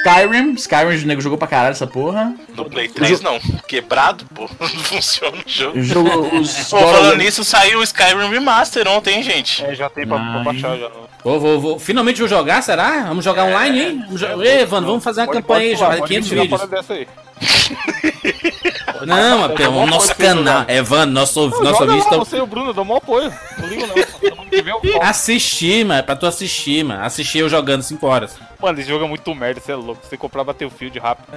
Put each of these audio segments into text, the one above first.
Skyrim, Skyrim, o nego jogou pra caralho essa porra. No Play 3 não. Quebrado, pô. Não funciona o jogo. Jogo, os Pô, falando nisso, saiu o Skyrim Remaster ontem, hein, gente? É, já tem pra, pra Ai. baixar já. Vou, vou, vou. Finalmente vou jogar, será? Vamos jogar online, hein? Vamos jo- Ei, Evandro, vamos fazer uma Pode- campanha aí, pode jogar pode 500 tirar vídeos. dessa aí. Não, mas pelo Dá mó nosso canal. jogar. Evandro, nosso, Não, nosso joga vídeo lá, tá... você e o Bruno, eu dou maior apoio. Não ligo não. Assistir, mano. É pra tu assistir, mano. Assistir eu jogando 5 horas. Mano, esse jogo é muito merda, você é louco. Você comprar Battlefield rápido.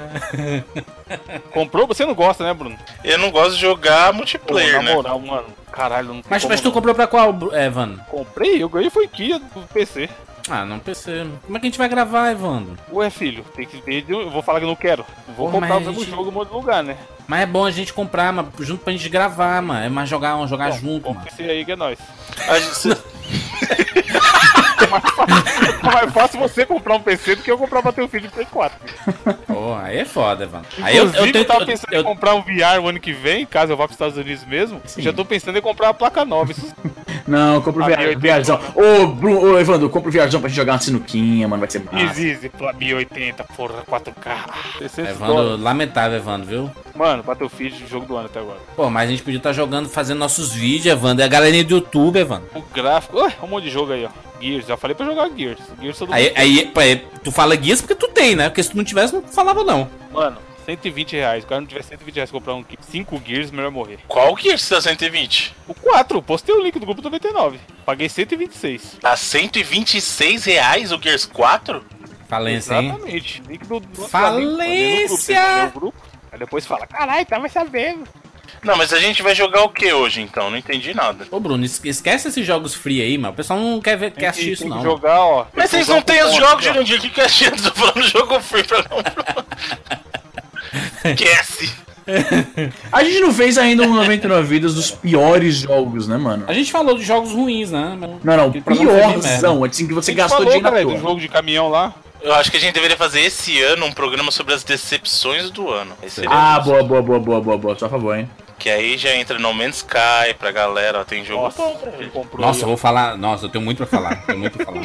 Comprou? Você não gosta, né, Bruno? Eu não gosto de jogar Pô, multiplayer, na né? moral, mano. Caralho, não Mas, como mas tu não. comprou pra qual, Evandro? Comprei, eu ganhei foi Kia do PC. Ah, não PC. Como é que a gente vai gravar, Evandro? Ué, filho, tem que ter. Eu vou falar que eu não quero. Vou Pô, comprar o mesmo gente- jogo em outro lugar, né? Mas é bom a gente comprar, mano, junto pra gente gravar, mano. É mais jogar, jogar Bom, junto, compra mano. esse aí que é nóis. A gente- É mais fácil você comprar um PC do que eu comprar Battlefield Play 4. filho. Pô, aí é foda, Evandro. Aí eu, eu tento. tava eu- pensando eu- em comprar um VR o ano que vem, caso eu vá pros Estados Unidos mesmo. Sim. Já tô pensando em comprar uma placa nova. Isso Não, compra o A VR, 1080, VRzão. Ô, Bruno, ô, Evandro, compra o VRzão pra gente jogar uma sinuquinha, mano, vai ser massa. Easy, pela 1080, porra, 4K. 600 Evandro, lamentável, Evandro, viu? Mano, Battlefield, jogo do ano até agora. Pô, mas a gente podia estar jogando, fazendo nossos vídeos, Evandro. É a galerinha do YouTube, Evandro. O gráfico. Ué, um monte de jogo aí, ó. Gears, já falei pra jogar Gears. Gears todo Aí, aí, aí, tu fala guias porque tu tem, né? Porque se tu não tivesse, não falava não. Mano, 120 reais. O cara não tiver 120 reais pra comprar um 5 Gears, melhor morrer. Qual que está 120? O 4, postei o link do grupo 99. Paguei 126. Tá 126 reais o Gears 4? Falência, hein? Exatamente. Link do, do Falência! No grupo. Aí depois fala, caralho, tava sabendo. Não, mas a gente vai jogar o que hoje então? Não entendi nada. Ô, Bruno, es- esquece esses jogos free aí, mano. O pessoal não quer, ver, quer assistir Tem isso, que não. jogar, ó. Mas vocês não têm os jogos. Jurandir. O que que a gente tá falando jogo free pra não. Esquece. A gente não fez ainda um 99 vidas dos piores jogos, né, mano? A gente falou de jogos ruins, né? Não, não, piorzão, assim que você gastou falou, dinheiro cara, do jogo de caminhão lá. Eu acho que a gente deveria fazer esse ano um programa sobre as decepções do ano. Esse seria Ah, justo. boa, boa, boa, boa, boa, boa, só a favor, hein? Que aí já entra No Man's Sky pra galera, ó, tem jogo Nossa, bom pra gente. Nossa, eu vou falar. Nossa, eu tenho muito pra falar. Tenho muito pra falar.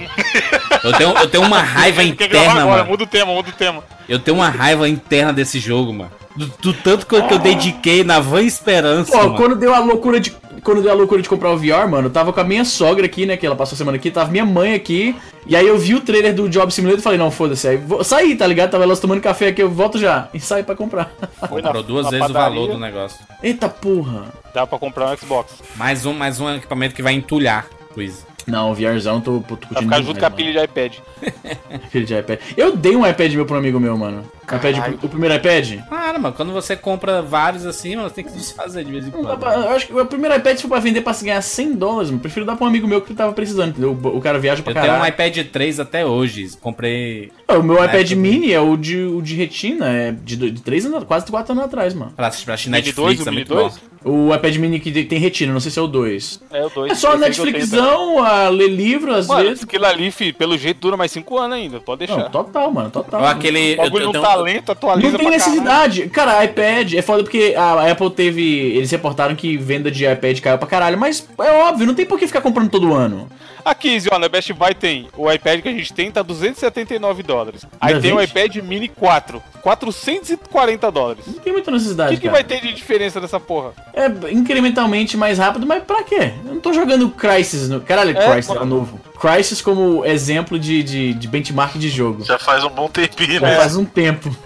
Eu tenho, eu tenho uma raiva interna, agora, mano. muda o tema, muda o tema. Eu tenho uma raiva interna desse jogo, mano. Do, do tanto que eu, que eu dediquei na van esperança. Pô, mano. quando deu a loucura de. Quando deu a loucura de comprar o VR, mano, eu tava com a minha sogra aqui, né? Que ela passou a semana aqui, tava minha mãe aqui. E aí eu vi o trailer do Job Simulator e falei, não, foda-se. Aí vou sair, tá ligado? Tava elas tomando café aqui, eu volto já. E saí pra comprar. Foi na- Comprou duas na vezes o padaria, valor do negócio. Eita porra. Dá pra comprar um Xbox. Mais um, mais um equipamento que vai entulhar. Quiz. Não, o VRzão, tô, tô curtindo Vai ficar junto com a pilha de iPad. Pilha de iPad. Eu dei um iPad meu pra um amigo meu, mano. iPad, o primeiro iPad? Claro, mano. Quando você compra vários assim, mano, você tem que desfazer de vez em quando. pra- eu acho que o primeiro iPad, se for pra vender pra se ganhar 100 dólares, mano, prefiro dar pra um amigo meu que tava precisando, entendeu? O, o cara viaja pra Eu tenho caralho. um iPad 3 até hoje. Comprei Ah, O meu iPad mini é o de, o de retina, é de, do- de 3 anos, quase 4 anos atrás, mano. pra, pra assistir Netflix, 2, o é muito bom. 2? O iPad mini que tem retina, não sei se é o 2. É o 2. É só Netflixão, a ler livro às Mano, vezes. aquilo ali, fi, pelo jeito dura mais 5 anos ainda. Pode deixar. Não, total, mano, total. Ou aquele. o bagulho eu, eu no tenho- talento, atualiza Não tem pra caralho. necessidade. Cara, iPad é foda porque a Apple teve. Eles reportaram que venda de iPad caiu pra caralho, mas é óbvio, não tem por que ficar comprando todo ano. Aqui, Zio, na Best Buy tem o iPad que a gente tem, tá 279 dólares. Aí Ainda tem o 20? iPad Mini 4, 440 dólares. Não tem muita O necessidade. que, que cara. vai ter de diferença dessa porra? É incrementalmente mais rápido, mas pra quê? Eu não tô jogando Crysis no. Caralho, É, Crysis é novo. Crysis como exemplo de, de, de benchmark de jogo. Já faz um bom tempinho, Já né? faz um tempo.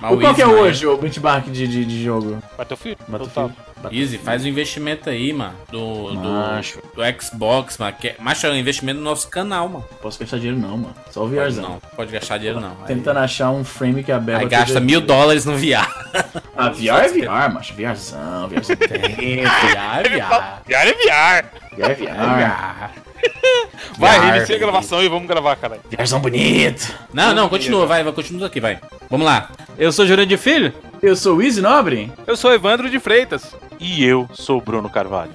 Mas O qual que é hoje o benchmark de, de, de jogo? Battlefield? Battlefield. Easy, faz um investimento aí, mano. Do, do, Macho. do Xbox, mano. Que, é- macho, é um investimento no nosso canal, mano. Posso gastar dinheiro não, mano. Só o Pode VRzão. não, pode gastar dinheiro não. Aí, Tentando achar um frame que a Bela... aí gasta mil dólares no VR. Ah, VR é VR, macho. VRzão, VRzão tem. VR, VR. VR é VR! VR é VR. Vai, VR, reinicia a gravação e vamos gravar, caralho. VRzão bonito. Não, não, continua, vai, vai, continua aqui, vai. Vamos lá. Eu sou Jurandir Filho. Eu sou o Easy Nobre. Eu sou Evandro de Freitas. E eu sou o Bruno Carvalho.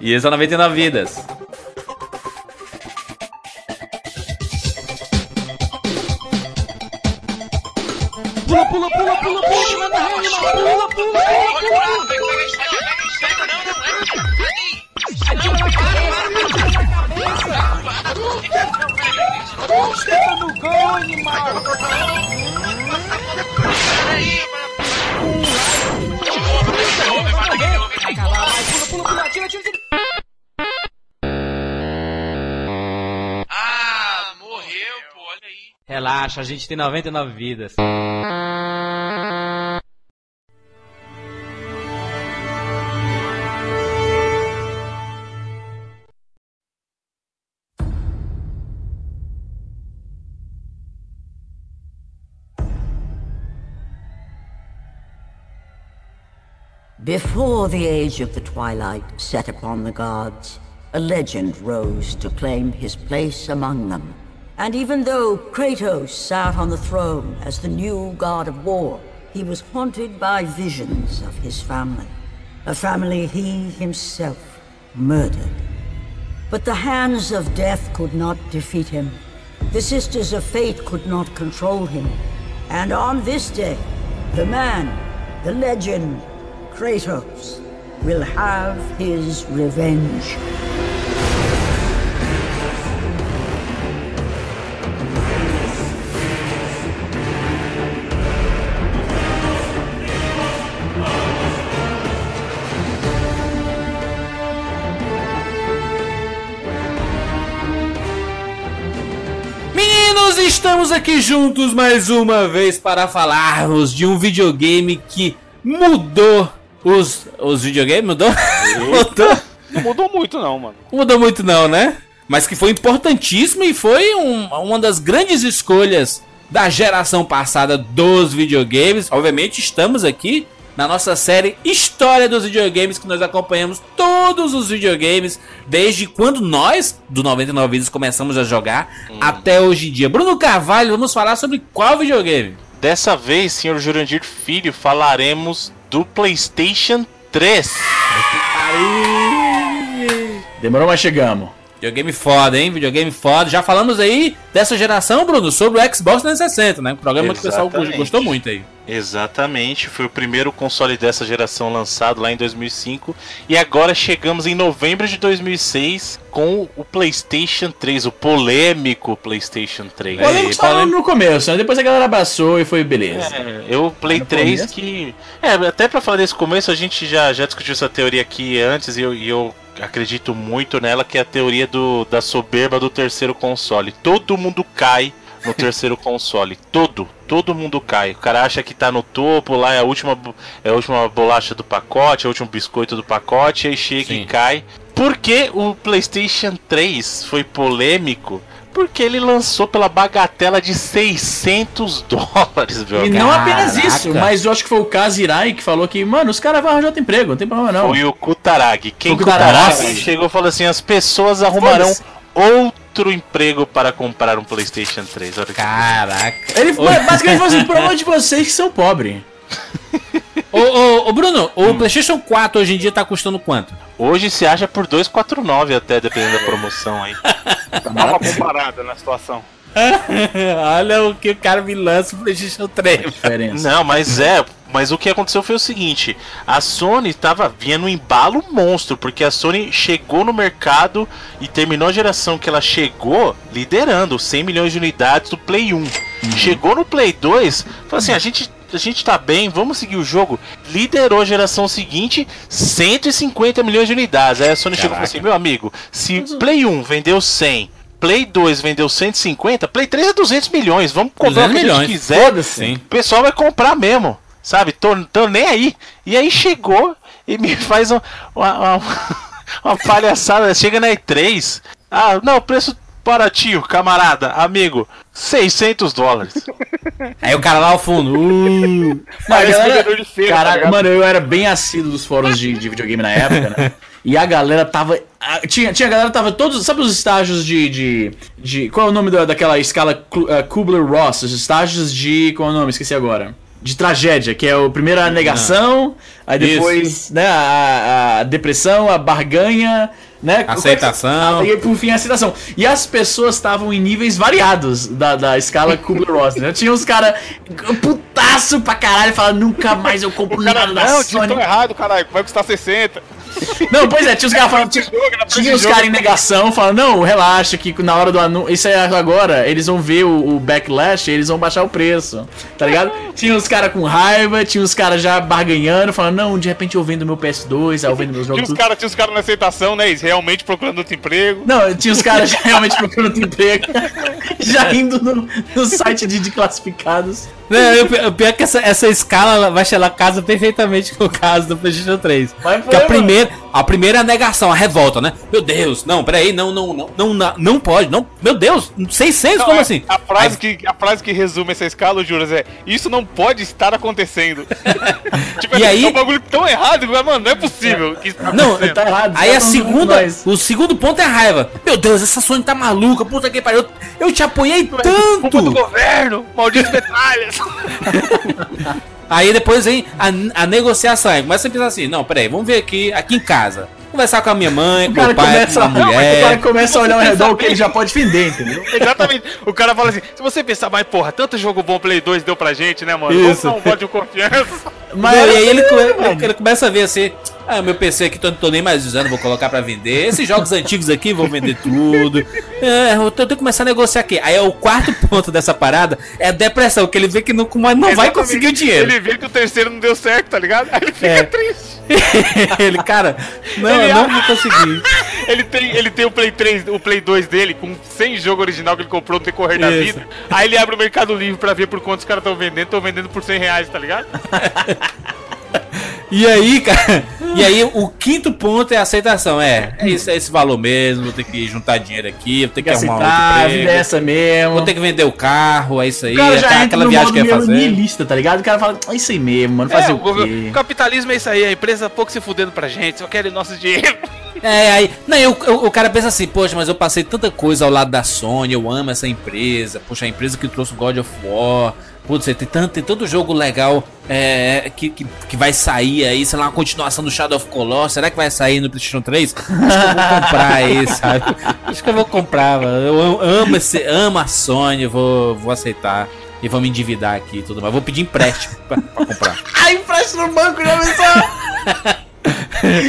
E esse é o 99 Vidas. Puxa no gol, animal! Peraí! Tira, tira! Ah, morreu, pô, olha aí. Relaxa, a gente tem 99 vidas. Before the age of the twilight set upon the gods, a legend rose to claim his place among them. And even though Kratos sat on the throne as the new god of war, he was haunted by visions of his family. A family he himself murdered. But the hands of death could not defeat him. The sisters of fate could not control him. And on this day, the man, the legend, Kratos, will have his revenge. Estamos aqui juntos mais uma vez para falarmos de um videogame que mudou os. Os videogames? Mudou? mudou? Não mudou muito, não, mano. Mudou muito, não, né? Mas que foi importantíssimo e foi um- uma das grandes escolhas da geração passada dos videogames. Obviamente, estamos aqui na nossa série História dos Videogames, que nós acompanhamos todos os videogames desde quando nós, do 99 Vidas, começamos a jogar até hoje em dia. Bruno Carvalho, vamos falar sobre qual videogame? Dessa vez, senhor Jurandir Filho, falaremos do PlayStation 3. Demorou, mas chegamos. Videogame foda, hein? Videogame foda. Já falamos aí dessa geração, Bruno, sobre o Xbox 360, né? Um programa que o pessoal Exatamente. gostou muito aí. Exatamente, foi o primeiro console dessa geração lançado lá em 2005 e agora chegamos em novembro de 2006 com o PlayStation 3, o polêmico PlayStation 3. Eu lembro que você tava no começo, né? Depois a galera abraçou e foi beleza. É, eu Play No 3 começo? que. É, até pra falar desse começo, a gente já, já discutiu essa teoria aqui antes e eu, e eu acredito muito nela, que é a teoria do, da soberba do terceiro console. Todo mundo cai no terceiro console. Todo. Todo mundo cai. O cara acha que tá no topo, lá é a última, é a última bolacha do pacote, é o último biscoito do pacote, aí chega Sim. e cai. Por que o PlayStation 3 foi polêmico? Porque ele lançou pela bagatela de 600 dólares, meu E cara. não apenas isso, mas eu acho que foi o Kazirai que falou que, mano, os caras vão arranjar outro emprego, não tem problema não. Foi o Kutaragi. Quem O Kutaragi. Kutaragi chegou e falou assim: as pessoas arrumarão Foda-se. Outro emprego para comprar um PlayStation 3. Olha que Caraca. Ele basicamente falou assim, problema de vocês que são pobres. Ô, ô, ô, Bruno, o PlayStation 4 hoje em dia tá custando quanto? Hoje se acha por 249 até, dependendo da promoção aí. Dá uma comparada na situação. Olha o que o cara me lança o PlayStation 3. Diferença. Não, mas é. Mas o que aconteceu foi o seguinte: a Sony tava vinha no embalo monstro, porque a Sony chegou no mercado e terminou a geração que ela chegou liderando 100 milhões de unidades do Play 1. Chegou no Play 2, falou assim: a gente. A gente tá bem, vamos seguir o jogo. Liderou a geração seguinte, 150 milhões de unidades. Aí a Sony chegou e falou assim: meu amigo, se Play 1 vendeu 100, Play 2 vendeu 150, Play 3 é 200 milhões. Vamos comprar o 200 que a milhões. gente quiser. O pessoal vai comprar mesmo, sabe? Tô, tô nem aí. E aí chegou e me faz um- uma, uma, uma palhaçada. Chega na E3. Ah, não, preço baratinho, camarada, amigo. 600 dólares. Aí o cara lá ao fundo. Uh, a de feira, tá Caralho, ligado? mano, eu era bem assíduo dos fóruns de, de videogame na época, né? E a galera tava. a- Tinha, tinha a galera tava todos. Sabe os estágios de. de, de qual é o nome da, daquela escala eh, Kubler-Ross? Os estágios de. Qual é o nome? Esqueci agora. De tragédia, que é o primeiro a negação, aí depois né, a, a depressão, a barganha, né? Aceitação. E por fim a aceitação. E as pessoas estavam em níveis variados da, da escala Kubler-Ross, né? Tinha uns caras putaço pra caralho, falando nunca mais eu compro nada da não, Sony. digitou errado, caralho. Vai custar 60. Não, pois é, tinha os caras falando. Tinha, os caras em negação falando, não, relaxa, que na hora do anúncio. Isso é agora, eles vão ver o, o backlash e eles vão baixar o preço. Tá ligado? Tinha os caras com raiva, tinha os caras já barganhando, falando, não, de repente eu vendo meu PS2, aí eu vendo meus Tinha jogos. os tudo. caras tinha os caras na aceitação, né? Eles realmente procurando outro emprego. Não, tinha os caras já realmente procurando outro emprego. Já indo no, no site de, de classificados. Não, o pi- o pior é que essa, essa escala ela vai chegar casa perfeitamente com o caso do PlayStation 3. Mas Que a primeira, a primeira é a negação, a revolta, né? Meu Deus, não, peraí, não, não, não, não, não, pode, não, meu Deus, 600, Não, como é- assim? A frase, que, a frase que resume essa escala, Juras, é Isso não pode estar acontecendo. tipo, E é, aí- é um bagulho tão errado, mas, mano, não é possível. que isso tá Não. Tá errado. Aí a tá falando segunda, o segundo ponto é a raiva. Meu Deus, essa Sony tá maluca, puta que pariu. Eu, eu te apoiei Culpa do tanto. governo, maldito metralhas. Aí depois vem a, a negociação. Aí começa a pensar assim, não, peraí, vamos ver aqui, aqui em casa. Conversar com a minha mãe, O com meu pai, começa, com a não, mas o mulher. cara começa a olhar ao redor o que ele já pode vender, entendeu? Exatamente. O cara fala assim: se você pensar, mas porra, tanto jogo bom Play 2 deu pra gente, né, mano? Isso. Vamos dar um voto de confiança. Mas Não, e aí ele, come- velho. ele começa a ver assim, ah, meu PC aqui tô, tô nem mais usando, vou colocar pra vender. Esses jogos antigos aqui vou vender tudo. É, eu tenho que começar a negociar aqui. Aí é o quarto ponto dessa parada, é a depressão, que ele vê que não, não vai conseguir o dinheiro. Ele vê que o terceiro não deu certo, tá ligado? Aí ele fica É. triste. ele, cara, não, Ele eu não vou conseguir. Ele tem, ele tem o Play 3, o Play 2 dele, com 100 jogos original que ele comprou no decorrer da Isso. vida. Aí ele abre o Mercado Livre pra ver por quanto os caras estão vendendo. Estão vendendo por 100 reais, tá ligado? E aí, cara, e aí o quinto ponto é a aceitação. É, é isso, é esse valor mesmo, vou ter que juntar dinheiro aqui, vou ter que que arrumar aceitar, outro é emprego, essa mesmo. vou ter que vender o carro, é isso aí, O cara já aquela, entra aquela no viagem modo que ia mesmo fazer. niilista, tá ligado? O cara fala, é isso aí mesmo, mano, fazer É, o quê? o capitalismo é isso aí, a empresa pouco se fudendo pra gente, só querem nosso dinheiro. É, aí, não, eu- eu- o cara pensa assim, poxa, mas eu passei tanta coisa ao lado da Sony, eu amo essa empresa, poxa, a empresa que trouxe o God of War, putz, tem tanto, tem tanto jogo legal é, que, que, que vai sair aí, sei lá, uma continuação do Shadow of Colossus, será que vai sair no PlayStation 3? Acho que eu vou comprar aí, sabe? Acho que eu vou comprar, mano. eu amo, esse, amo a Sony, vou, vou aceitar. E vou me endividar aqui e tudo mais. Vou pedir empréstimo pra, pra comprar. Ai, empréstimo no banco, já pensou?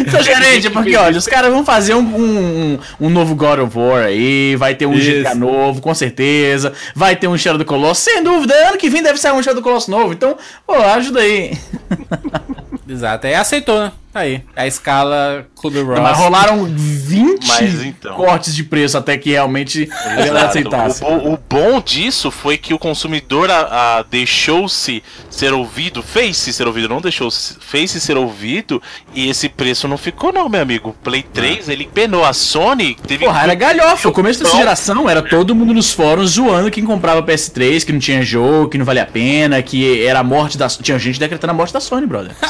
Seu gerente, porque olha, os caras vão fazer um, um, um novo God of War aí, vai ter um Isso. GTA novo, com certeza, vai ter um Shadow do Colosso, sem dúvida, ano que vem deve sair um Shadow do Colosso novo, então, pô, ajuda aí. Exato. Aí aceitou, né? Aí. A escala Clube Ross. Mas rolaram 20 Mas então. cortes de preço até que realmente a galera Exato. aceitasse. O, o- bom disso foi que o consumidor a- a deixou-se ser ouvido, fez-se ser ouvido, não deixou-se, fez-se ser ouvido, e esse preço não ficou não, meu amigo. O Play 3, ele penou. A Sony teve... Porra, era galhofa. O começo dessa geração era todo mundo nos fóruns zoando quem comprava PS3, que não tinha jogo, que não valia a pena, que era a morte da Tinha gente decretando a morte da Sony, brother.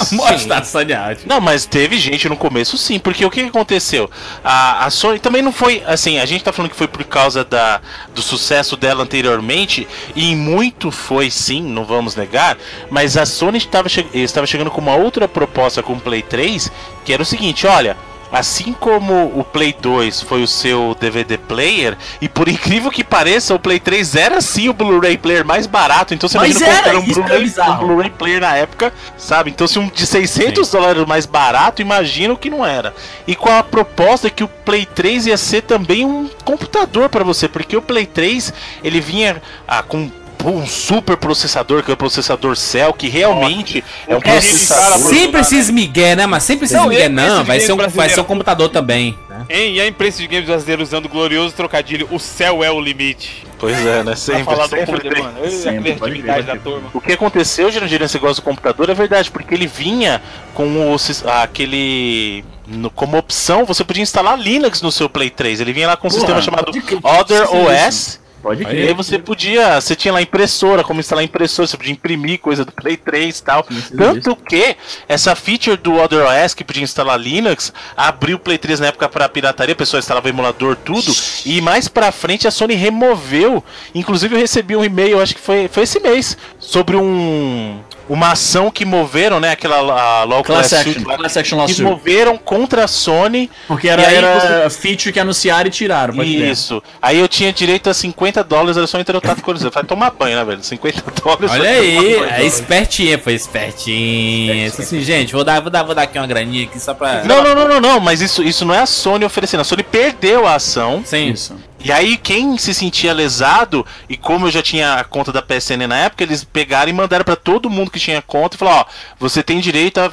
A Sony Art. Não, mas teve gente no começo sim, porque o que que aconteceu? A, a Sony também não foi, assim, a gente tá falando que foi por causa da, do sucesso dela anteriormente, e muito foi sim, não vamos negar, mas a Sony estava, che estava chegando com uma outra proposta com o Play 3, que era o seguinte, olha... Assim como o Play 2 foi o seu DVD player, e por incrível que pareça, o Play 3 era sim o Blu-ray player mais barato. Então você Mas imagina era, comprar um é Blu-ray bizarro. um Blu-ray player na época, sabe? Então se um de 600 dólares mais barato, imagina o que não era. E com a proposta que o Play 3 ia ser também um computador para você, porque o Play 3 ele vinha ah, com um super processador, que é o processador Cell, que realmente é um processador. Sempre esses migué, né? Mas sempre esses Não, migué, não. esse Vai ser, um, vai ser um computador também. Né? Hein? E a imprensa de games brasileira usando o glorioso trocadilho, o céu é o limite. Pois é, né? Pra Sempre, falar do sempre poder, tem. mano. Sempre, criatividade da turma. O que aconteceu, Jurandir, nesse negócio do computador é verdade, porque ele vinha com o, aquele. no- como opção, você podia instalar Linux no seu Play 3. Ele vinha lá com um Porra, sistema chamado Other isso. OS. Pode E crer. aí você podia, você tinha lá impressora, como instalar impressora, você podia imprimir coisa do Play 3 e tal. Isso, Tanto que essa feature do Other OS que podia instalar Linux, abriu o Play 3 na época para pirataria, a pessoa instalava emulador, tudo. E mais pra frente a Sony removeu. Inclusive eu recebi um e-mail, acho que foi, foi esse mês, sobre um uma ação que moveram, né, aquela a Law Class Class action, Suit class action que moveram contra a Sony. Porque era, aí era feature que anunciaram e tiraram. Isso. Aí eu tinha direito a 50 dólares, era só entrar no Tato Coliseu. Vai tomar banho, né, velho? 50 dólares. Olha aí, é espertinha, foi espertinha. Isso assim, gente, vou dar, vou dar, vou dar aqui uma graninha aqui só pra. Não, não, não, não, não, mas isso, isso não é a Sony oferecendo. A Sony perdeu a ação. Sim. Isso. E aí, quem se sentia lesado, e como eu já tinha a conta da PSN na época, eles pegaram e mandaram pra todo mundo que tinha conta e falaram: Ó, você tem direito a,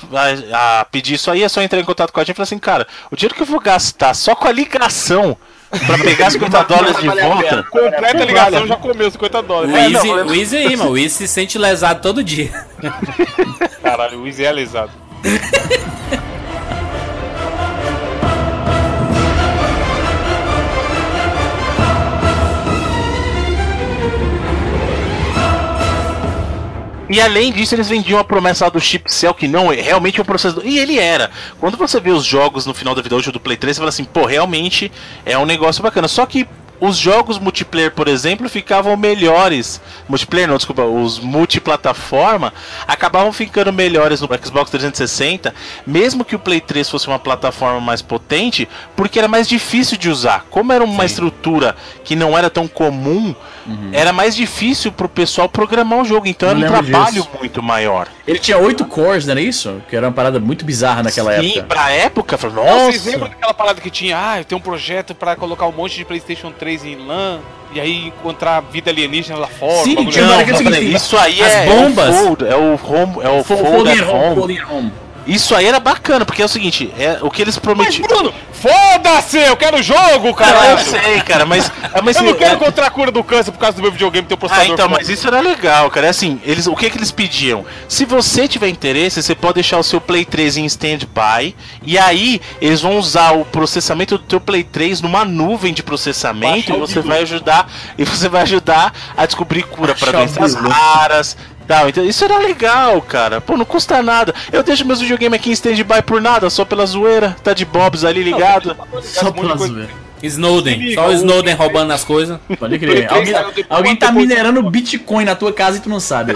a- a pedir isso aí, é só entrar em contato com a gente. Eu falei assim, cara, o dinheiro que eu vou gastar só com a ligação pra pegar 50 dólares de volta. Completa a ligação já comeu 50 dólares. O É, Easy, o Easy aí, mano. O Easy se sente lesado todo dia. Caralho, o Easy é alisado. E além disso, eles vendiam a promessa lá do chip Cell, que não é realmente um processador. E ele era. Quando você vê os jogos no final da vida útil do Play 3, você fala assim, pô, realmente é um negócio bacana. Só que os jogos multiplayer, por exemplo, ficavam melhores. Multiplayer não, desculpa, os multiplataforma acabavam ficando melhores no Xbox 360, mesmo que o Play 3 fosse uma plataforma mais potente, porque era mais difícil de usar. Como era uma estrutura que não era tão comum, era mais difícil pro pessoal programar o jogo. Então era um trabalho disso. muito maior. Ele tinha oito cores, não era isso? Que era uma parada muito bizarra naquela Sim, época. pra época, falei, Vocês nossa. lembram daquela parada que tinha? Ah, eu tenho um projeto pra colocar um monte de PlayStation 3 em LAN e aí encontrar vida alienígena lá fora. Sim, tinha assim. uma Não, é isso aí as é, bombas. é o fold, é o home, é o Fo- fold at home, home. Isso aí era bacana, porque é o seguinte, é o que eles Mas, prometiam. Bruno, foda-se! Eu quero jogo, eu caralho! sei, cara, mas, é, mas Eu não é- quero encontrar a cura do câncer por causa do meu videogame ter um Ah, processador. então, foda. mas isso era legal, cara. É assim, eles, o que que eles pediam? Se você tiver interesse, você pode deixar o seu Play 3 em stand-by. E aí, eles vão usar o processamento do teu Play 3 numa nuvem de processamento. E o você vai ajudar. E você vai ajudar a descobrir cura para o doenças raras. Tal. Então, isso era legal, cara. Pô, não custa nada. Eu deixo meus videogames aqui em stand-by por nada, só pela zoeira. Tá de bobs ali ligado. Só um monte de pela zoeira. Snowden. liga, Só o o- Snowden roubando as coisas. Pode Play crer. 3 Alguém, depois- alguém tá minerando Bitcoin na tua casa e tu não sabe.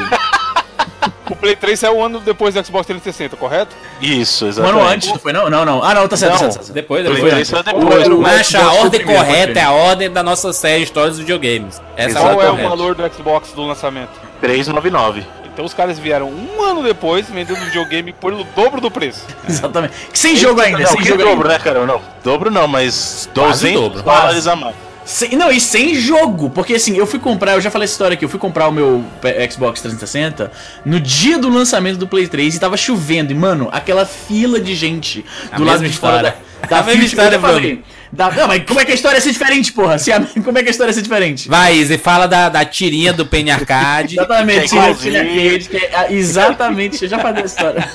O Play 3 saiu um ano depois do Xbox 360, correto? Isso, Um exatamente. ano antes, não foi não? Não, não. Ah, não, tá certo, Não. tá certo. tá certo. Depois, Play depois. 3 saiu O- depois. o- Mas a foi o ordem correta é a ordem da nossa série História dos Videogames. Essa é a Qual ordem é o valor do Xbox do lançamento? 399. Então os caras vieram um ano depois vendendo o videogame por o dobro do preço. Exatamente. Sem jogo ainda, Não, sem jogo dobro, ainda. né, cara? Não, dobro não, mas Quase 200 dobro. dólares a mais. Sem- não, e sem jogo, porque assim, eu fui comprar, eu já falei essa história aqui, eu fui comprar o meu P- Xbox 360 no dia do lançamento do Play 3 e tava chovendo, e mano, aquela fila de gente A do lado mesma de fora história. da, da A história, falei, da- não, mas como é que a história ia ser diferente, porra? Se a- como é que a história ia ser diferente? Vai, Izzy, fala da, da tirinha do Penny Arcade. Exatamente, Que é que é- exatamente, eu já falei a história.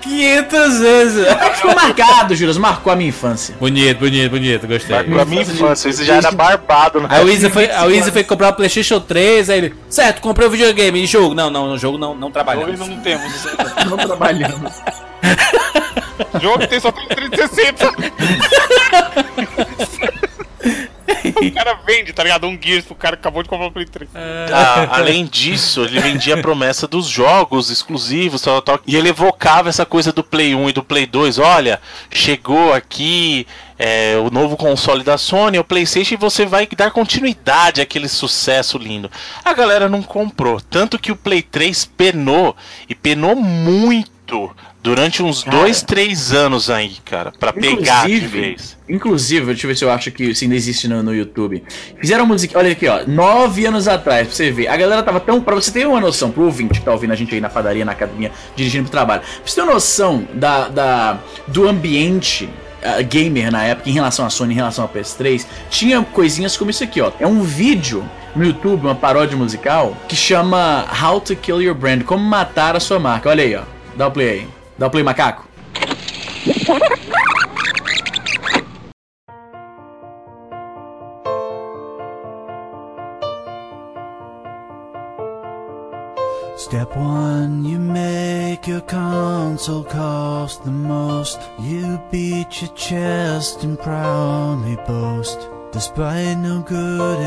500 vezes. É que ficou marcado, Juras, marcou a minha infância. Bonito, bonito, bonito, gostei. Marcou a minha infância, isso já era barbado. Né? O Izzy foi, aí o Izzy foi comprar o PlayStation 3, aí ele, certo, comprei o videogame e jogo. Não, não, no jogo não, não Hoje trabalhamos. não temos. Não trabalhamos. jogo tem só tem 360. o cara vende, tá ligado? Um Gears pro cara que acabou de comprar o Play 3. Ah, além disso, ele vendia a promessa dos jogos exclusivos, tal, tal, e ele evocava essa coisa do Play 1 e do Play 2. Olha, chegou aqui é, o novo console da Sony, o PlayStation, e você vai dar continuidade àquele sucesso lindo. A galera não comprou, tanto que o Play 3 penou, e penou muito. Durante uns Cara. dois, três anos aí, cara, pra pegar de Inclusive, vez. inclusive, deixa eu ver se eu acho que isso ainda existe no, no YouTube. Fizeram música, olha aqui, ó, nove anos atrás, pra você ver. A galera tava tão. Pra você ter uma noção, pro ouvinte que tá ouvindo a gente aí na padaria, na academia, dirigindo pro trabalho. Pra você ter uma noção da, da, do ambiente ah, gamer na época em relação à Sony, em relação ao PS3, tinha coisinhas como isso aqui, ó. É um vídeo no YouTube, uma paródia musical, que chama How to Kill Your Brand, como matar a sua marca. Olha aí, ó. Dá o play aí. Dá o play, macaco. Step one, you make your console cost the most. You beat your chest and proudly boast. Despite no good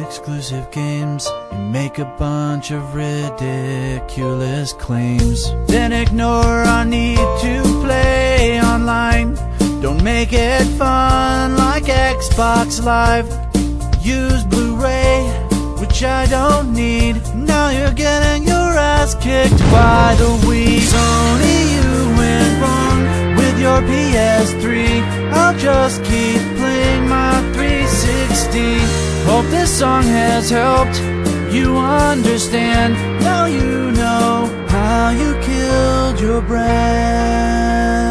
exclusive games, you make a bunch of ridiculous claims. Then ignore our need to play online. Don't make it fun like Xbox Live. Use Blu-ray, which I don't need. Now you're getting your ass kicked by the Wii. Sony, you went wrong with your PS3. I'll just keep playing my 360. Hope this song has helped you understand. Now you know how you killed your brand.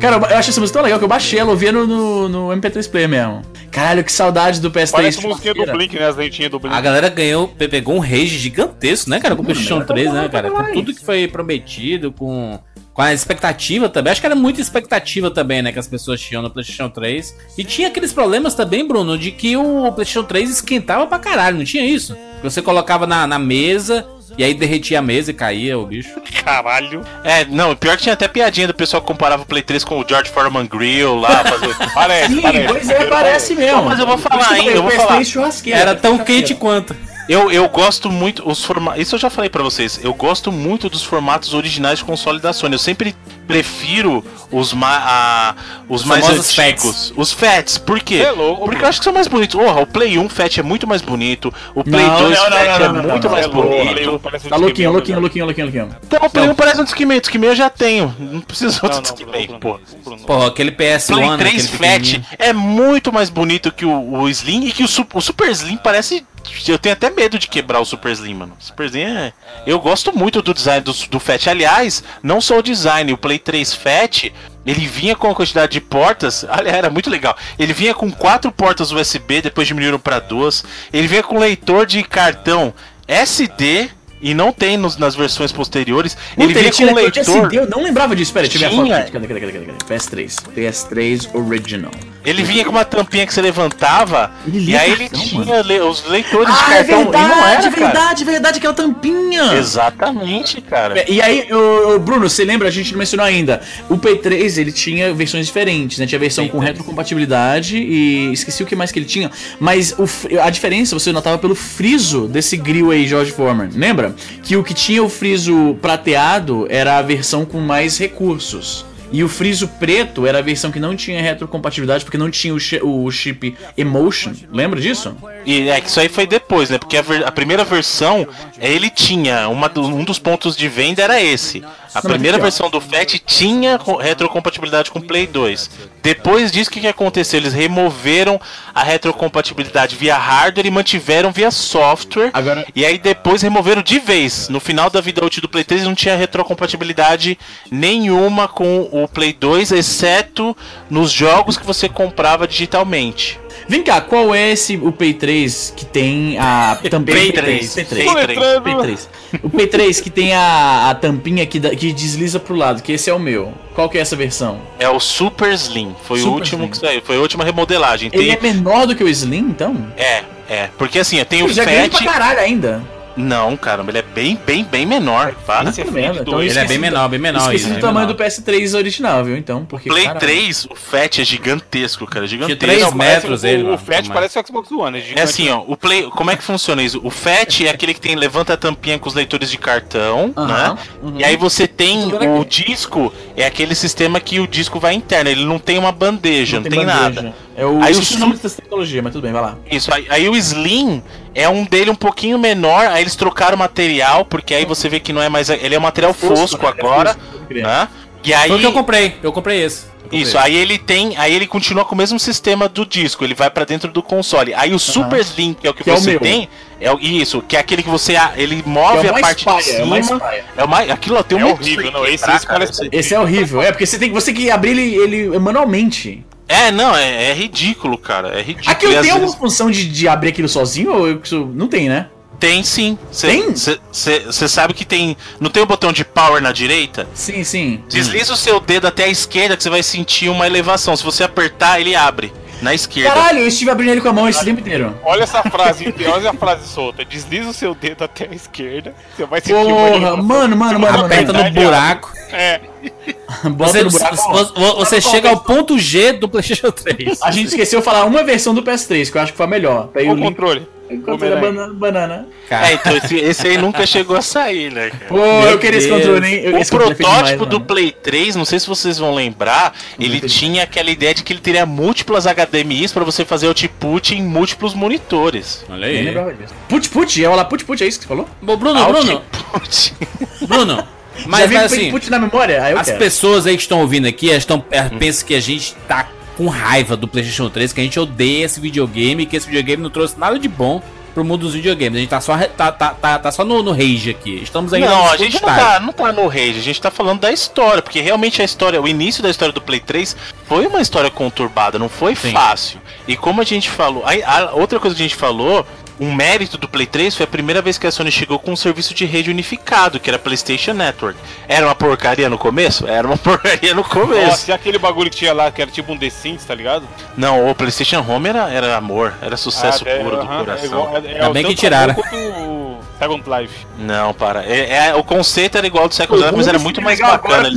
Cara, eu acho essa música tão legal que eu baixei ela, ouvia no, no, no MP3 Player mesmo. Caralho, que saudade do PS3. Parece a musiquinha do. Blink, né? As lentinhas do Blink. A galera ganhou, pegou um rage gigantesco, né, cara? Com o PlayStation 3, né, cara? Com tudo que foi prometido, com, com a expectativa também. Acho que era muita expectativa também, né, que as pessoas tinham no PlayStation 3. E tinha aqueles problemas também, Bruno, de que o PlayStation 3 esquentava pra caralho, não tinha isso? Que Você colocava na, na mesa e aí derretia a mesa e caía o bicho. Caralho. É, não, pior que tinha até piadinha do pessoal que comparava o Play 3 com o George Foreman Grill lá, fazer. Parece, Sim, parece. pois é, parece mesmo. Mas eu vou falar ainda, eu vou falar. PS3 churrasqueira. Era tão quente quanto. Eu, eu gosto muito os formatos. Isso eu já falei pra vocês. Eu gosto muito dos formatos originais de console da Sony. Eu sempre prefiro os, ma a- os mais famosos antigos. Os Fats. Por quê? É louco, Porque eu acho que são mais bonitos. Porra, o Play 1 Fat é muito mais bonito. O Play Não, 2 não, não, Fat não, é muito não, mais É bonito. Tá louquinho, louquinho, louquinho, louquinho, louquinho. Então o Play 1 parece um Discman. O Discman eu já tenho. Não preciso outro Discman, Bruno, pô. Pô, aquele PS1, Play né, 3 aquele Fat é muito mais bonito que o, o Slim e que o, o Super Slim parece. Eu tenho até medo de quebrar o Super Slim, mano. Super Slim é. Eu gosto muito do design do, do Fat. Aliás, não só o design, o Play 3 Fat. Ele vinha com a quantidade de portas, era muito legal. Ele vinha com quatro portas USB, depois diminuíram para duas. Ele vinha com leitor de cartão SD e não tem nos- nas versões posteriores. ele Puta, vinha tinha com leitor de leitor. SD, eu não lembrava disso. Pera, deixa eu ver a foto. Tinha. aqui. Cadê, cadê, cadê, cadê, cadê? PS3. PS3 Original. Ele vinha com uma tampinha que você levantava Ele e aí ele cartão, tinha os leitores de Ah, é cartão. e não verdade, era, cara. verdade, verdade, aquela tampinha. Exatamente, cara. E aí, ô, Bruno, você lembra? A gente não mencionou ainda. O Play 3 ele tinha versões diferentes, né? Tinha versão com retrocompatibilidade e esqueci o que mais que ele tinha. Mas o a diferença você notava pelo friso desse grill aí, George Foreman. Lembra? Que o que tinha o friso prateado era a versão com mais recursos. E o friso preto era a versão que não tinha retrocompatibilidade porque não tinha o, chi- o chip Emotion. Lembra disso? E é que isso aí foi depois, né? Porque a, a primeira versão, ele tinha. Uma do- um dos pontos de venda era esse. A primeira versão do FAT tinha co- retrocompatibilidade com o Play 2. Depois disso, o que, que aconteceu? Eles removeram a retrocompatibilidade via hardware e mantiveram via software. Agora- E aí depois removeram de vez. No final da vida útil do Play 3 não tinha retrocompatibilidade nenhuma com o Play 2, exceto nos jogos que você comprava digitalmente. Vem cá, qual é esse o Play 3 que tem a também Play P3, 3, P3, Play 3. P3. O Play 3 que tem a, a tampinha que, dá- que desliza pro lado, que esse é o meu. Qual que é essa versão? É o Super Slim. Foi Super o último Slim. que saiu. Foi a última remodelagem. Ele Tem... é menor do que o Slim, então? É, é. Porque assim, tenho o Ele já é Fat. pra caralho ainda. Não, caramba, ele é bem, bem, bem menor. Para. Merda, então Ele é bem menor, bem menor. Esqueci do tamanho menor. do PS3 original, viu? Então, porque. Play caralho. 3, o Fat é gigantesco, cara. Tinha Gigantesco. três Não, parece metros o, ele, O, mano, Fat parece o Xbox One. É, É assim, ó, o Play, como é que funciona isso? O FAT é aquele que tem levanta a tampinha com os leitores de cartão, né? E aí você tem o disco, é aquele sistema que o disco vai interno, ele não tem uma bandeja, não, tem, bandeja. nada. É o. Aí o nome dessa tecnologia, mas tudo bem, vai lá. Isso, aí, aí o Slim é um dele um pouquinho menor, aí eles trocaram o material, porque aí você vê que não é mais. Ele é um material fosco, é agora, fosco, né? E aí. Foi o que eu comprei. Eu comprei esse. Isso, aí ele tem. Aí ele continua com o mesmo sistema do disco, ele vai pra dentro do console. Aí o Super Slim, que é o que, Que é o você tem, é o, isso, que é aquele que você. Ele move é a parte paia, de é o mais cima. paia. É o mais. Aquilo ó, tem É um. horrível, não. Esse, esse cara, parece. Esse é horrível. É, porque você tem, você tem que abrir ele, ele manualmente. É, não, é, é ridículo, cara. É ridículo. Aquilo E às tem vezes- alguma função de, de abrir aquilo sozinho ou isso não tem, né? Tem sim. Tem? Você sabe que tem. Não tem o botão de power na direita? Sim, sim. Desliza o seu dedo até a esquerda que você vai sentir uma elevação. Se você apertar, ele abre. Na esquerda. Caralho, eu estive abrindo ele com a mão esse tempo inteiro. Olha essa frase, olha a frase solta. Desliza o seu dedo até a esquerda. Você vai sentir Porra, mano, mano, mano, Aperta mano. no buraco. É. Você, no buraco. você- você chega ao ponto G do PlayStation 3. A gente esqueceu de falar uma versão do PS3, que eu acho que foi a melhor. Tá aí O o link. controle. Enquanto era banana. banana. É, então esse, esse aí nunca chegou a sair, né, cara? Pô, Meu eu queria esse Deus. controle, hein? Eu- O esse é protótipo demais, do mano. Play 3, não sei se vocês vão lembrar, ele tinha aquela ideia de que ele teria múltiplas HDMIs pra você fazer output em múltiplos monitores. Olha aí. lembrava disso. Put put, é o lá put put, é isso que você falou? Bom, Bruno, Bruno, Output. Bruno. Já Mas, vem mas assim, input na memória? Eu as quero. pessoas aí que estão ouvindo aqui elas estão, elas pensam que a gente tá com raiva do PlayStation 3, que a gente odeia esse videogame, que esse videogame não trouxe nada de bom pro mundo dos videogames. A gente tá só, tá, tá, tá, tá só no, no rage aqui. Estamos ainda Não, a gente não tá, não tá no rage, a gente tá falando da história, porque realmente a história, o início da história do Play 3 foi uma história conturbada, não foi Sim. fácil. E como a gente falou, aí, a outra coisa que a gente falou, um mérito do Play 3 foi a primeira vez que a Sony chegou com um serviço de rede unificado, que era PlayStation Network. Era uma porcaria no começo? Era uma porcaria no começo. Nossa, e aquele bagulho que tinha lá, que era tipo um The Sims, tá ligado? Não, o PlayStation Home era, era amor, era sucesso Ah, é, puro do aham, coração. É igual, é, é Ainda bem que tiraram. Second Life. Não, para. É, é- o conceito era igual ao do Second Life, mas era muito mais Legal bacana.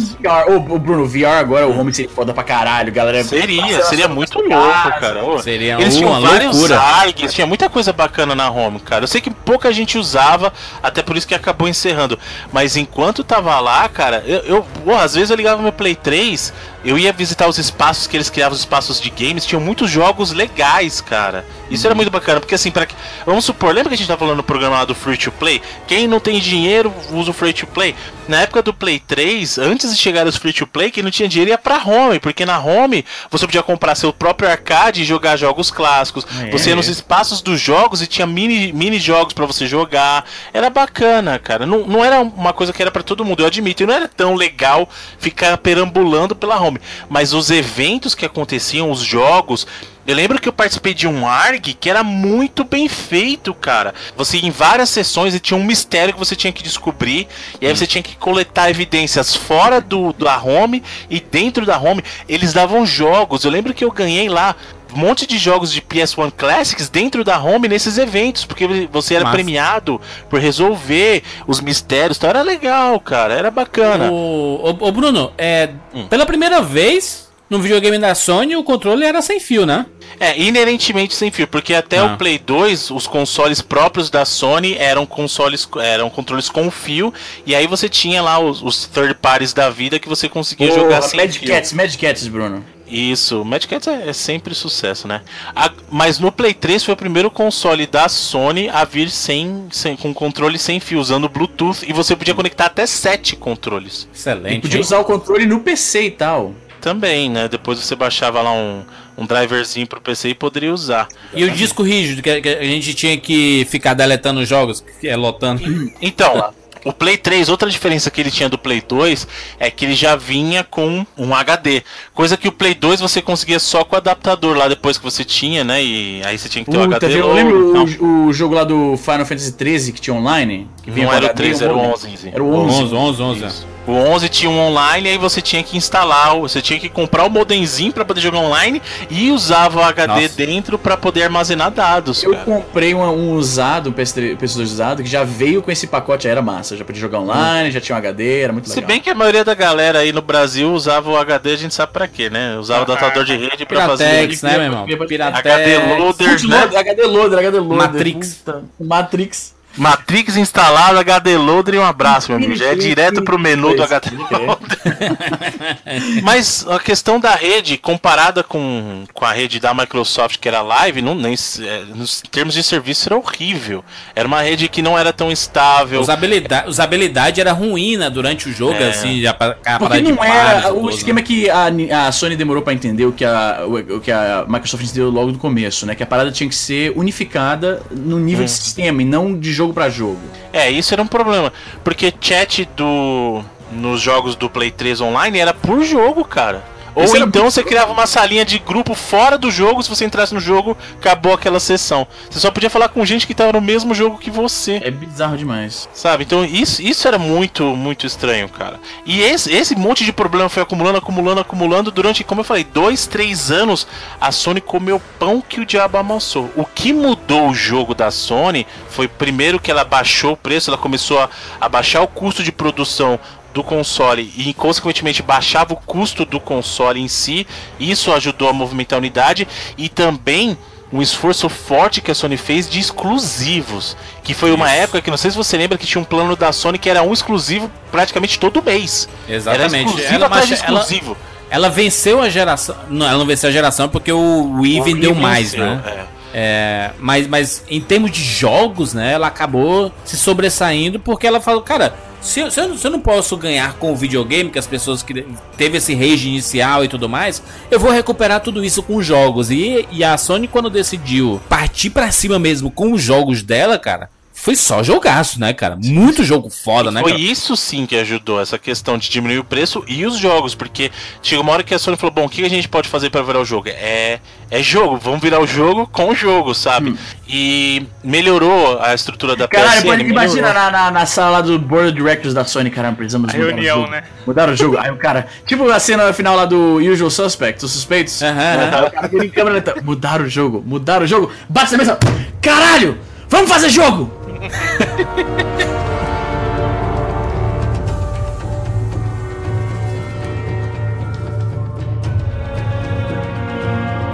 Ô, ô, Bruno, VR agora, o home seria foda pra caralho, galera. Seria, seria muito louco, cara. Ô, Seria Eles tinham uma vários loucura. ARGs, tinha muita coisa bacana na home, cara. Eu sei que pouca gente usava, até por isso que acabou encerrando. Mas enquanto tava lá, cara, eu, eu às vezes eu ligava meu Play 3, eu ia visitar os espaços que eles criavam, os espaços de games, tinham muitos jogos legais, cara. Isso era muito bacana, porque assim, para vamos supor, lembra que a gente tá falando no programa lá do Free to Play? Quem não tem dinheiro usa o Free to Play. Na época do Play 3, antes de chegar os Free to Play, quem não tinha dinheiro ia pra home, porque na home você podia comprar seu próprio arcade e jogar jogos clássicos. É. Você ia nos espaços dos jogos e tinha mini, mini jogos pra você jogar. Era bacana, cara. Não, não era uma coisa que era pra todo mundo, eu admito. E não era tão legal ficar perambulando pela home. Mas os eventos que aconteciam, os jogos. Eu lembro que eu participei de um ARG que era muito bem feito, cara. Você em várias sessões e tinha um mistério que você tinha que descobrir. E aí você tinha que coletar evidências fora do, da home e dentro da home. Eles davam jogos. Eu lembro que eu ganhei lá um monte de jogos de PS1 Classics dentro da home nesses eventos, porque você era Massa. premiado por resolver os mistérios. Então era legal, cara. Era bacana. O, o, o Bruno, é, Hum. pela primeira vez no videogame da Sony o controle era sem fio, né? É, inerentemente sem fio, porque até Ah. o Play 2, os consoles próprios da Sony eram consoles, eram controles com fio, e aí você tinha lá os, os third parties da vida que você conseguia jogar Porra, sem Mad fio. Cats, Mad Cats, Bruno. Isso, Mad Cats é, é sempre sucesso, né? A- mas no Play 3 foi o primeiro console da Sony a vir sem, sem com controle sem fio, usando Bluetooth, e você podia conectar até sete controles. E Excelente. podia hein? usar o controle no PC e tal. Também, né? Depois você baixava lá um, um driverzinho pro PC e poderia usar. E o disco rígido, que, a gente tinha que ficar deletando os jogos, que é lotando. Então, o Play 3, outra diferença que ele tinha do Play 2 é que ele já vinha com um HD. Coisa que o Play 2 você conseguia só com o adaptador lá depois que você tinha, né? E aí você tinha que ter o Puta, HD. eu lembro o, o jogo lá do Final Fantasy 13 que tinha online. Que Não com era o HD, 3, era o modem. 11. Era o 11. 11, 11, 11. O 11 tinha um online, aí você tinha que instalar, você tinha que comprar o modemzinho pra poder jogar online e usava o HD Nossa. dentro pra poder armazenar dados. Eu cara. comprei um, um usado, um PS3, PS2 usado, que já veio com esse pacote, aí era massa. Já podia jogar online, já tinha um HD, era muito Se legal. bem que a maioria da galera aí no Brasil usava o HD, a gente sabe pra quê, né? Usava o adaptador de rede pra fazer. Piratex, né, meu irmão? HD Piratex. HD loader, né? HD Loader, HD Loader. Matrix. Puta, Matrix. Matrix instalado, HD Loader e um abraço, meu amigo. Já é direto pro menu do HD Loader. Mas a questão da rede, comparada com, com a rede da Microsoft, que era live, não, nem, é, nos termos de serviço era horrível. Era uma rede que não era tão estável. Usabilidade, usabilidade era ruim, né, durante o jogo, É. assim, já para Porque não era. né? O esquema é que a, a Sony demorou pra entender o que a, o, o que a Microsoft entendeu logo do começo, né? Que a parada tinha que ser unificada no nível Hum. de sistema e não de jogo pra jogo. É, isso era um problema. Porque chat do. Nos jogos do Play 3 online era por jogo, cara. Ou Isso então você criava uma salinha de grupo fora do jogo, se você entrasse no jogo, acabou aquela sessão. Você só podia falar com gente que tava no mesmo jogo que você. É bizarro demais. Sabe? Então isso, isso era muito, muito estranho, cara. E esse, esse monte de problema foi acumulando, acumulando, acumulando durante, como eu falei, dois, três anos. A Sony comeu pão que o diabo amassou. O que mudou o jogo da Sony foi primeiro que ela baixou o preço, ela começou a, a baixar o custo de produção do console e consequentemente baixava o custo do console em si. Isso ajudou a movimentar a unidade e também um esforço forte que a Sony fez de exclusivos. Que foi uma época que não sei se você lembra que tinha um plano da Sony que era um exclusivo praticamente todo mês. Exatamente. Era exclusivo Ela- atrás de mas ela- exclusivo. Ela venceu a geração. Não, ela não venceu a geração porque o Wii vendeu mais, venceu, né? é. É, mas, mas em termos de jogos, né? Ela acabou se sobressaindo porque ela falou, cara, Se, eu- se eu, se eu não posso ganhar com o videogame, que as pessoas que teve esse rage inicial e tudo mais, eu vou recuperar tudo isso com jogos. E, e a Sony, quando decidiu partir pra cima mesmo com os jogos dela, cara, foi só jogaço, né, cara? Muito jogo foda, né, Foi cara? isso sim que ajudou, essa questão de diminuir o preço e os jogos, porque chegou uma hora que a Sony falou, bom, o que a gente pode fazer pra virar o jogo? É, é jogo, vamos virar o jogo com o jogo, sabe? E melhorou a estrutura da Caralho, PSN, pode melhorou. imagina na, na, na sala lá do Board of Directors da Sony, caramba, precisamos A mudar reunião, o jogo. né? Mudaram o jogo. Aí o cara, tipo a cena final lá do Usual Suspects, os suspeitos. Aham, Né, tá, o cara em câmera lenta, mudaram o jogo, mudaram o jogo, bate na mesa, caralho, vamos fazer jogo! 嗯哈哈哈哈哈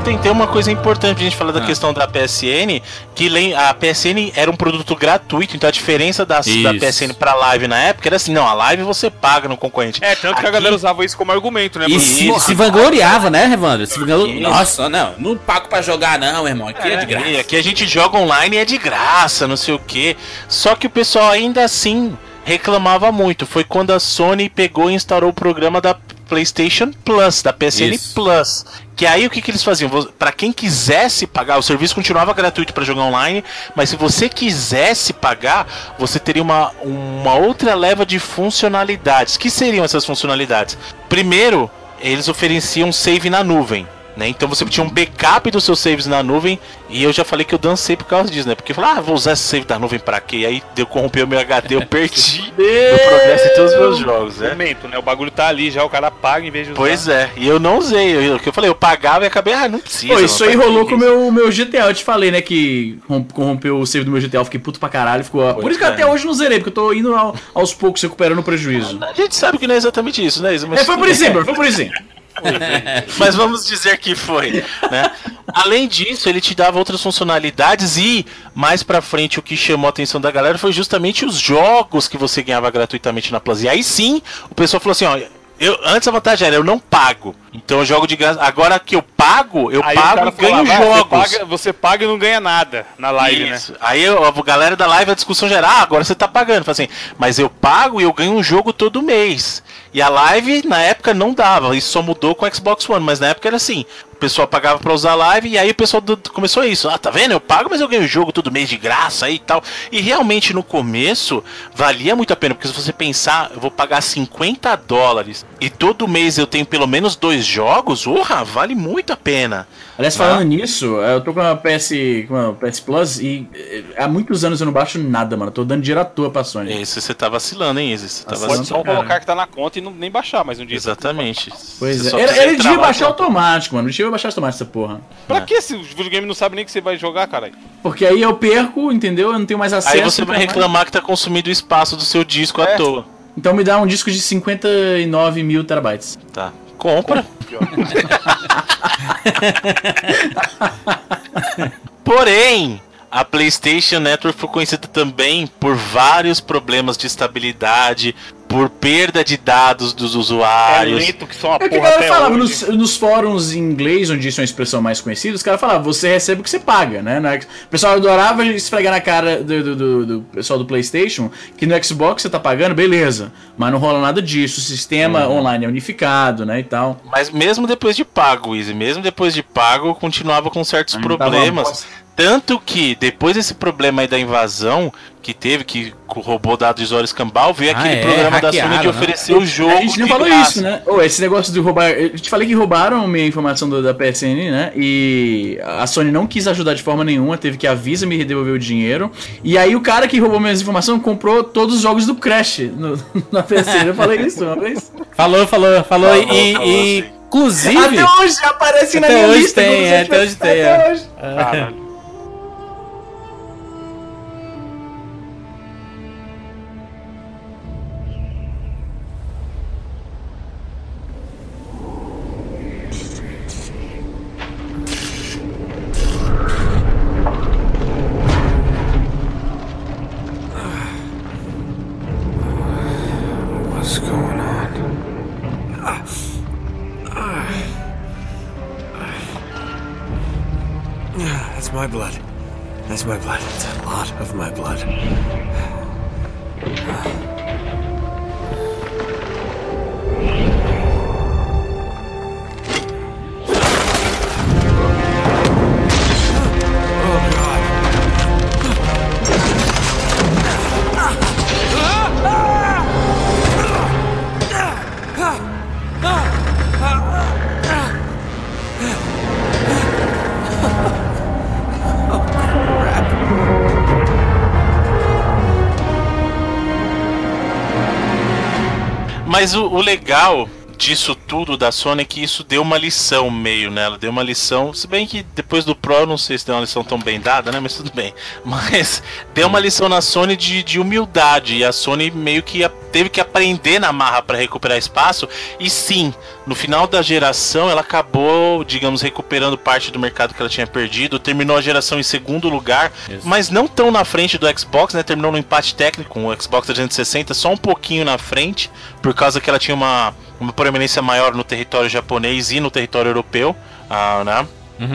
Tem, tem uma coisa importante pra gente falar da Ah. questão da PSN, que a PSN era um produto gratuito, então a diferença da, da. PSN pra live na época era assim, não, a live você paga no concorrente. É, tanto que a Aqui- galera usava isso como argumento, né? E se, se vangloriava, né, Evandro? Se vanglori- Nossa, não, não pago pra jogar, não, irmão. Aqui é, de graça. E aqui a gente joga online e é de graça, não sei o que. Só que o pessoal ainda assim reclamava muito. Foi quando a Sony pegou e instaurou o programa da PlayStation Plus, da PSN Isso. Plus. Que aí o que, que eles faziam? Pra quem quisesse pagar, o serviço continuava gratuito pra jogar online, mas se você quisesse pagar, você teria uma, uma outra leva de funcionalidades. Que seriam essas funcionalidades? Primeiro, eles ofereciam save na nuvem. Né? Então você tinha um backup dos seus saves na nuvem e eu já falei que eu dancei por causa disso, né? Porque eu falei, ah, vou usar esse save da nuvem pra quê? E aí deu corrompeu meu HD, eu perdi meu progresso em todos os meus jogos, né? Momento, né? O bagulho tá ali já, o cara paga em vez de usar. Pois é, e eu não usei, eu, eu, eu falei, eu pagava e acabei, ah, não precisa. Pô, isso aí rolou com o meu, meu GTA, eu te falei, né, que rom- corrompeu o save do meu GTA, eu fiquei puto pra caralho, ficou... Por isso que é. até hoje eu não zerei, porque eu tô indo ao- aos poucos recuperando o prejuízo. A gente sabe que não é exatamente isso, né, Isa? Mas É, foi por exemplo, foi por exemplo. Mas vamos dizer que foi, né? Além disso, ele te dava outras funcionalidades e mais pra frente o que chamou a atenção da galera foi justamente os jogos que você ganhava gratuitamente na Plus. E aí sim, o pessoal falou assim, ó, eu antes a vantagem era eu não pago. Então eu jogo de graça. Agora que eu pago, eu Aí pago e ganho falava, ah, jogos. Você paga, você paga e não ganha nada na live, Isso. Aí eu- a galera da live, a discussão geral, ah, agora você tá pagando. Fala assim, mas eu pago e eu ganho um jogo todo mês. E a live, na época, não dava. Isso só mudou com o Xbox One, mas na época era assim. O pessoal pagava pra usar a live e aí o pessoal do- começou isso. Ah, tá vendo? Eu pago, mas eu ganho o jogo todo mês de graça aí e tal. E realmente no começo valia muito a pena, porque se você pensar, eu vou pagar 50 dólares e todo mês eu tenho pelo menos dois jogos, urra, vale muito a pena. Aliás, falando nisso, eu tô com a PS, com a PS Plus e eh, há muitos anos eu não baixo nada, mano. Eu tô dando dinheiro à toa pra Sony. Esse você tá vacilando, hein, Izzy? Você tá Nossa, Pode vacilando. só colocar que tá na conta e não, nem baixar, mas um dia. Exatamente. Pois é. Ele, ele devia baixar automático, mano. Não devia baixar automático essa porra. Pra que se o videogame não sabe nem que você vai jogar, caralho? Porque aí eu perco, entendeu? Eu não tenho mais acesso. Aí você vai nunca mais. reclamar que tá consumindo o espaço do seu disco à É. toa. Então me dá um disco de 59 mil terabytes. Tá. Compra. Porém, a PlayStation Network foi conhecida também por vários problemas de estabilidade, por perda de dados dos É usuários. lento que só uma É o que a porra até falava nos, nos fóruns em inglês, onde isso é uma expressão mais conhecida, os caras falavam, você recebe o que você paga, né? No X- O pessoal adorava esfregar na cara do, do, do- do pessoal do Playstation que no Xbox você tá pagando, beleza. Mas não rola nada disso, o sistema Uhum. online é unificado, né, e tal. Mas mesmo depois de pago, Easy, mesmo depois de pago, continuava com certos tava problemas. bosta. Tanto que, depois desse problema aí da invasão que teve, que roubou dados de usuário escambau, veio Ah, aquele é, programa da Sony de né? oferecer o jogo. a gente não falou graça. isso, né? Ô, esse negócio de roubar. Eu te falei que roubaram minha informação do- da PSN, né? E a Sony não quis ajudar de forma nenhuma, teve que a Visa me devolver o dinheiro. E aí o cara que roubou minhas informações comprou todos os jogos do Crash no- na PSN. Eu falei isso uma vez. Falou, falou, falou. Falou, e, falou, e- inclusive. Até hoje aparece na Até minha hoje lista. tem, é, até hoje tem, até é. hoje. Caralho. Mas o, o legal disso tudo da Sony é que isso deu uma lição meio nela, deu uma lição, se bem que depois do Pro não sei se deu uma lição tão bem dada, né, mas tudo bem. Mas deu uma lição na Sony de, de humildade e a Sony meio que teve que aprender na marra para recuperar espaço e sim, no final da geração ela acabou, digamos, recuperando parte do mercado que ela tinha perdido, terminou a geração em segundo lugar, mas não tão na frente do Xbox, né, terminou no empate técnico com o Xbox 360, só um pouquinho na frente, por causa que ela tinha uma uma proeminência maior no território japonês e no território europeu, ah, né?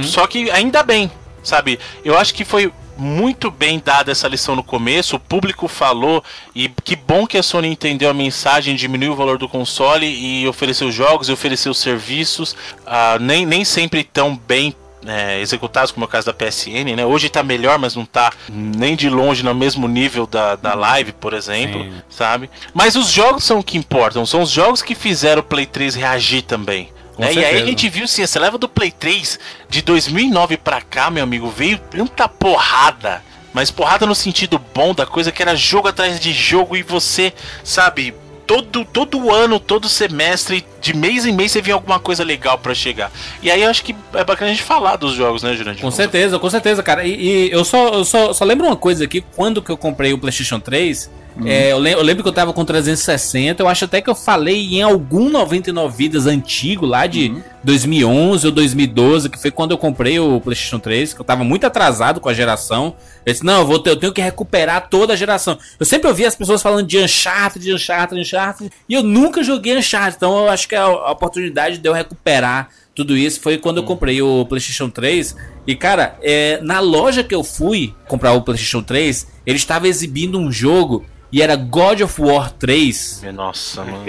Só que ainda bem, sabe? Eu acho que foi muito bem dada essa lição no começo, o público falou e que bom que a Sony entendeu a mensagem, diminuiu o valor do console e ofereceu jogos e ofereceu serviços, ah, nem, nem sempre tão bem é, executados, como é o caso da PSN, né? Hoje tá melhor, mas não tá nem de longe no mesmo nível da, da live, por exemplo, Sim. sabe? Mas os jogos são o que importam, são os jogos que fizeram o Play 3 reagir também. Né? E aí a gente viu sim, essa leva do Play 3 de 2009 pra cá, meu amigo, veio tanta porrada. Mas porrada no sentido bom da coisa, que era jogo atrás de jogo e você, sabe, todo, todo ano, todo semestre, de mês em mês você via alguma coisa legal pra chegar. E aí eu acho que é bacana a gente falar dos jogos, né, Jurandir? Com certeza, com certeza, cara. E, e eu, só, eu só, só lembro uma coisa aqui, quando que eu comprei o PlayStation 3, é, eu, lem- eu lembro que eu tava com 360, eu acho até que eu falei em algum 99 vidas antigo, lá de 2011 ou 2012, que foi quando eu comprei o PlayStation 3, que eu tava muito atrasado com a geração. Eu disse, não, eu, vou ter- eu tenho que recuperar toda a geração. Eu sempre ouvia as pessoas falando de Uncharted, de Uncharted, Uncharted, e eu nunca joguei Uncharted, então eu acho que a, a oportunidade de eu recuperar tudo isso foi quando eu comprei o PlayStation 3. E, cara, é, na loja que eu fui comprar o PlayStation 3, ele estava exibindo um jogo e era God of War 3. Nossa, mano.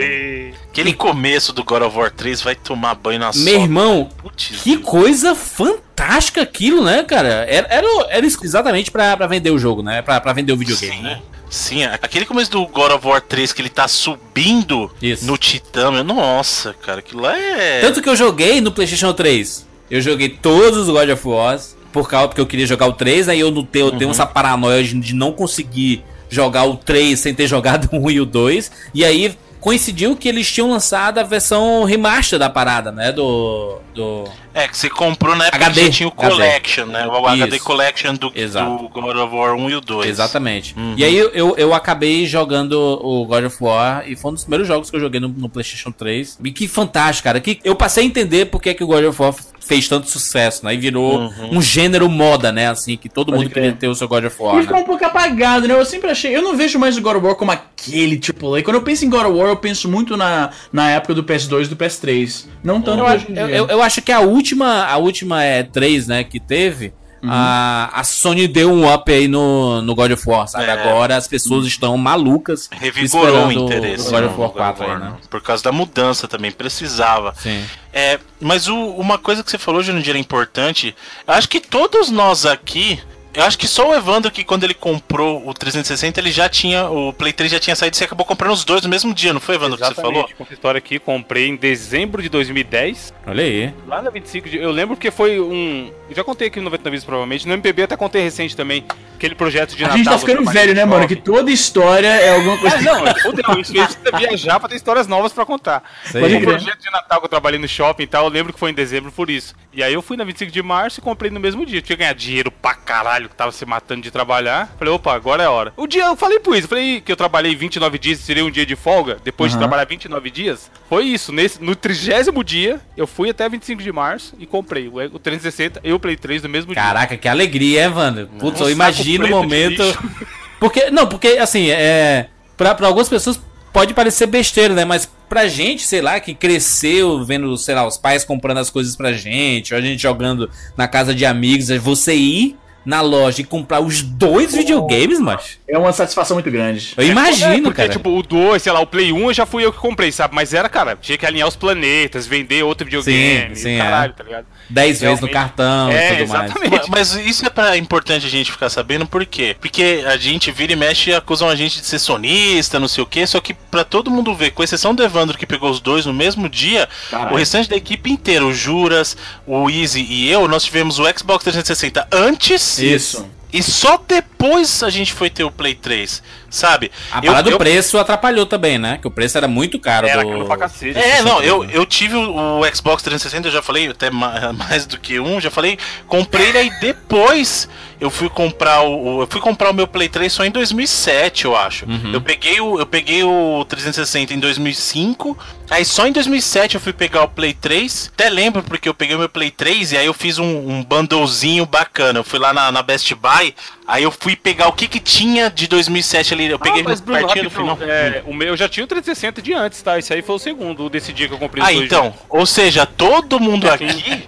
Aquele começo do God of War 3 vai tomar banho na Meu sopa. irmão, Putz, que coisa fantástica aquilo, né, cara? Era, era, era exatamente pra, pra vender o jogo, né? Pra, pra vender o videogame, Sim. né? Sim, aquele começo do God of War 3 que ele tá subindo Isso. no Titã, meu, nossa, cara, aquilo lá é. Tanto que eu joguei no PlayStation 3. Eu joguei todos os God of Wars por causa porque eu queria jogar o 3, aí eu, não tenho, eu tenho essa paranoia de, de não conseguir jogar o 3 sem ter jogado o 1 e o 2. E aí coincidiu que eles tinham lançado a versão remaster da parada, né? Do. do... É, que você comprou na época HD, que tinha o HD. Collection, né? O HD Isso. Collection do, Exato. do God of War 1 e o 2. Exatamente. Uhum. E aí eu, eu, acabei jogando o God of War e foi um dos primeiros jogos que eu joguei no, no PlayStation 3. E que fantástico, cara. Que eu passei a entender porque é que o God of War fez tanto sucesso, né? E virou Uhum. um gênero moda, né? Assim, que todo Pode mundo crer. queria ter o seu God of E War, ficou né? um pouco apagado, né? Eu sempre achei. Eu não vejo mais o God of War como aquele tipo. Quando eu penso em God of War, eu penso muito na, na época do PS2 e do PS3. Não tanto Eu, hoje acho- em eu, dia. eu- eu acho que a última, a última é 3, né, que teve. Uhum. A, a Sony deu um up aí no, no God of War, sabe? É. Agora as pessoas estão malucas Revigorou o interesse. God of War God 4 aí, né? Por causa da mudança também, precisava. Sim. É, mas o- uma coisa que você falou, Jurandir, é importante. Eu acho que todos nós aqui. Eu acho que só o Evandro que quando ele comprou o 360, ele já tinha. O Play 3 já tinha saído e você acabou comprando os dois no mesmo dia, não foi, Evandro, que você falou? Exatamente, com essa história aqui, comprei em dezembro de 2010. Olha aí. Lá na 25 de. Eu lembro porque foi um. eu Já contei aqui no 90 Vezes, provavelmente. No MPB até contei recente também. Aquele projeto de A Natal. gente tá ficando velho, né, mano? Que toda história é alguma coisa. É, não, eu isso fez você viajar pra ter histórias novas pra contar. Foi um crer. projeto de Natal que eu trabalhei no shopping e tal, eu lembro que foi em dezembro por isso. E aí eu fui na 25 de março e comprei no mesmo dia. Eu tinha que ganhar dinheiro pra caralho, que tava se matando de trabalhar. Falei, opa, agora é a hora. O dia eu falei pro isso, falei que eu trabalhei 29 dias e tirei um dia de folga, depois de Aham. trabalhar 29 dias. Foi isso, nesse, no trigésimo dia, eu fui até 25 de março e comprei o, o 360 e o Play 3 no mesmo dia. Caraca, que alegria, hein, Evandro? Putz, eu imagino o de momento. Porque, não, porque assim, é. Pra, pra algumas pessoas pode parecer besteira, né? Mas pra gente, sei lá, que cresceu vendo, sei lá, os pais comprando as coisas pra gente, ou a gente jogando na casa de amigos, é você ir na loja e comprar os dois videogames, macho. É uma satisfação muito grande. Eu É, imagino, porque, cara. tipo, o 2, sei lá, o Play 1 já fui eu que comprei, sabe? Mas era, cara, tinha que alinhar os planetas, vender outro videogame, Sim, sim, caralho, é. tá ligado? 10 vezes no cartão É, e tudo mais. exatamente. Mas, mas isso é pra, importante a gente ficar sabendo, por quê? Porque a gente vira e mexe e acusam a gente de ser sonista, não sei o quê, só que pra todo mundo ver, com exceção do Evandro que pegou os dois no mesmo dia, Caralho. o restante da equipe inteira, o Juras, o Easy e eu, nós tivemos o Xbox 360 antes Isso. e só depois a gente foi ter o Play 3, sabe? A Eu- parada eu- do preço atrapalhou também, né? Que o preço era muito caro. Era do... aquilo pra cacete. É, não, eu, eu tive o, o Xbox 360, eu já falei, até ma- mais do que um, já falei, comprei ele aí depois eu fui comprar o, eu fui comprar o meu Play 3 só em 2007, eu acho. Eu peguei o eu peguei o 360 em 2005, aí só em 2007 eu fui pegar o Play 3. Até lembro porque eu peguei o meu Play 3 e aí eu fiz um, um bundlezinho bacana. Eu fui lá na, na Best Buy, aí eu fui pegar o que que tinha de 2007 ali, eu peguei ah, mas no Bruno, pertinho do rapidão, final. é, o meu eu já tinha o 360 de antes, tá? Esse aí foi o segundo, desse dia que eu comprei Ah, então. Ou seja, todo mundo aqui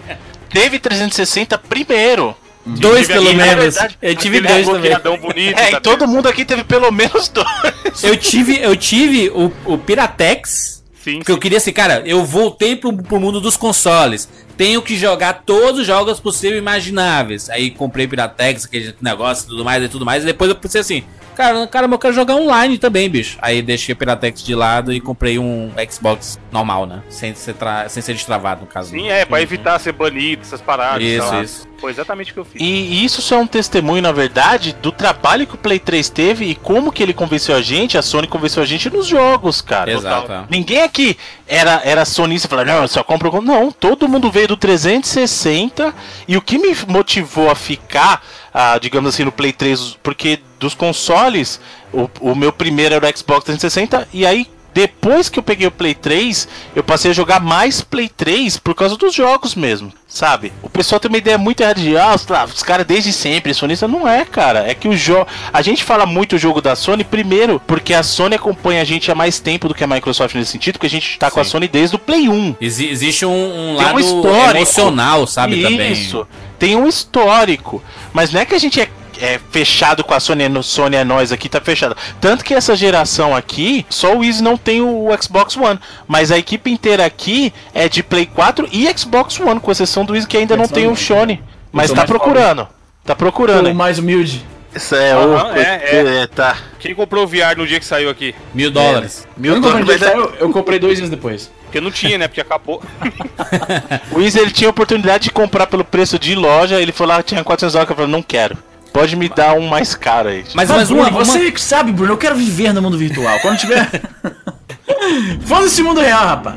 teve 360 primeiro. Dois, tive pelo aqui, menos. verdade, Eu tive dois também. bloqueadão bonito. É, tá e todo mundo aqui teve pelo menos dois. Eu tive, eu tive o, o Piratex. Sim, Porque eu queria assim, cara, eu voltei pro, pro mundo dos consoles. Tenho que jogar todos os jogos possíveis e imagináveis. Aí comprei Piratex, aquele negócio e tudo mais e tudo mais. E depois eu pensei assim, cara, cara, eu quero jogar online também, bicho. Aí deixei o Piratex de lado e comprei um Xbox normal, né? Sem ser, tra- sem ser destravado, no caso. Sim, é, pra evitar ser banido, essas paradas. Isso, sei lá. isso. Foi exatamente o que eu fiz. E, isso só é um testemunho, na verdade, do trabalho que o Play 3 teve e como que ele convenceu a gente, a Sony convenceu a gente nos jogos, cara. Exato. Ninguém aqui era, era sonista e falava, não, eu só compro. com-". Não, todo mundo veio do 360 e o que me motivou a ficar, ah, digamos assim, no Play 3, porque dos consoles, o, o meu primeiro era o Xbox 360 e aí. Depois que eu peguei o Play 3, eu passei a jogar mais Play 3 por causa dos jogos mesmo, sabe? O pessoal tem uma ideia muito errada de, ah, os, caras desde sempre, sonista não é, cara. É que o jogo. A gente fala muito o jogo da Sony, primeiro, porque a Sony acompanha a gente há mais tempo do que a Microsoft nesse sentido, porque a gente tá com a Sim. Sony desde o Play 1. Exi- existe um, um lado emocional, sabe, também. Isso. Tem um histórico. Mas não é que a gente é, é fechado com a Sony, é no- Sony é nós aqui, tá fechado. Tanto que essa geração aqui, só o Easy não tem o Xbox One. Mas a equipe inteira aqui é de Play 4 e Xbox One, com exceção do Easy que ainda não tem o Sony. Mas tá procurando. Tá procurando. O mais humilde. Isso é, Aham, o. é, é, tá. Quem comprou o VR no dia que saiu aqui? Mil dólares. Eu, Mil dólares, mas é- eu, eu comprei dois dias depois. Porque não tinha, né? Porque acabou. O Easy ele tinha a oportunidade de comprar pelo preço de loja. Ele foi lá, tinha 400 dólares. Eu falei, não quero. Pode me dar um mais caro aí. Mas, Mas, mas Bruno, uma, uma- você que sabe, Bruno, eu quero viver no mundo virtual. Quando tiver. Foda esse mundo real, rapaz.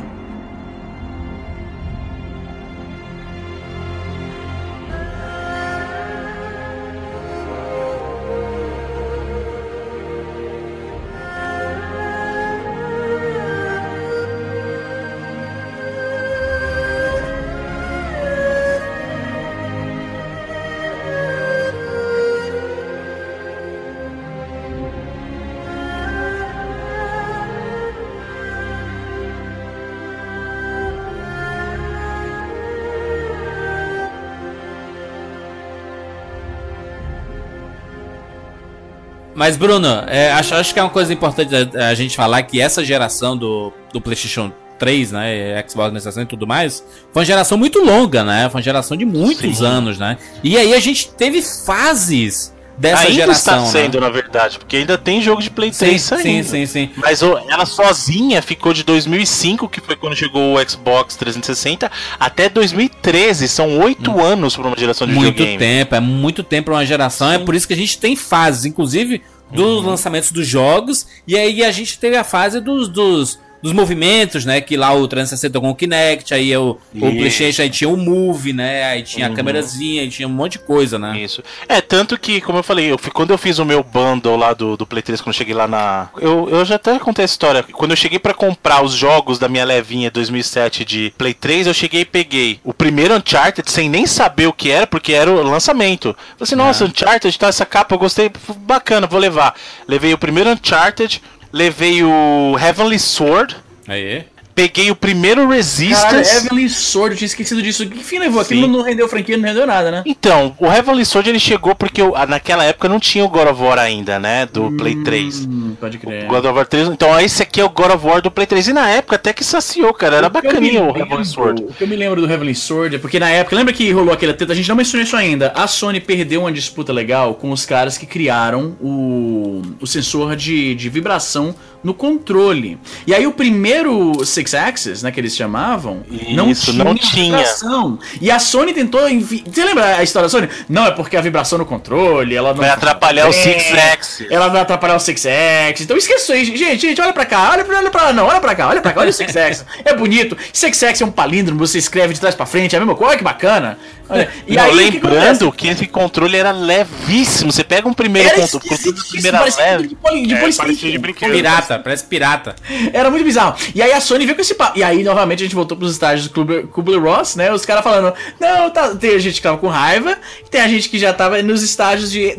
Mas, Bruno, é, acho, acho que é uma coisa importante a, a gente falar que essa geração do, do PlayStation 3, né? Xbox 360 e tudo mais, foi uma geração muito longa, né? Foi uma geração de muitos Sim. anos, né? E aí a gente teve fases dessa ainda geração. está sendo, né? na verdade, porque ainda tem jogo de Play Sim, 3 sim, saindo. sim, sim. Mas ô, ela sozinha ficou de 2005, que foi quando chegou o Xbox 360, até 2013. São oito anos para uma geração de Hum. Muito videogame. tempo, é muito tempo pra uma geração. É por isso que a gente tem fases, inclusive dos Uhum. lançamentos dos jogos. E aí a gente teve a fase dos, dos, dos movimentos, né? Que lá o 360 com o Kinect, aí o, o Isso. Uhum. PlayStation aí tinha o Move, né? Aí tinha a câmerazinha, aí tinha um monte de coisa, né? Isso. É, tanto que, como eu falei, eu, fui- quando eu fiz o meu bundle lá do, do Play 3, quando eu cheguei lá na. Eu, eu já até contei a história. Quando eu cheguei pra comprar os jogos da minha levinha 2007 de Play 3, eu cheguei e peguei o primeiro Uncharted sem nem saber o que era, porque era o lançamento. Falei assim, nossa, Uncharted, tá, essa capa eu gostei, bacana, vou levar. Levei o primeiro Uncharted, levei o Heavenly Sword, Aí. Peguei o primeiro Caralho, Resistance. Heavenly Sword, eu tinha esquecido disso. Que fim levou? Aquilo não rendeu franquia, não rendeu nada, né? Então, o Heavenly Sword ele chegou porque eu- naquela época não tinha o God of War ainda, né? Do Play 3. Hum, pode crer. God of War 3. Então esse aqui é o God of War do Play 3. E na época até que saciou, cara. Era O bacaninho me o Heavenly lembro- Sword. O que eu me lembro do Heavenly Sword é porque na época, lembra que rolou aquela treta? A gente não mencionou isso ainda. A Sony perdeu uma disputa legal com os caras que criaram o, o sensor de, de vibração no controle. E aí o primeiro 60 Six Axis, né, que eles chamavam, não Isso, tinha, não tinha. vibração. E a Sony tentou... envi- Você lembra a história da Sony? Não, é porque a vibração no controle, ela não... Vai atrapalhar o Six Axis. Ela vai atrapalhar o Six Axis. Então esqueça isso aí. Gente, gente, olha pra cá. Olha pra, olha pra lá. Não, olha pra cá. Olha pra cá. Olha o Six Axis. É bonito. Six Axis é um palíndromo. Você escreve de trás pra frente. É a mesma coisa. Olha que bacana. E Não, aí, que lembrando acontece? que, esse controle era levíssimo. Você pega um primeiro Era controle, controle de primeira leve. de poli- de É, parecia de brinquedo. Pirata, parece pirata. Era muito bizarro. E aí a Sony veio com esse papo. E aí, novamente, a gente voltou pros estágios do Kubler- Kubler-Ross, né? Os caras falando, não, tá... tem gente que tava com raiva, tem a gente que já tava nos estágios de...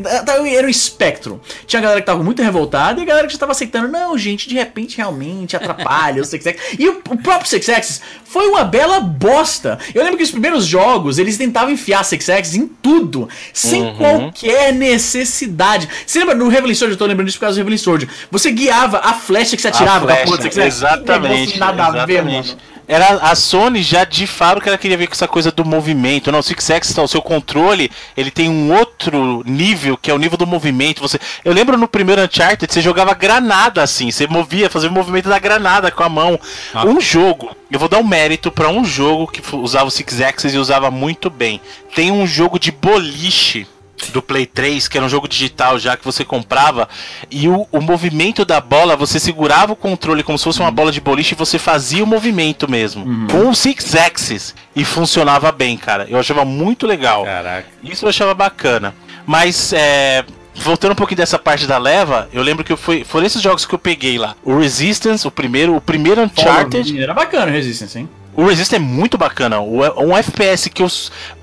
Era um espectro. Tinha a galera que tava muito revoltada e a galera que já tava aceitando, não, gente, de repente, realmente, atrapalha o Six. E o, o próprio Six foi uma bela bosta. Eu lembro que os primeiros jogos, eles tentavam enfiar Six Axis em tudo, sem qualquer necessidade. Você lembra no Heavenly Sword? Eu tô lembrando disso por causa do Heavenly Sword. Você guiava a flecha que você atirava com a porra do Six Axis. exatamente. Nada a ver, exatamente. mano. Era a Sony já de faro que ela queria ver com essa coisa do movimento. Não, o Six Axis, tá, o seu controle, ele tem um outro nível, que é o nível do movimento. Você, eu lembro no primeiro Uncharted, você jogava granada assim, você movia, fazia o movimento da granada com a mão. Um jogo, eu vou dar um mérito pra um jogo que usava o Six Axis e usava muito bem. Tem um jogo de boliche do Play 3, que era um jogo digital já que você comprava, e o, o movimento da bola, você segurava o controle como se fosse uma bola de boliche e você fazia o movimento mesmo. Com o Six Axis. E funcionava bem, cara. Eu achava muito legal. Caraca. Isso eu achava bacana. Mas, é. Voltando um pouquinho dessa parte da leva, eu lembro que eu fui, foram esses jogos que eu peguei lá. O Resistance, o primeiro, o primeiro Uncharted. Era bacana o Resistance, hein? O Resistance é muito bacana. Um FPS que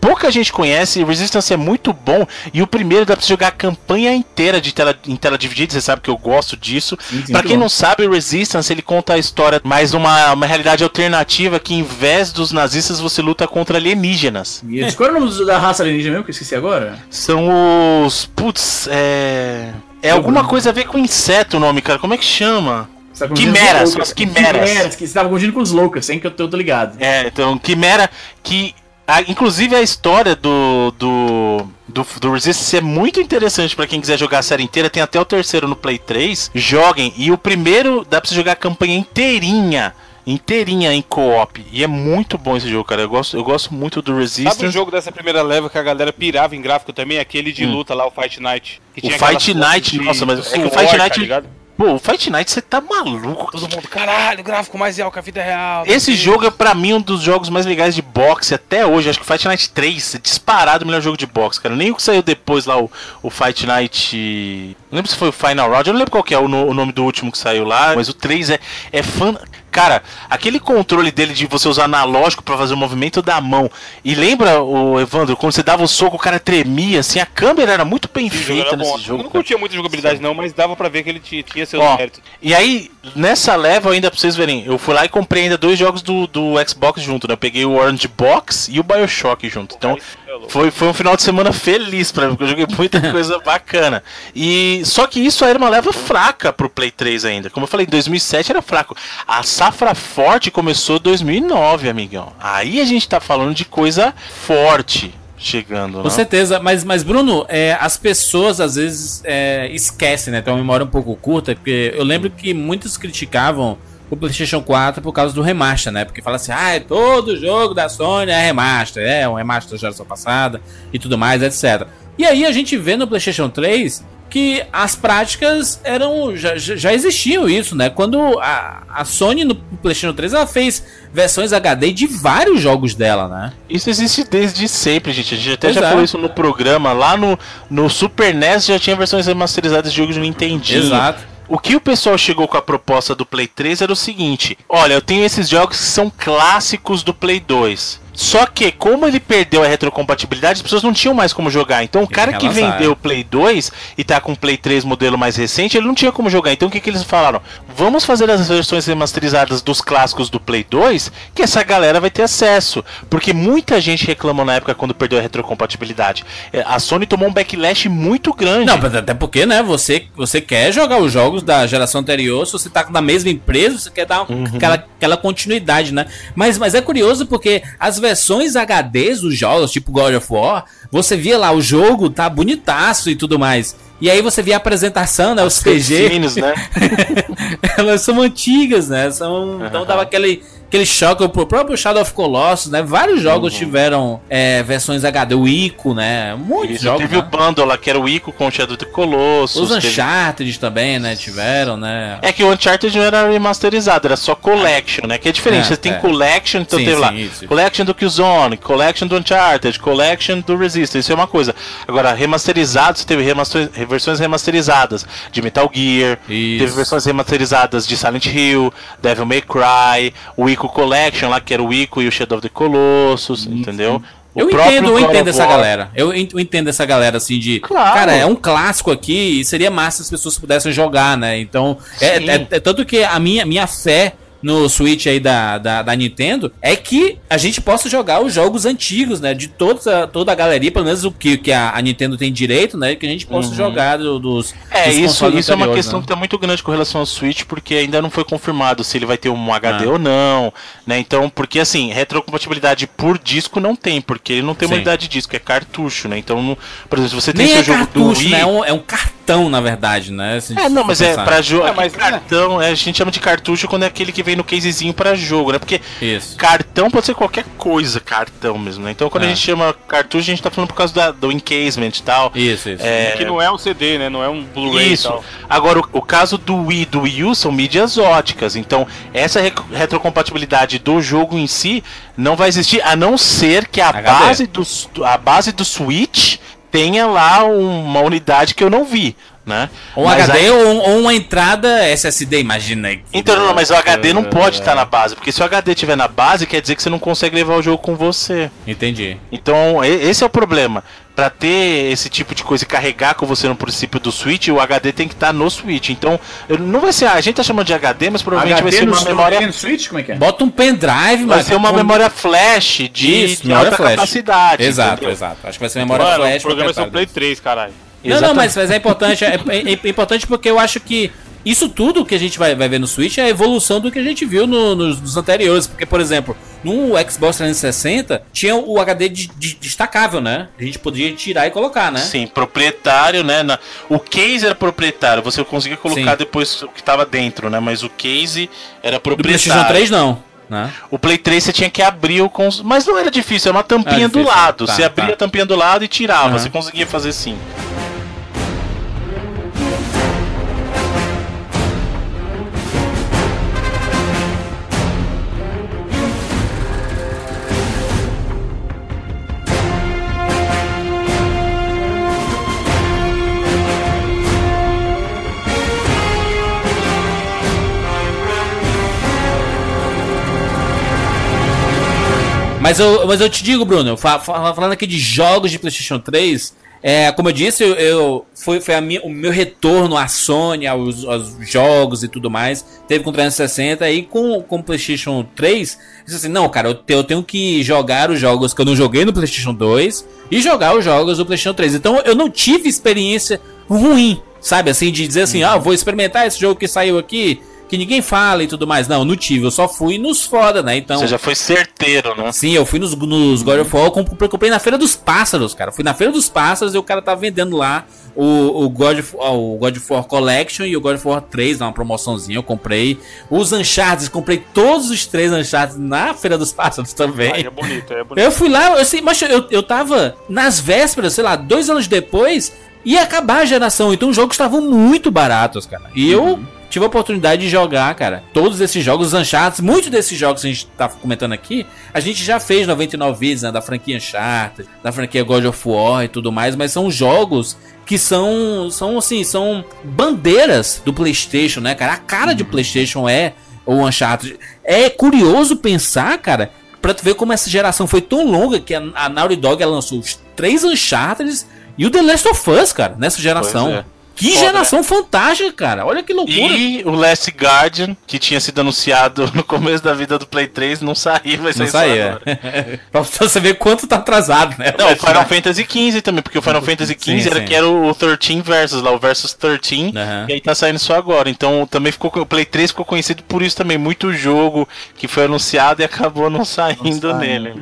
pouca gente conhece. O Resistance é muito bom. E o primeiro dá pra você jogar a campanha inteira de tela, em tela dividida. Você sabe que eu gosto disso. Muito quem bom. não sabe, o Resistance ele conta a história mais uma, uma realidade alternativa que em vez dos nazistas você luta contra alienígenas. Eles- Qual era o nome da raça alienígena mesmo que eu esqueci agora? São os. Putz, é. É alguma coisa a ver com inseto o nome, cara. Como é que chama? Você tá Quimeras, as Loucas. quimeras. que você tava confundindo com os loucas, hein? Que eu tô, eu tô ligado. É, então, Quimera, que. a- inclusive a história do. do. do, do Resistance é muito interessante pra quem quiser jogar a série inteira. Tem até o terceiro no Play 3. Joguem. E o primeiro dá pra você jogar a campanha inteirinha. Inteirinha em co-op. E é muito bom esse jogo, cara. Eu gosto, eu gosto muito do Sabe o Resistance. jogo dessa primeira leva que a galera pirava em gráfico também? Aquele de luta lá, o Fight Night. Que Hum. O Fight Night, de- nossa, mas é que o Fight tá Night- ligado? Pô, o Fight Night você tá maluco. Todo mundo, caralho, gráfico mais real que a vida real. Esse Deus. jogo é pra mim um dos jogos mais legais de boxe até hoje. Acho que o Fight Night 3 é disparado o melhor jogo de boxe, cara. Nem o que saiu depois lá, o, o Fight Night. Não lembro se foi o Final Round, eu não lembro qual que é o, no- o nome do último que saiu lá, mas o 3 é, é fã. Cara, aquele controle dele de você usar analógico pra fazer o movimento da mão. E lembra, o Evandro, quando você dava o soco, o cara tremia, assim, a câmera era muito bem feita nesse bom. jogo. Eu não curtia muita jogabilidade não, mas dava pra ver que ele tinha, tinha seus Ó, méritos. e aí, nessa leva ainda pra vocês verem, eu fui lá e comprei ainda dois jogos do, do Xbox junto, né? Eu peguei o Orange Box e o Bioshock junto. Então, é foi, foi um final de semana feliz pra mim, porque eu joguei muita coisa bacana. E só que isso era uma leva fraca pro Play 3 ainda. Como eu falei, em 2007 era fraco. A safra forte começou em 2009, amigão. Aí a gente tá falando de coisa forte chegando, Com né? certeza, mas, mas Bruno, é, as pessoas às vezes é, esquecem, né? Tem uma memória um pouco curta, porque eu lembro que muitos criticavam o PlayStation 4 por causa do remaster, né? Porque fala assim, ah, todo jogo da Sony é remaster, é um remaster da geração passada e tudo mais, etc. E aí a gente vê no PlayStation 3 que as práticas eram já, já existiam isso, né? Quando a, a Sony no PlayStation 3 ela fez versões HD de vários jogos dela, né? Isso existe desde sempre, gente. A gente até já é. falou isso no programa. Lá no, no Super NES já tinha versões remasterizadas de jogos do Nintendinho. Exato. O que o pessoal chegou com a proposta do Play 3 era o seguinte: olha, eu tenho esses jogos que são clássicos do Play 2. Só que, como ele perdeu a retrocompatibilidade, as pessoas não tinham mais como jogar. Então, o cara que vendeu o Play 2 e tá com o Play 3 modelo mais recente, ele não tinha como jogar. Então, o que, que eles falaram? Vamos fazer as versões remasterizadas dos clássicos do Play 2, que essa galera vai ter acesso. Porque muita gente reclamou na época quando perdeu a retrocompatibilidade. É, A Sony tomou um backlash muito grande. Não, mas até porque, né, você, você quer jogar os jogos da geração anterior, se você tá na mesma empresa, você quer dar um- aquela, aquela continuidade, né? Mas, mas é curioso porque as versões HDs dos jogos, tipo God of War, você via lá o jogo, tá bonitaço e tudo mais. E aí você via a apresentação, né, os CG, né? elas são antigas, né? São, Então dava aquele, aquele choque, o próprio Shadow of Colossus, né? Vários jogos Uhum. tiveram é, versões HD, o Ico, né? Muitos Isso, jogos. teve né? o bundle lá, que era o Ico com o Shadow of Colossus. Os teve- Uncharted também, né? Tiveram, né? É que o Uncharted não era remasterizado, era só Collection, né? Que é diferente. É, Você tem é. Collection, então Sim, teve sim, lá. isso. Collection do Killzone, Collection do Uncharted, Collection do Resistance, isso é uma coisa. Agora, remasterizado, você teve remaster- versões remasterizadas de Metal Gear, Isso. teve versões remasterizadas de Silent Hill, Devil May Cry, o Ico Collection lá, que era o Ico e o Shadow of the Colossus, entendeu? O Eu entendo, eu entendo essa galera. Eu, en- eu entendo essa galera assim de. Claro. Cara, é um clássico aqui e seria massa se as pessoas pudessem jogar, né? Então. É, é- é tanto que a minha, minha fé no Switch aí da, da, da Nintendo é que a gente possa jogar os jogos antigos, né? De toda, toda a galeria, pelo menos o que, que a, a Nintendo tem direito, né? Que a gente possa jogar do- dos. É, dos isso, isso é uma questão né? que tá muito grande com relação ao Switch, porque ainda não foi confirmado se ele vai ter um HD Ah. ou não, né? Então, porque assim, retrocompatibilidade por disco não tem, porque ele não tem uma Sim. unidade de disco, é cartucho, né? Então, por exemplo, se você tem Nem seu é jogo cartucho, do Wii... né? É um, é um cartão, na verdade, né? É, não, mas é pensar. pra jogo. É, mas, cartão, é, a gente chama de cartucho quando é aquele que vem no casezinho pra jogo, né? Porque Isso. cartão pode ser qualquer coisa, cartão mesmo, né? Então quando É. a gente chama cartucho, a gente tá falando por causa da- do encasement e tal. Isso, isso. É, Que não é um CD, né? Não é um Blu-ray e Isso. tal. Agora, o, o caso do Wii e do Wii U são mídias óticas. Então, essa re- retrocompatibilidade do jogo em si não vai existir, a não ser que a, HD. base do, a base do Switch tenha lá uma unidade que eu não vi, né? Ou um HD aí- ou, ou uma entrada SSD, imagina aí. Então, não, mas o HD não pode estar na base, porque se o HD estiver na base, quer dizer que você não consegue levar o jogo com você. Entendi. Então, esse é o problema. Pra ter esse tipo de coisa e carregar com você no princípio do Switch, o HD tem que estar no Switch. Então, eu- não vai ser. A gente tá chamando de HD, mas provavelmente vai ser no uma memória. no Switch? Como é que é? Bota um pendrive, Vai mas ser uma com- memória flash de, Isso, de memória alta flash. capacidade. Exato, entendeu? exato. Acho que vai ser memória Mano, flash. o programa é só. Play 3, caralho. Não, não, mas, mas é importante. É, é- é importante porque eu acho que isso tudo que a gente vai, vai ver no Switch é a evolução do que a gente viu no- nos, nos anteriores. Porque, por exemplo, no Xbox 360 tinha o HD de- de- destacável, né? A gente podia tirar e colocar, né? Sim, proprietário, né? na- O case era proprietário, você conseguia colocar Sim. depois o que tava dentro, né? Mas o case era Do proprietário. PlayStation 3 não. Né? O Play 3 você tinha que abrir o cons... Mas não era difícil, era uma tampinha Ah, do lado. Tá, você abria tá. a tampinha do lado e tirava. Aham. Você conseguia fazer sim. Mas eu, mas eu te digo, Bruno, fa- fa- falando aqui de jogos de PlayStation 3, é, como eu disse, eu, eu- foi, foi a minha- o meu retorno à Sony, aos, aos jogos e tudo mais. Teve com o 360 e com, com o PlayStation 3. Eu disse assim: não, cara, eu, eu tenho que jogar os jogos que eu não joguei no PlayStation 2 e jogar os jogos do PlayStation 3. Então eu não tive experiência ruim, sabe? Assim, de dizer assim: ah, vou experimentar esse jogo que saiu aqui. Que ninguém fala e tudo mais. Não, não tive. Eu só fui nos foda, né? Então. Você já foi certeiro, né? Sim, eu fui nos, nos God of War, eu comprei, comprei na Feira dos Pássaros, cara. Fui na Feira dos Pássaros e o cara tá vendendo lá o, o, God, of, o God of War Collection e o God of War 3, uma promoçãozinha, eu comprei. Os Uncharted, comprei todos os três Uncharted na Feira dos Pássaros também. É bonito, é bonito. Eu fui lá, eu, assim, mas eu, eu tava nas vésperas, sei lá, dois anos depois, ia acabar a geração. Então os jogos estavam muito baratos, cara. E eu tive a oportunidade de jogar, cara, todos esses jogos Uncharted. Muitos desses jogos que a gente tá comentando aqui, a gente já fez 99 vezes, né? Da franquia Uncharted, da franquia God of War e tudo mais, mas são jogos que são, são assim, são bandeiras do PlayStation, né, cara? A cara de PlayStation é o Uncharted. É curioso pensar, cara, pra tu ver como essa geração foi tão longa que a, a Naughty Dog lançou os três Uncharted e o The Last of Us, cara, nessa geração. Pois é. Que Foda, geração fantástica, cara. Olha que loucura. E o Last Guardian, que tinha sido anunciado no começo da vida do Play 3, não saiu, vai sair Não só saía. agora. pra você ver quanto tá atrasado, né? Não, o Final Fantasy XV também, porque o Final Fantasy XV Sim, era sim. que era o 13 Versus lá, o Versus 13, Aham. e aí tá saindo só agora. Então também ficou o Play 3 ficou conhecido por isso também, muito jogo que foi anunciado e acabou não saindo nele.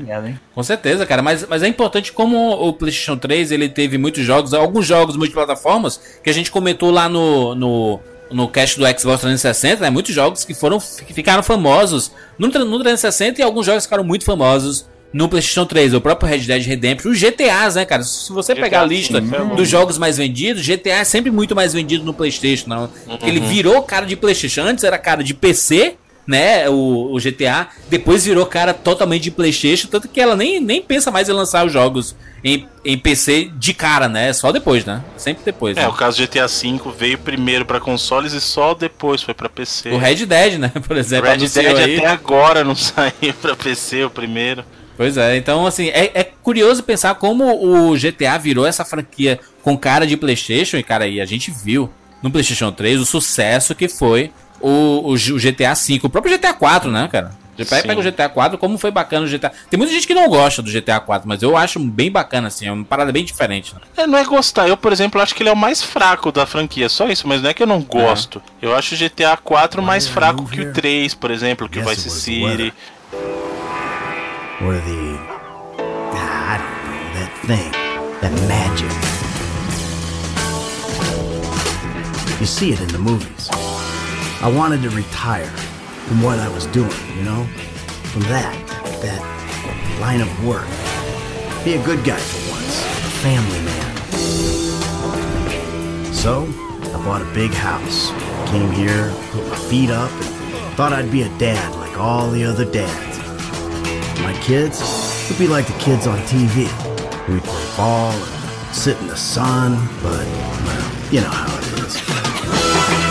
Com certeza, cara, mas, mas é importante como o PlayStation 3 ele teve muitos jogos, alguns jogos multiplataformas que a gente comentou lá no, no, no cast do Xbox 360, né? Muitos jogos que foram que ficaram famosos no, no 360 e alguns jogos ficaram muito famosos no PlayStation 3. O próprio Red Dead Redemption, os GTAs, né, cara? Se você GTA, pegar a lista sim, é dos jogos mais vendidos, GTA é sempre muito mais vendido no PlayStation, não? Ele virou cara de PlayStation. Antes era cara de PC, né? O, o GTA. Depois virou cara totalmente de PlayStation. Tanto que ela nem, nem pensa mais em lançar os jogos em, em PC de cara, né? Só depois, né? Sempre depois. É, né? o caso do GTA V veio primeiro pra consoles e só depois foi pra PC. O Red Dead, né? Por O exemplo, Red anunciou Dead aí. até agora não saiu pra PC, o primeiro. Pois é, então assim, é, é curioso pensar como o GTA virou essa franquia com cara de Playstation, e cara, e a gente viu no Playstation 3 o sucesso que foi o, o, o GTA V, o próprio GTA 4, né, cara? Você pega, Sim. pega o GTA 4, como foi bacana o GTA. Tem muita gente que não gosta do GTA 4, mas eu acho bem bacana, assim, é uma parada bem diferente. Né? É, não é gostar. Eu, por exemplo, acho que ele é o mais fraco da franquia. Só isso, mas não é que eu não gosto. Eu acho o GTA 4 mais fraco que o 3, por exemplo, que o Vice City. Or the. ah, I don't know, that thing. That magic. You see it in the movies. I wanted to retire from what I was doing, you know? From that, that line of work. Be a good guy for once, a family man. So, I bought a big house. Came here, put my feet up, and thought I'd be a dad like all the other dads. My kids would be like the kids on TV. We'd play ball and sit in the sun, but, well, you know how it is.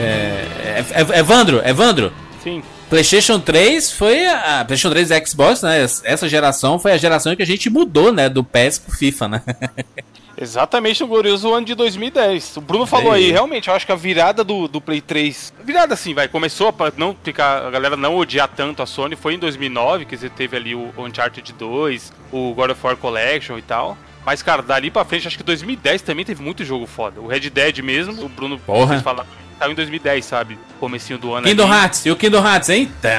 É, é- Evandro, Evandro, Sim. PlayStation 3 foi a, a PlayStation 3 e Xbox, né? Essa geração foi a geração que a gente mudou, né? Do PES pro FIFA, né? Exatamente no glorioso ano de 2010. O Bruno falou Aí. realmente, eu acho que a virada do, do Play 3. Virada assim, vai. Começou pra não ficar. A galera não odiar tanto a Sony. Foi em 2009, que você teve ali o Uncharted 2, o God of War Collection e tal. Mas, cara, dali pra frente, acho que 2010 também teve muito jogo foda. O Red Dead mesmo, o Bruno Porra. falaram, saiu em 2010, sabe? Comecinho do ano Kingdom ali. Hearts, e o Kingdom Hearts, hein? Tá,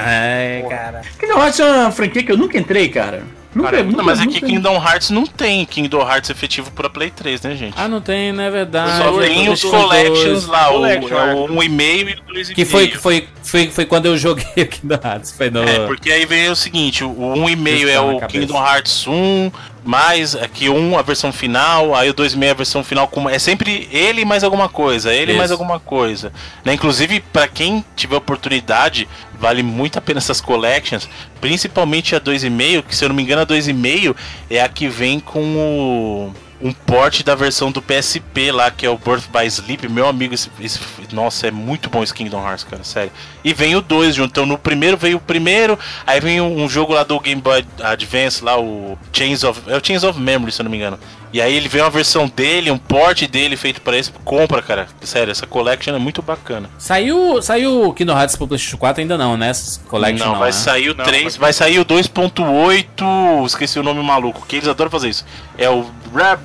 cara. Kingdom Hearts é uma franquia que eu nunca entrei, cara. Nunca, Cara, nunca, mas nunca... aqui Kingdom Hearts não tem Kingdom Hearts efetivo pra Play 3, né, gente? Ah, não tem, não é verdade. Só tem os collections 2. lá, o, Collection, é é. o 1,5 e o 2,5. Que foi, que foi, foi, foi quando eu joguei o Kingdom Hearts. Foi no. É, porque aí vem o seguinte, o 1,5 é o. Kingdom Hearts 1, mais aqui 1 a versão final, aí o 2,5 a versão final com é sempre ele mais alguma coisa, ele Isso. mais alguma coisa. Né? Inclusive, pra quem tiver oportunidade, vale muito a pena essas collections, principalmente a 2,5, que se eu não me engano a 2,5 é a que vem com o um porte da versão do PSP lá, que é o Birth by Sleep. Meu amigo, esse, esse- nossa, é muito bom esse Kingdom Hearts, cara, sério. E vem o 2 junto. Então no primeiro veio o primeiro, aí vem um, um jogo lá do Game Boy Advance, lá o Chains of. É o Chains of Memory, se eu não me engano. E aí ele vem uma versão dele, um porte dele feito para esse. Compra, cara. Sério, essa collection é muito bacana. Saiu, saiu o Kingdom Hearts pro PlayStation 4 ainda não, né? Collection não, não, vai né? sair o Não, 3, mas- vai sair o 2.8, esqueci o nome maluco, que eles adoram fazer isso. É o Bra,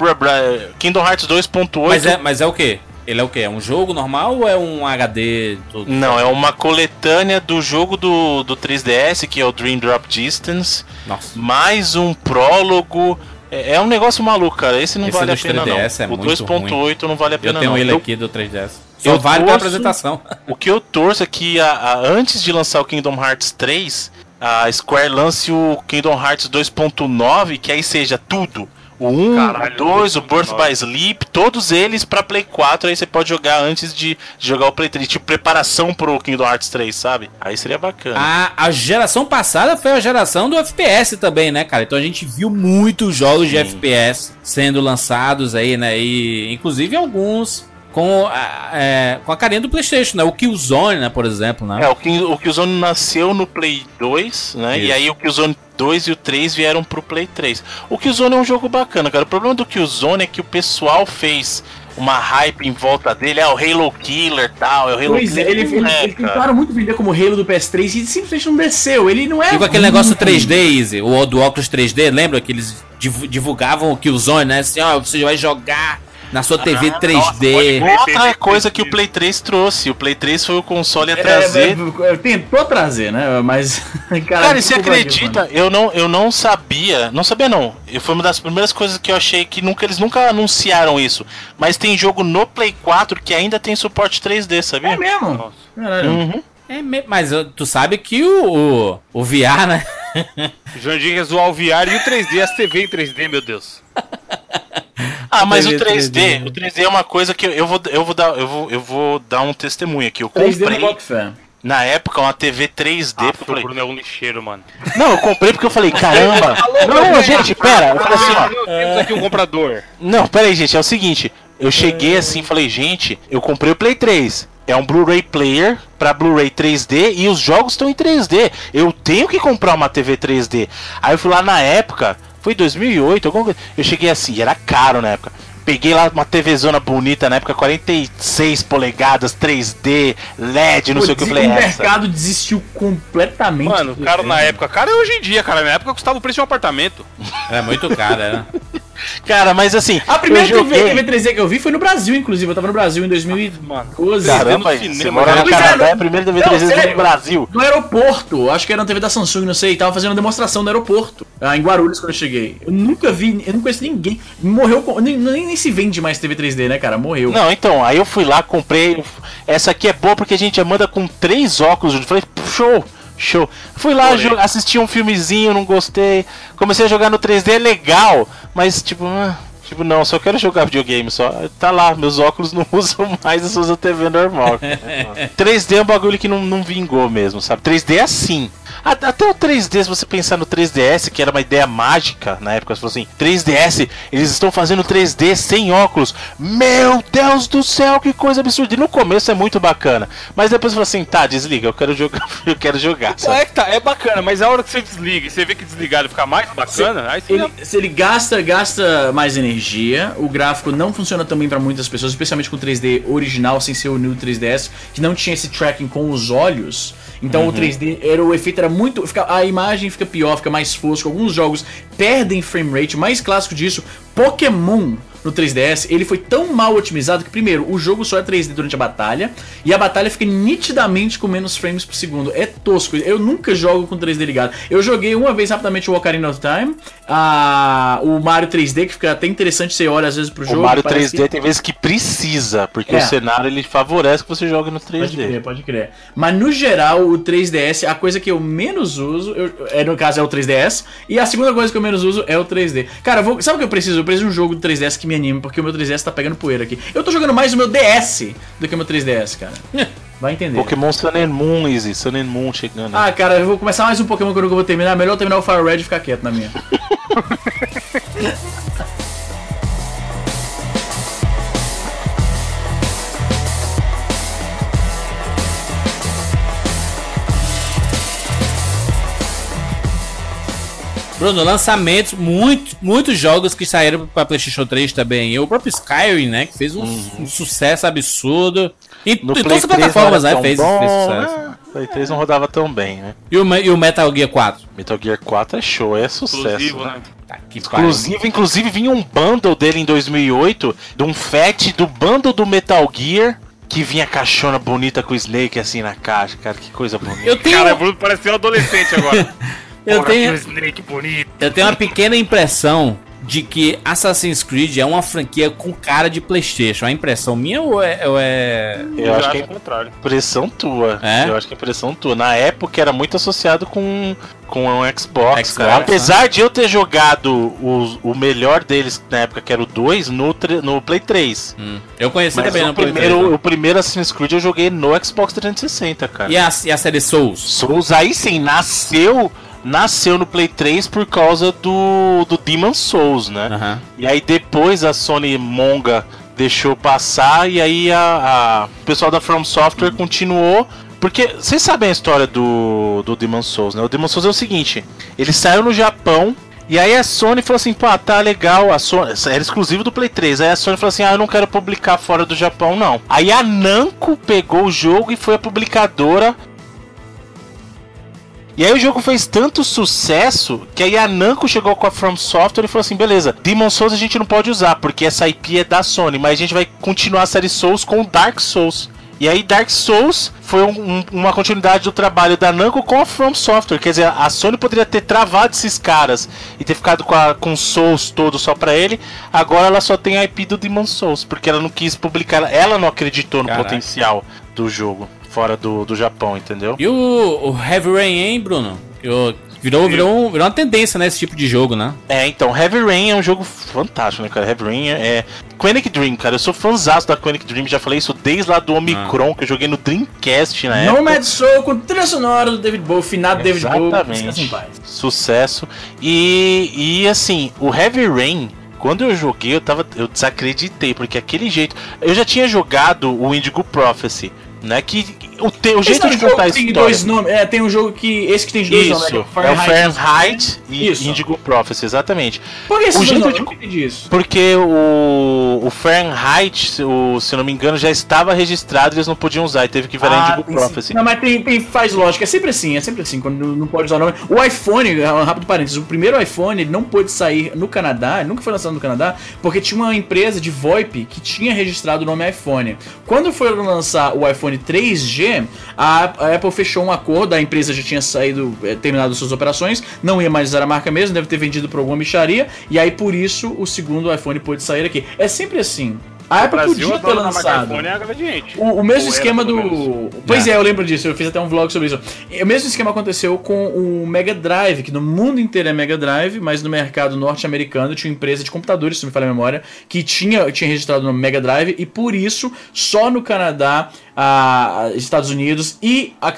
Kingdom Hearts 2.8. Mas é, mas é o quê? Ele é o quê? É um jogo normal ou é um HD? Não, é uma coletânea do jogo do, do 3DS, que é o Dream Drop Distance, Nossa. mais um prólogo. É, é um negócio maluco, cara. Esse não Esse vale a pena, 3DS é não. o muito 2.8 não vale a Eu pena, tenho não. ele Eu- aqui do 3DS. Só eu vale torço- apresentação. O que eu torço é que a- a- antes de lançar o Kingdom Hearts 3, a Square lance o Kingdom Hearts 2.9, que aí seja tudo. O 1, Caralho, o 2, o 2.9. Birth by Sleep, todos eles pra Play 4, aí você pode jogar antes de de jogar o Play 3, tipo preparação pro Kingdom Hearts 3, sabe? Aí seria bacana. A, a geração passada foi a geração do FPS também, né, cara? Então a gente viu muitos jogos de Sim. FPS sendo lançados aí, né? E inclusive alguns com a, é, com a carinha do PlayStation, né? O Killzone, né, por exemplo, né? É, o, King, o Killzone nasceu no Play 2, né? Isso. E aí o Killzone 2 e o 3 vieram pro Play 3. O Killzone é um jogo bacana, cara. O problema do Killzone é que o pessoal fez uma hype em volta dele, é o Halo Killer tal, é o Halo Pois é, Killer. ele, ele, é, ele cara. tentaram muito vender como Halo do PS3 e simplesmente não desceu. Ele não é. E com aquele negócio ruim. 3D, Easy, o do óculos 3D, lembra que eles div- divulgavam o Killzone, né? Assim, ó, você vai jogar na sua TV 3D. Outra coisa que o Play 3 trouxe, o Play 3 foi o console a É, trazer. é, é, tentou trazer, né? Mas. Cara, Cara, e você aqui, acredita? Eu não, eu não sabia, não sabia não. E Foi uma das primeiras coisas que eu achei que nunca eles nunca anunciaram isso. Mas tem jogo no Play 4 que ainda tem suporte 3D, sabia? É mesmo? Nossa. Uhum. É me- mas tu sabe que o, o, o VR, né? O Jandir quer zoar o VR e o 3D, as TV em 3D, meu Deus. Ah, mas o TV 3D, 3D, o 3D é uma coisa que eu, vou eu vou dar eu vou, eu vou dar um testemunho aqui. Eu 3D no comprei fé. na época uma TV 3D, Ah, porque eu falei, Bruno é um lixeiro, mano. não, eu comprei porque eu falei, caramba. não, gente, pera, eu falei assim, ó, Temos aqui um comprador. Não, pera aí, gente, é o seguinte. Eu cheguei assim e falei, gente, eu comprei o Play 3. É um Blu-ray player pra Blu-ray 3D e os jogos estão em 3D. Eu tenho que comprar uma TV 3D. Aí eu fui lá na época, foi 2008, alguma coisa. Eu cheguei assim, era caro na época. Peguei lá uma TVzona bonita na época, 46 polegadas, 3D, LED, não sei o que eu falei. O Essa. mercado desistiu completamente. Mano, o cara na época, cara é hoje em dia, cara. Na época custava o preço de um apartamento. É muito caro, né? Cara, mas assim. A primeira eu TV, joguei... TV 3D que eu vi foi no Brasil, inclusive. Eu tava no Brasil em 2012. Caramba, no você mora no Pois é, Canadá, é a primeira TV Não, 3D sério. no Brasil. No aeroporto, acho que era na TV da Samsung, não sei, tava fazendo uma demonstração no aeroporto, ah, em Guarulhos, quando eu cheguei. Eu nunca vi, eu não conheço ninguém. Morreu, com- nem, nem, nem se vende mais TV 3D, né, cara? Morreu. Não, então, aí eu fui lá, comprei. Essa aqui é boa porque a gente manda com três óculos. Eu falei, show, show. Fui lá, assisti um filmezinho, não gostei. Comecei a jogar no 3D, é legal, mas tipo, ah, tipo, não, só quero jogar videogame só. Tá lá, meus óculos não usam mais, eu só uso TV normal. 3D é um bagulho que não, não vingou mesmo, sabe? 3D é assim. Até o 3D, se você pensar no 3DS, que era uma ideia mágica na época, você falou assim: 3DS, eles estão fazendo 3D sem óculos. Meu Deus do céu, que coisa absurda. E no começo é muito bacana. Mas depois você fala assim: tá, desliga, eu quero jogar, eu quero jogar. É que tá, é bacana, mas a hora que você desliga e você vê que desligado fica mais bacana, aí você Ele, se ele gasta, gasta mais energia, o gráfico não funciona também pra muitas pessoas, especialmente com 3D original, sem ser o New 3DS, que não tinha esse tracking com os olhos. Então o 3D, era, o efeito era muito. Fica, a imagem fica pior, fica mais fosco. Alguns jogos perdem frame rate. O mais clássico disso, Pokémon no 3DS, ele foi tão mal otimizado que, primeiro, o jogo só é 3D durante a batalha, e a batalha fica nitidamente com menos frames por segundo. É tosco. Eu nunca jogo com 3D ligado. Eu joguei uma vez rapidamente o Ocarina of Time, a, o Mario 3D, que fica até interessante, você olha às vezes pro O jogo. Mario parece 3D que- tem vezes que precisa, porque É. o cenário ele favorece que você jogue no 3D. Pode crer, pode crer. Mas no geral, o 3DS, a coisa que eu menos uso, eu- é, no caso é o 3DS, e a segunda coisa que eu menos uso é o 3D. Cara, vou- sabe o que eu preciso? Eu preciso de um jogo do 3DS que me anime, porque o meu 3DS tá pegando poeira aqui. Eu tô jogando mais o meu DS do que o meu 3DS, cara. Vai entender. Pokémon Sun and Moon, Easy. Sun and Moon chegando. Ah, cara, eu vou começar mais um Pokémon que eu nunca vou terminar. Melhor eu terminar o Fire Red e ficar quieto na minha. Bruno, lançamentos, muito, muitos jogos que saíram pra PlayStation 3 também. E o próprio Skyrim, né? Que fez um, um sucesso absurdo. E, no todas Play as 3 plataformas, né? Fez, bom, fez sucesso. né? Play 3 não rodava tão bem, né? E o, e o Metal Gear 4? Metal Gear 4 é show, é sucesso. exclusivo, né? né? Tá. Inclusive, inclusive vinha um bundle dele em 2008, de um FAT do bundle do Metal Gear, que vinha caixona bonita com o Snake assim na caixa, cara, que coisa bonita. Eu tenho, Cara, o Bruno pareceu um adolescente agora. eu, tenho, que Snake bonito. eu tenho uma pequena impressão de que Assassin's Creed é uma franquia com cara de PlayStation. A impressão minha ou é. Ou é... Eu acho que é o contrário. impressão tua. É? Eu acho que é impressão tua. Na época era muito associado com, com o Xbox, Xbox, cara. né? Apesar de eu ter jogado o, o melhor deles na época, que era o 2, no, no Play 3. Hum, Eu conheci Mas também o no Play primeiro, 3, né? o primeiro Assassin's Creed eu joguei no Xbox 360, cara. E a, e a série Souls? Souls aí sim, nasceu, nasceu no Play 3 por causa do, do Demon Souls, né? Aham. E aí depois a Sony Monga deixou passar e aí a, a- o pessoal da From Software continuou. Porque vocês sabem a história do, do Demon Souls, né? O Demon Souls é o seguinte: ele saiu no Japão E aí a Sony falou assim, pô, tá legal, a Sony, era exclusivo do Play 3. Aí a Sony falou assim, ah, eu não quero publicar fora do Japão, não. Aí a Namco pegou o jogo e foi a publicadora. E aí o jogo fez tanto sucesso que aí a Namco chegou com a From Software e falou assim, beleza, Demon Souls a gente não pode usar, porque essa IP é da Sony, mas a gente vai continuar a série Souls com Dark Souls. E aí Dark Souls foi um- um- uma continuidade do trabalho da Namco com a From Software. Quer dizer, a Sony poderia ter travado esses caras e ter ficado com, a, com o Souls todo só pra ele. Agora ela só tem a IP do Demon Souls, porque ela não quis publicar, ela não acreditou no Caraca. potencial do jogo fora do, do Japão, entendeu? E o, o Heavy Rain, hein, Bruno? Eu- virou, virou, um- virou uma tendência, né? Esse tipo de jogo, né? É, então, Heavy Rain é um jogo fantástico, né, cara? Heavy Rain é. Quanic Dream, cara. Eu sou fãzaço da Quanic Dream, já falei isso desde lá do Omicron, que eu joguei no Dreamcast na época. Nomad Soul com trilha sonora do David Bowie, finado David Bowie. Exatamente. descansa em paz. Sucesso. E, e assim, o Heavy Rain, quando eu joguei, eu tava. Eu desacreditei, porque aquele jeito. Eu já tinha jogado o Indigo Prophecy, né? Que o, te, o jeito de é um contar que tem dois nomes. É, tem um jogo que. Esse que tem dois nomes. Isso, né, é o Fahrenheit e Isso. Indigo Prophecy, exatamente. Por que esse o jeito de- Eu nunca entendi isso. Porque o, o Fahrenheit, se o, se eu não me engano, já estava registrado e eles não podiam usar, e teve que virar Indigo tem Prophecy. Não, mas tem, tem- faz lógica, é sempre assim, é sempre assim, quando não não pode usar o nome. O iPhone, um rápido parênteses, o primeiro iPhone ele não pôde sair no Canadá, ele nunca foi lançado no Canadá, porque tinha uma empresa de VoIP que tinha registrado o nome iPhone. Quando foi lançar o iPhone 3G, a, a Apple fechou um acordo, a empresa já tinha saído, eh, terminado suas operações, não ia mais usar a marca mesmo, deve ter vendido por alguma micharia, e aí por isso o segundo iPhone pôde sair aqui. É sempre assim. A O Apple Brasil, podia ter lançado. é. O, o mesmo Ou era, esquema pelo do. menos. Pois é. eu lembro disso, eu fiz até um vlog sobre isso. E O mesmo esquema aconteceu com o Mega Drive, que no mundo inteiro é Mega Drive, mas no mercado norte-americano tinha uma empresa de computadores, se não me falha a memória, que tinha, tinha registrado o nome Mega Drive, e por isso, só no Canadá, a, Estados Unidos e a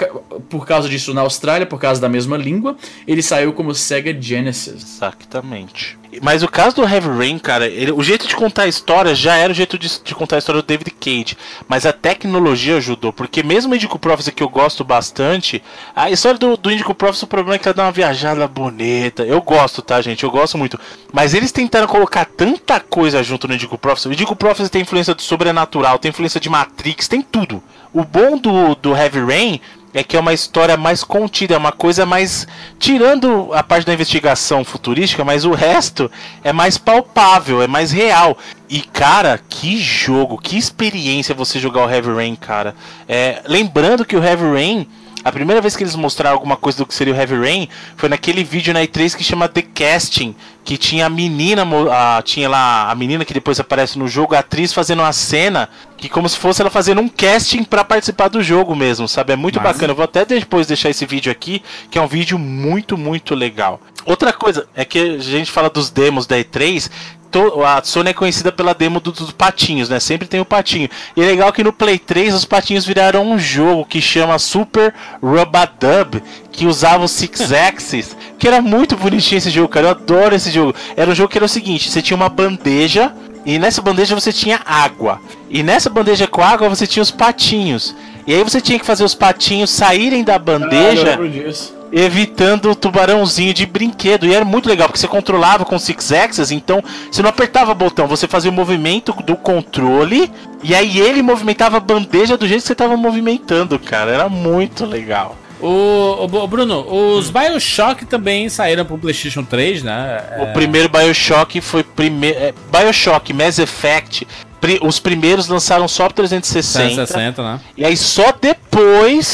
por causa disso na Austrália, por causa da mesma língua, ele saiu como Sega Genesis. Exatamente. Mas o caso do Heavy Rain, cara, ele- o jeito de contar a história já era o jeito de, de contar a história do David Cage. Mas a tecnologia ajudou, porque mesmo o Indigo Prophecy, que eu gosto bastante, a história do, do Indigo Prophecy, o problema é que ela dá uma viajada bonita. Eu gosto, tá, gente? Eu gosto muito. Mas eles tentaram colocar tanta coisa junto no Indigo Prophecy. O Indigo Prophecy tem influência do sobrenatural, tem influência de Matrix, tem tudo. O bom do, do Heavy Rain é que é uma história mais contida, é uma coisa mais. Tirando a parte da investigação futurística, mas o resto é mais palpável, é mais real. E cara, que jogo, que experiência você jogar o Heavy Rain, cara. É, lembrando que o Heavy Rain. A primeira vez que eles mostraram alguma coisa do que seria o Heavy Rain foi naquele vídeo na E3 que chama The Casting, que tinha a menina, a, tinha lá a menina que depois aparece no jogo, a atriz fazendo uma cena que como se fosse ela fazendo um casting pra participar do jogo mesmo, sabe? É muito Massa. bacana. Eu vou até depois deixar esse vídeo aqui, que é um vídeo muito, muito legal. Outra coisa é que a gente fala dos demos da E3, to- a Sony é conhecida pela demo do- dos patinhos, né? Sempre tem o patinho. E é legal que no Play 3 os patinhos viraram um jogo que chama Super Rubadub, que usava o Six Axis, que era muito bonitinho esse jogo, cara. Eu adoro esse jogo. Era um jogo que era o seguinte: você tinha uma bandeja. E nessa bandeja você tinha água. E nessa bandeja com água você tinha os patinhos. E aí você tinha que fazer os patinhos saírem da bandeja Ah. Evitando o tubarãozinho de brinquedo. E era muito legal, porque você controlava com Six Axis, então você não apertava o botão, você fazia o movimento do controle, e aí ele movimentava a bandeja do jeito que você estava movimentando, cara. Era muito legal. O, o- Bruno, os Bioshock também saíram pro PlayStation 3, né? O primeiro Bioshock foi primeiro. É, Bioshock, Mass Effect. Os primeiros lançaram só pro 360. 360, né? E aí só depois,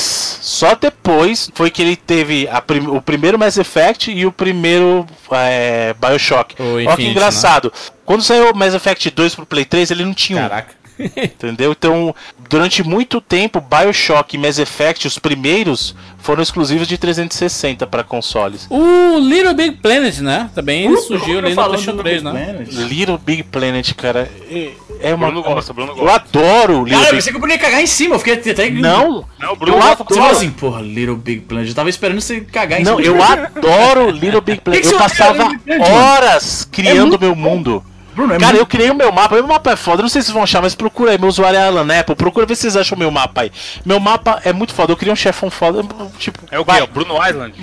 só depois foi que ele teve prim- o primeiro Mass Effect e o primeiro é, Bioshock. Olha que Infinite, engraçado. Quando saiu o Mass Effect 2 pro Play 3, ele não tinha um. Caraca. Entendeu? Então, durante muito tempo, Bioshock e Mass Effect, os primeiros, foram exclusivos de 360 para consoles. O Little Big Planet, né? Também ele surgiu ali no PlayStation do 3, Big né? Planet. Little Big Planet, cara, é- é uma. Bruno gosta, Bruno Eu gosta. adoro o Little Cara, eu Big pensei que eu podia cagar em cima, eu fiquei até. Não, Não, o eu Bruno gosta. Você falou adoro. assim, porra, Little Big Planet. Eu tava esperando você cagar em Não, cima. eu adoro Little Big Planet. Eu passava horas criando muito meu mundo. Bruno, é Cara, muito- eu criei o meu mapa. Meu mapa é foda. Não sei se vocês vão achar, mas procura aí. Meu usuário é Alan Apple. Procura ver se vocês acham o meu mapa aí. Meu mapa é muito foda. Eu criei um chefão foda. Tipo, É o vai. quê? O Bruno Island?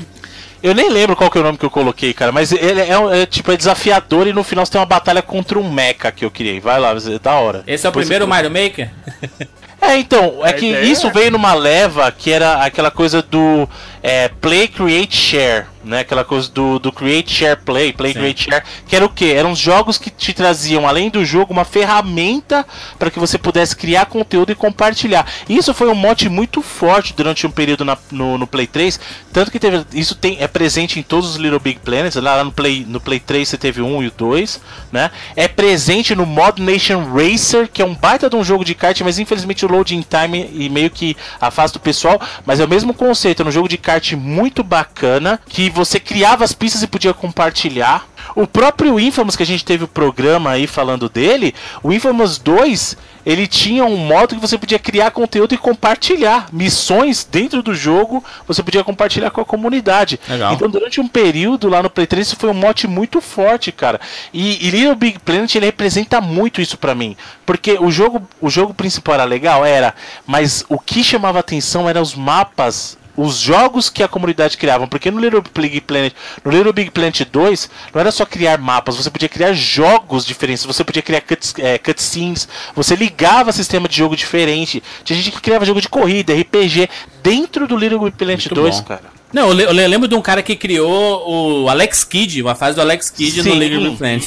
Eu nem lembro qual que é o nome que eu coloquei, cara, mas ele é, um- é, tipo é desafiador e no final você tem uma batalha contra um mecha que eu criei. Vai lá, é da hora. Esse é o Depois primeiro você- Mario Maker? É, então, é A que ideia isso é- veio numa leva que era aquela coisa do é, Play, Create, Share, né? Aquela coisa do, do Create, Share, Play, Play, Sim. Create, Share, que era o quê? Eram jogos que te traziam, além do jogo, uma ferramenta para que você pudesse criar conteúdo e compartilhar. E isso foi um mote muito forte durante um período na- no, no Play 3, tanto que teve, isso tem, é presente em todos os Little Big Planets, lá, lá no, Play, no Play 3 você teve o 1 e o 2, né? É presente no Mod Nation Racer, que é um baita de um jogo de kart, mas infelizmente o loading time e meio que afasta o pessoal, mas é o mesmo conceito, é um jogo de kart muito bacana, que você criava as pistas e podia compartilhar. O próprio Infamous, que a gente teve o programa aí falando dele, o Infamous 2, ele tinha um modo que você podia criar conteúdo e compartilhar missões dentro do jogo, você podia compartilhar com a comunidade. Legal. Então, durante um período lá no Play 3, isso foi um mote muito forte, cara. E, e Little Big Planet ele representa muito isso pra mim, porque o jogo, o jogo principal era legal, era, mas o que chamava atenção eram os mapas os jogos que a comunidade criava, porque no Little Big Planet, no Little Big Planet 2, não era só criar mapas, você podia criar jogos diferentes, você podia criar cuts- é, cutscenes, você ligava sistema de jogo diferente. Tinha gente que criava jogo de corrida, RPG dentro do Little Big Planet Muito 2, bom. cara. Não, eu, le- eu lembro de um cara que criou o Alex Kidd, uma fase do Alex Kidd no Sim. Little Big Planet.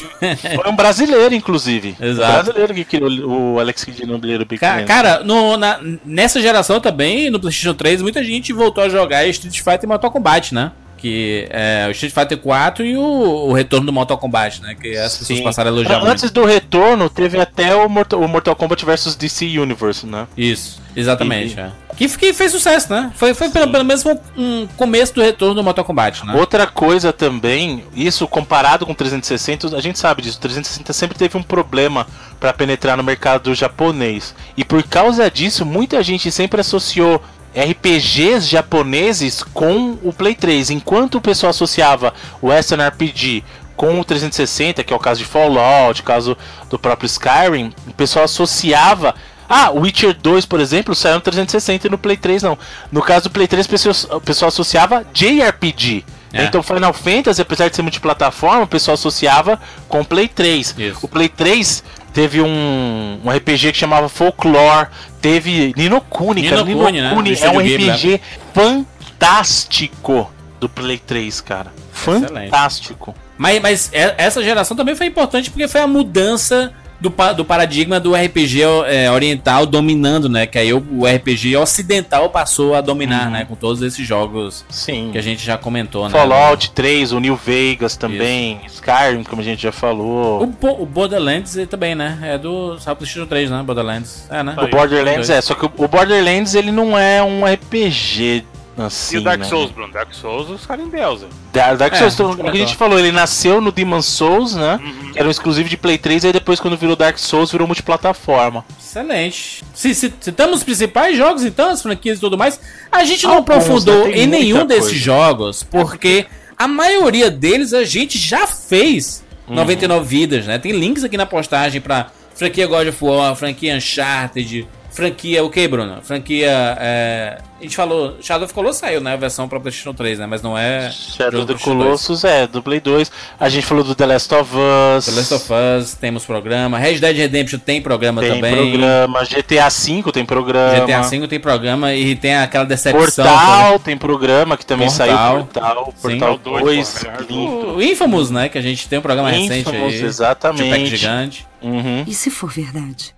Foi um brasileiro, inclusive. Exato. Um brasileiro que criou o Alex Kidd no Little Big Ca-. Cara, no- na- nessa geração também, no PlayStation 3, muita gente voltou a jogar Street Fighter e Mortal Kombat, né? Que é o Street Fighter 4 e o, o retorno do Mortal Kombat, né? Que as pessoas Sim. passaram a elogiar Antes muito. do retorno, teve até o Mortal, o Mortal Kombat vs DC Universe, né? Isso, exatamente. E- é. Que, que fez sucesso, né? Foi, foi pelo, pelo menos um, um começo do retorno do Mortal Kombat, né? Outra coisa também, isso comparado com o 360, a gente sabe disso, o 360 sempre teve um problema para penetrar no mercado japonês. E por causa disso, muita gente sempre associou RPGs japoneses com o Play 3, enquanto o pessoal associava o Western RPG com o 360, que é o caso de Fallout, caso do próprio Skyrim, o pessoal associava ah, Witcher 2, por exemplo, saiu no 360 e no Play 3 não. No caso do Play 3, o pessoal, o pessoal associava JRPG. É. Então Final Fantasy, apesar de ser multiplataforma, o pessoal associava com o Play 3. Isso. O Play 3 teve um, um RPG que chamava Folklore, teve Nino Kuni, Ni cara. no Nino Kuni, né? Kuni Do é um RPG fantástico do Play 3, cara. Excelente. Fantástico. Mas, mas é- essa geração também foi importante porque foi a mudança do, do paradigma do RPG é, oriental dominando, né? Que aí o, o RPG ocidental passou a dominar, né? Com todos esses jogos Sim. que a gente já comentou, né? Fallout 3, o New Vegas também, Skyrim, como a gente já falou. O, o Borderlands também, né? É do PlayStation 3, né? Borderlands. É, né? O Borderlands é, só que o- o Borderlands ele não é um RPG assim, e o Dark né? Souls, Bruno? Dark Souls, os caras endeusam. Da- Dark É, Souls, a gente o que a gente falou, ele nasceu no Demon Souls, né? Uhum. Que era um exclusivo de Play 3, aí depois quando virou Dark Souls virou multiplataforma. Excelente. Se, se, citamos os principais jogos, então, as franquias e tudo mais. A gente não Alguns, aprofundou né? Em nenhum desses coisa. jogos, porque a maioria deles a gente já fez Uhum. 99 vidas, né? Tem links aqui na postagem pra franquia God of War, franquia Uncharted, franquia o que, Bruno? Franquia. é, a gente falou. Shadow of Colossus saiu, né? A versão pra PlayStation 3, né? Mas não é. Shadow pro PlayStation 2. Colossus é, do Play 2. A gente falou do The Last of Us. The Last of Us, temos programa. Red Dead Redemption tem programa tem também. programa. GTA V tem programa. GTA V tem programa e tem aquela decepção. Portal tem programa que também Portal. saiu. Portal. Portal Portal 2, dois, pô, lindo. O Infamous, né? Que a gente tem um programa recente Infamous, aí. exatamente. Tupac gigante. Uhum. E se for verdade?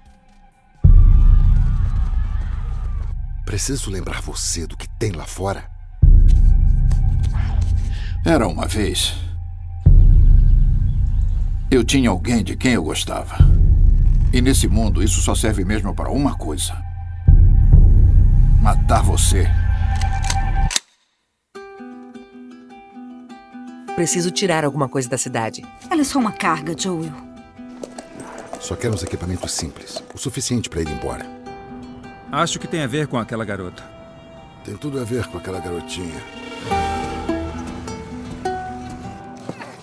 Preciso lembrar você do que tem lá fora. Era uma vez. Eu tinha alguém de quem eu gostava. E nesse mundo, isso só serve mesmo para uma coisa: matar você. Preciso tirar alguma coisa da cidade. Ela é só uma carga, Joel. Só quero uns equipamentos simples, o suficiente para ir embora. Acho que tem a ver com aquela garota. Tem tudo a ver com aquela garotinha.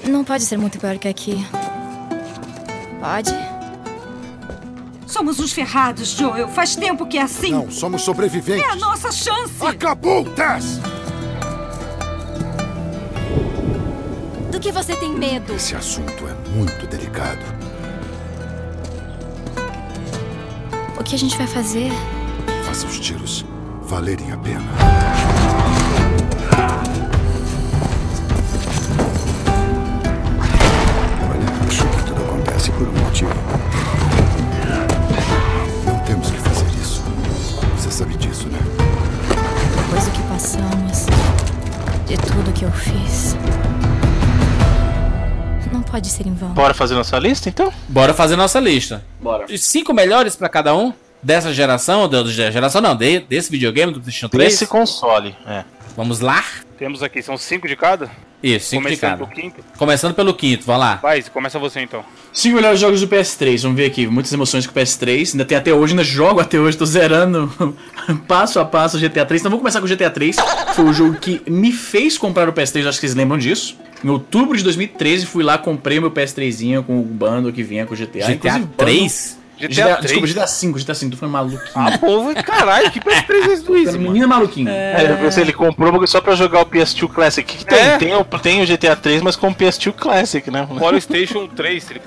Não pode ser muito pior que aqui. Pode? Somos uns ferrados, Joel. Faz tempo que é assim. Não, somos sobreviventes. É a nossa chance. Acabou, Tess! Do que você tem medo? Esse assunto é muito delicado. O que a gente vai fazer? Faça os tiros valerem a pena. Olha, acho que tudo acontece por um motivo. Não temos que fazer isso. Você sabe disso, né? Depois do que passamos, de tudo que eu fiz. Não pode ser em vão. Bora fazer nossa lista então? Bora fazer nossa lista. Bora. Os cinco melhores pra cada um dessa geração, ou da geração não, de- desse videogame do PlayStation 3. Esse console, é. Vamos lá? Temos aqui, são cinco de cada? Isso, cinco de Começando cada. do quinto. Começando pelo quinto, vamos lá. Vai, começa você então. Cinco melhores jogos do PS3, vamos ver aqui. Muitas emoções com o PS3. Ainda tem até hoje, ainda jogo até hoje, tô zerando passo a passo o GTA 3. Então vamos começar com o GTA 3. Foi o jogo que me fez comprar o PS3, acho que vocês lembram disso. Em outubro de 2013, fui lá, comprei o meu PS3zinho com o bando que vinha com o GTA. GTA Inclusive, 3? bando- GTA GTA, 3? desculpa, GTA 5, GTA 5, tô falando maluquinho. Ah, povo, caralho, que PS3 é isso, Luiz? mano? Menino maluquinho. É, eu pensei, ele comprou só pra jogar o PS2 Classic. O que, tem? É. Tem, o, tem o GTA 3, mas com o PS2 Classic, né? PlayStation 3. ele-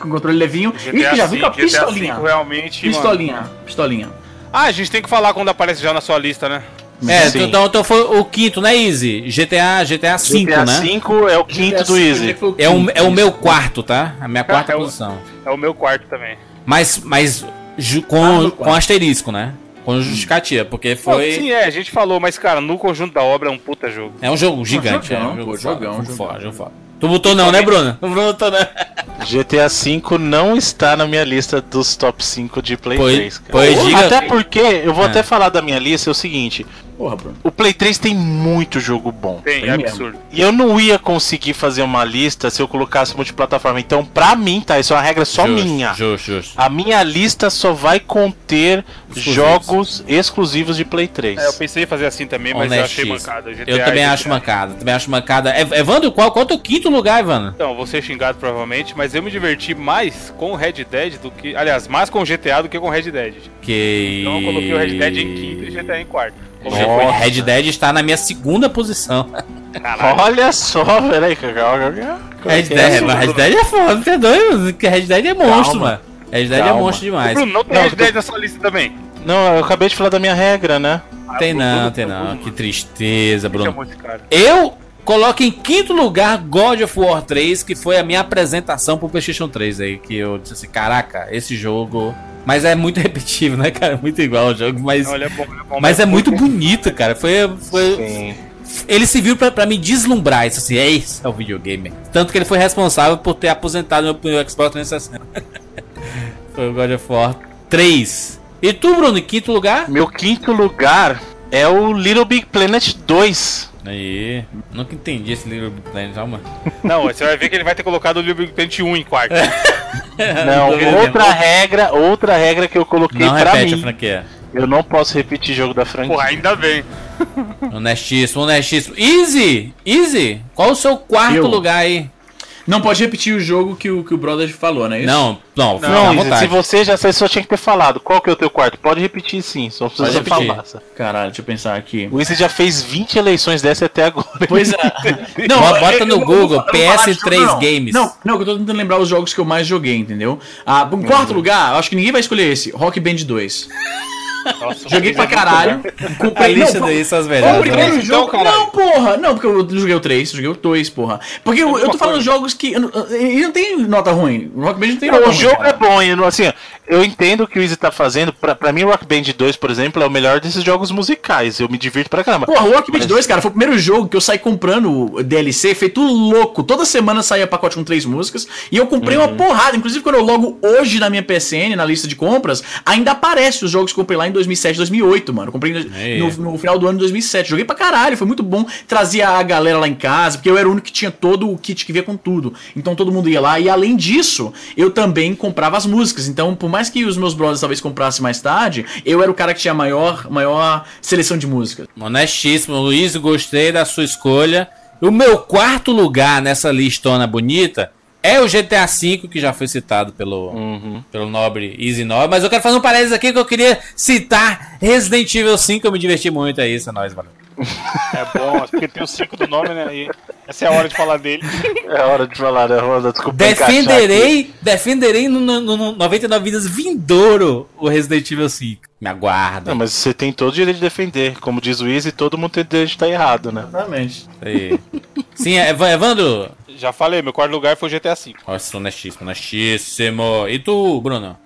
com controle levinho. GTA Ih, já vi com a 5, GTA pistolinha. 5 realmente, mano. Pistolinha, pistolinha. Ah, a gente tem que falar quando aparece já na sua lista, né? É, Sim. então, então foi o quinto, né, Easy? GTA, GTA 5, GTA né? 5 é o quinto do Easy. É o, é o meu quarto, tá? A minha quarta É o- posição. É o meu quarto também. Mas, mas ju- com, no com asterisco, né? Com justificativa, porque foi. sim, é, a gente falou, mas cara, no conjunto da obra é um puta jogo. É um jogo gigante, jogão, é um jogo pô, foda, jogão, jogo jogão. foda, jogo foda. Tu botou não, né, Bruno? Não botou, né? GTA 5 não está na minha lista dos top 5 de Play Pois- 3. cara. pois diga- Até porque, eu vou É. até falar da minha lista, é o seguinte: Porra, Bruno. o Play 3 tem muito jogo bom. Tem, Tem é mesmo. absurdo. E eu não ia conseguir fazer uma lista se eu colocasse multiplataforma. Então, pra mim, tá? Isso é uma regra só Justo, minha. Justo, justo. A minha lista só vai conter Exclusivos. jogos exclusivos de Play 3. É, eu pensei em fazer assim também, mas eu achei mancada. GTA Eu também acho GTA. mancada, também acho mancada. Ev- Evandro, qual, qual é o teu quinto lugar, Evandro? Então, vou ser xingado provavelmente, mas eu me diverti mais com o Red Dead do que. Aliás, mais com o GTA do que com o Red Dead. Que. Então eu coloquei o Red Dead em quinto e GTA em quarto. Foi- Red Dead está na minha segunda posição. Caralho. Olha só, peraí. Red Dead, mas Red Dead é foda, você é doido? Red Dead é monstro, Calma. mano. Red Dead é Calma. monstro demais. Bruno, não tem Não, Red Dead na sua lista também. Não, eu acabei de falar da minha regra, né? Tem Bruno, não, tem não. Que tristeza, Bruno. Eu coloco em quinto lugar God of War 3, que foi a minha apresentação pro PlayStation 3 aí. Que eu disse assim: caraca, esse jogo. Mas é muito repetitivo, né, cara? Muito igual o jogo, mas. Não, é bom, é bom. Mas é muito bonito, cara. Foi. foi Sim. ele se viu pra, pra me deslumbrar. Isso assim, é isso, é o videogame. Tanto que ele foi responsável por ter aposentado meu, meu Xbox 360. foi o God of War 3. E tu, Bruno, em quinto lugar? Meu quinto lugar é o Little Big Planet 2. Aí, nunca entendi esse Little Big Planet, calma. Não, você vai ver que ele vai ter colocado o Little Big Planet 1 em quarto. Não, outra regra, outra regra que eu coloquei Não pra repete a mim. franquia. Eu não posso repetir jogo da franquia. Porra, ainda bem. Honestíssimo, honestíssimo. Easy! Easy! Qual o seu quarto Eu. lugar aí? Não pode repetir o jogo que o, que o brother falou, né? Não, não, Não, Isa, vontade. se você já você só tinha que ter falado. Qual que é o teu quarto? Pode repetir sim, só precisa Pode falar. sabe? Caralho, deixa eu pensar aqui. O Isa já fez 20 eleições dessa até agora. Pois é. Bota- bota eu- no eu- Google, vou falar de PS3 jogo, não. Games. Não, não, que eu tô tentando lembrar os jogos que eu mais joguei, entendeu? Ah, em quarto lugar, eu acho que ninguém vai escolher esse. Rock Band 2. Nossa, Joguei pra é caralho. A Comprei lista não, daí são as Foi o primeiro né? jogo. caralho. não, porra. Não, porque eu joguei o 3, joguei o 2, porra. Porque eu, eu tô falando jogos que. eu não- Ele não tem nota ruim. O Rock Band não tem nota Não, o ruim. jogo cara. é bom, não- assim, eu entendo o que o Easy tá fazendo. Pra, pra mim, Rock Band 2, por exemplo, é o melhor desses jogos musicais. Eu me divirto pra caramba. Porra, o Rock Band Mas- 2, cara, foi o primeiro jogo que eu saí comprando DLC, feito louco. Toda semana saía pacote com três músicas. E eu comprei Uhum. uma porrada. Inclusive, quando eu logo hoje na minha PSN, na lista de compras, ainda aparece os jogos que eu comprei lá em 2007, 2008, mano. Eu comprei Aí. no, no final do ano de 2007. Joguei pra caralho, foi muito bom. Trazia a galera lá em casa, porque eu era o único que tinha todo o kit que vinha com tudo. Então todo mundo ia lá. E além disso, eu também comprava as músicas. Então, por mais que os meus brothers talvez comprassem mais tarde, eu era o cara que tinha a maior, maior seleção de músicas. Honestíssimo, Luiz, gostei da sua escolha. O meu quarto lugar nessa listona bonita é o GTA V, que já foi citado pelo, pelo nobre Easy Nobre. Mas eu quero fazer um parênteses aqui que eu queria citar Resident Evil 5, eu me diverti muito, é isso, é nóis, valeu. É bom, porque tem o 5 do nome, né? E essa é a hora de falar dele. É hora de falar, é hora desculpa. Defenderei, defenderei no, no, no 99 vidas vindouro o Resident Evil 5. Me aguarda. Não, mas você tem todo o direito de defender. Como diz o Easy, todo mundo tem direito de estar errado, né? Exatamente. Aí. Sim, é, Evan- Evandro. Já falei, meu quarto lugar foi o GTA V. Nossa, honestíssimo, honestíssimo. E tu, Bruno?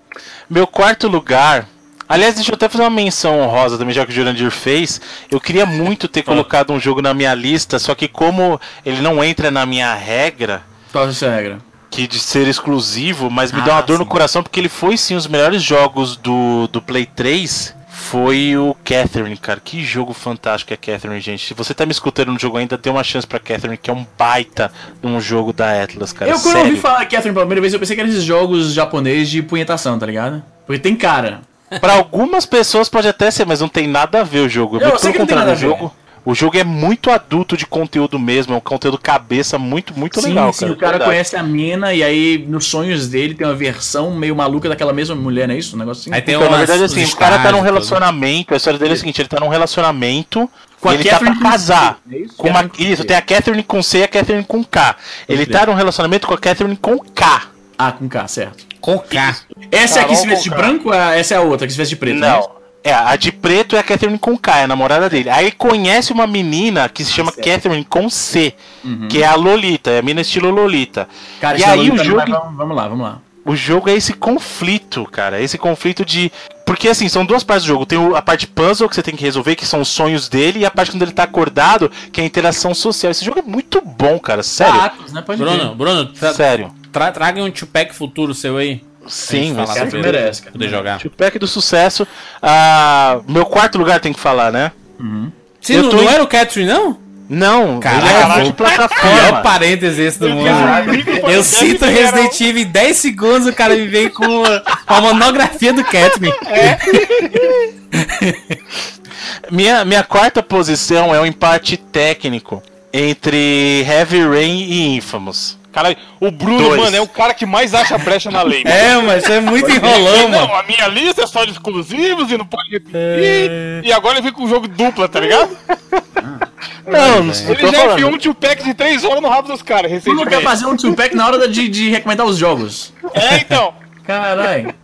Meu quarto lugar. Aliás, deixa eu até fazer uma menção honrosa também, já que o Jurandir fez. Eu queria muito ter colocado um jogo na minha lista, só que como ele não entra na minha regra. Qual é a sua regra? Que de ser exclusivo, mas me Ah, deu uma dor sim. no coração porque ele foi sim os melhores jogos do, do Play 3. Foi o Catherine, cara. Que jogo fantástico é Catherine, gente. Se você tá me escutando no jogo ainda, dê uma chance pra Catherine, que é um baita de um jogo da Atlas, cara. eu quando Sério. ouvi falar Catherine pela primeira vez, eu pensei que eram esses jogos japoneses de punhetação, tá ligado? Porque tem cara. Pra algumas pessoas pode até ser, mas não tem nada a ver o jogo. Eu Muito sei que não tem nada a ver. jogo. O jogo é muito adulto de conteúdo mesmo, é um conteúdo cabeça muito, muito sim, legal. sim, cara, o cara verdade. conhece a mina e aí nos sonhos dele tem uma versão meio maluca daquela mesma mulher, não é isso? Um negócio assim? Então, na verdade, assim, o cara tá num relacionamento. A história dele é a seguinte: ele tá num relacionamento. Com a ele Catherine tá pra com casar. C, é isso? Com uma, Catherine com isso, tem a Catherine com C e a Catherine com K. Ele tá num relacionamento com a Catherine com K. Ah, com K, certo. Com K. Essa é a que Carol se veste de branco ou é- essa é a outra que se veste de preto? Não. É, a de preto é a Catherine com K, é a namorada dele. Aí conhece uma menina que se chama Catherine com C, que é a Lolita, é a mina estilo Lolita. Cara, e isso é aí Lolita, o jogo. vai- vamos, lá, vamos lá. O jogo é esse conflito, cara. Esse conflito de. Porque assim, são duas partes do jogo. Tem a parte puzzle que você tem que resolver, que são os sonhos dele, e a parte quando ele tá acordado, que é a interação social. Esse jogo é muito bom, cara. Sério. Ah, né? Bruno. Bruno, tra Sério. tra traga um two-pack futuro seu aí. Sim, mas sempre merece. Poder jogar. O pack do sucesso. Ah, meu quarto lugar tem que falar, né? Se Eu não, tô não era o Catherine, não? Não, Caraca, ele é foi o multiplataforma. pior parêntese esse do mundo. Eu cito Resident Evil em 10 segundos, o cara me vem com uma, a monografia do Catherine. Minha, minha quarta posição é um empate técnico entre Heavy Rain e Infamous. Caralho, o Bruno, Dois. mano, é o cara que mais acha brecha na lei. É, mas isso é muito enrolão, Não, a minha lista é só de exclusivos e não pode repetir. E agora ele vem com o jogo dupla, tá ligado? Não, não Ele tô já falando. enfiou um tio pack de 3 horas no rabo dos caras Tu não quer recentemente. fazer um two-pack na hora de, de recomendar os jogos. É, então. Caralho.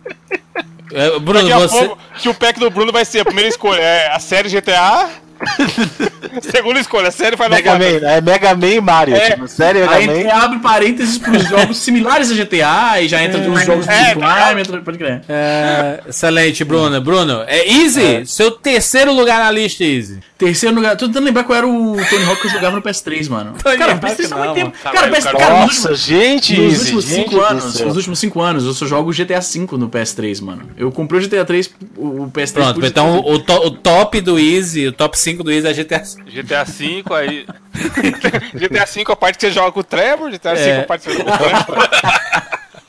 É, Bruno, Daqui a você. pouco, tio pack do Bruno vai ser a primeira escolha. É a série GTA. Segunda escolha, série Final Mega Fantasy. Man, é Mega Man e Mario. É. Tipo, sério, Mega Aí Man. você abre parênteses pros jogos similares a GTA e já entra os jogos do É, entra, pode crer. É, excelente, Bruno. Bruno, é Easy, seu terceiro lugar na lista, Easy. Terceiro lugar, tô tentando lembrar qual era o Tony Hawk que eu jogava no PS3, mano. Tony cara, o Hawk PS3 tá não, muito tempo. Cara, o PS3, cara, nos Nossa, últimos, gente, nos Easy, últimos gente 5 do anos, nos últimos 5 anos, eu só jogo GTA V no PS3, mano. Eu comprei o GTA 3, o o PS3 Pronto, então o, to- o top do Easy, o top 5 do Easy é GTA. GTA V, aí. GTA V a parte que você joga com o Trevor, GTA V É. a parte que você joga com o Trevor.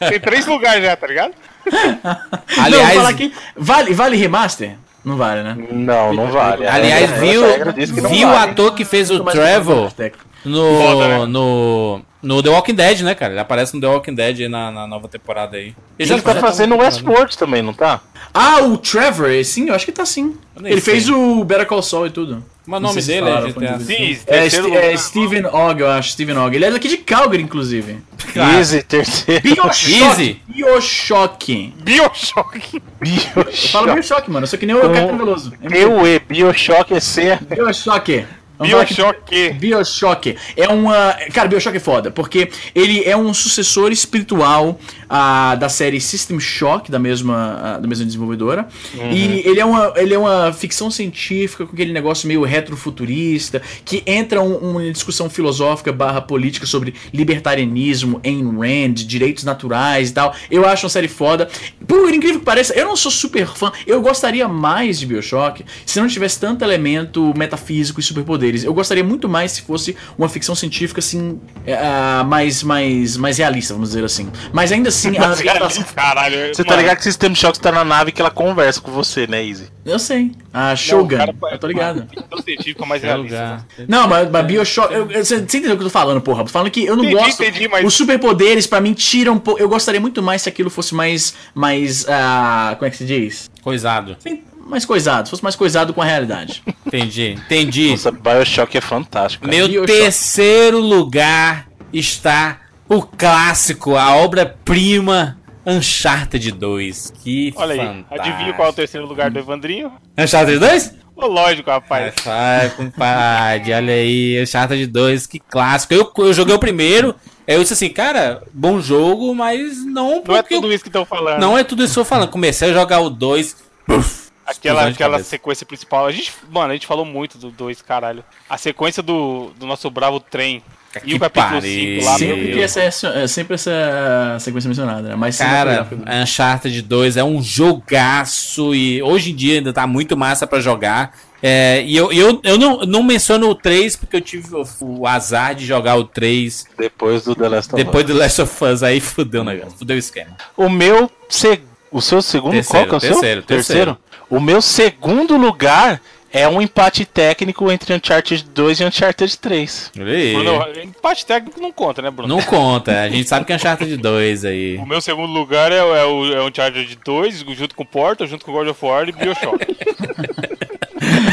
Tem três lugares já, tá ligado? não, Aliás- falar aqui, vale, vale remaster? Não vale, né? Não, não vale. Aliás, viu, não viu o vale. ator que fez o Trevor no, Foda, né? no, no The Walking Dead, né, cara? Ele aparece no The Walking Dead aí na, na nova temporada aí. Ele tá fazendo Westworld também, não tá? Ah, o Trevor, sim, eu acho que tá sim. Ele sei. fez o Better Call Saul e tudo. Mas o nome dele é falaram, GTA. foi Sim, É, Ste- é. Steven Ogg, eu acho, Steven Ogg. Ele é daqui de Calgary, inclusive. Easy, terceiro. Bioshock. Easy. Bioshock. Bioshock. Eu falo Bioshock, mano. Só que nem o Caetano Veloso. Eu e Bioshock é C. Bioshock. Bioshock. Bioshock é uma. Cara, Bioshock é foda, porque ele é um sucessor espiritual ah, da série System Shock, da mesma, ah, da mesma desenvolvedora. E ele é, uma, ele é uma ficção científica com aquele negócio meio retrofuturista, que entra um- uma discussão filosófica barra política sobre libertarianismo, Ayn Rand, direitos naturais e tal. Eu acho uma série foda. Por incrível que pareça, eu não sou super fã. Eu gostaria mais de Bioshock se não tivesse tanto elemento metafísico e superpoderes. Eu gostaria muito mais se fosse uma ficção científica assim, ah, mais, mais, mais realista, vamos dizer assim. Mas ainda assim, a ambientação. Caralho. Você tá ligado que System Shock tá na nave que ela conversa com você, né, Easy? Eu sei. A Shogun, cara, eu tô ligado. Ficção científica mais realista. lugar. Não, mas, mas Bioshock. eu- eu- Você você entendeu o que eu tô falando, porra? Falando que eu não Entendi, gosto. entendi, mas- Os superpoderes, pra mim, tiram. Eu gostaria muito mais se aquilo fosse mais. mais. ah, como é que se diz? Coisado. Sim, mais coisado, se fosse mais coisado com a realidade. Entendi, entendi. Nossa, Bioshock é fantástico. cara. Meu Bioshock. terceiro lugar está o clássico, a obra-prima Uncharted 2. Que Olha aí, fantástico. adivinha qual é o terceiro lugar do Evandrinho? Uncharted 2? Ô, lógico, rapaz. Ai, compadre, olha aí, Uncharted 2, que clássico. Eu, eu joguei o primeiro, aí eu disse assim, cara, bom jogo, mas não Não é porque eu- tudo isso que estão falando. não é tudo isso que eu tô falando. Comecei a jogar o 2, puf, Aquela, aquela sequência principal. A gente, mano, a gente falou muito do 2, caralho. A sequência do, do nosso bravo trem. E Que o capítulo pariu. 5 lá, meu Sempre essa é, é sempre essa sequência mencionada, né? Mas Cara, sempre- Uncharted 2 é um jogaço e hoje em dia ainda tá muito massa pra jogar. É, e eu, eu, eu não, não menciono o 3 porque eu tive o, o azar de jogar o 3 Depois do The Last of depois Us. do Last of Us. Aí fudeu o negócio, fudeu o esquema. O meu. se- O seu segundo, Terceiro, qual que é o terceiro, seu? terceiro. O meu segundo lugar é um empate técnico entre Uncharted 2 e Uncharted 3. Olha aí. Bruno, empate técnico não conta, né, Bruno? Não conta, a gente sabe que é Uncharted 2 aí. O meu segundo lugar é, o- é o, é o Uncharted 2, junto com Portal, junto com God of War e Bioshock.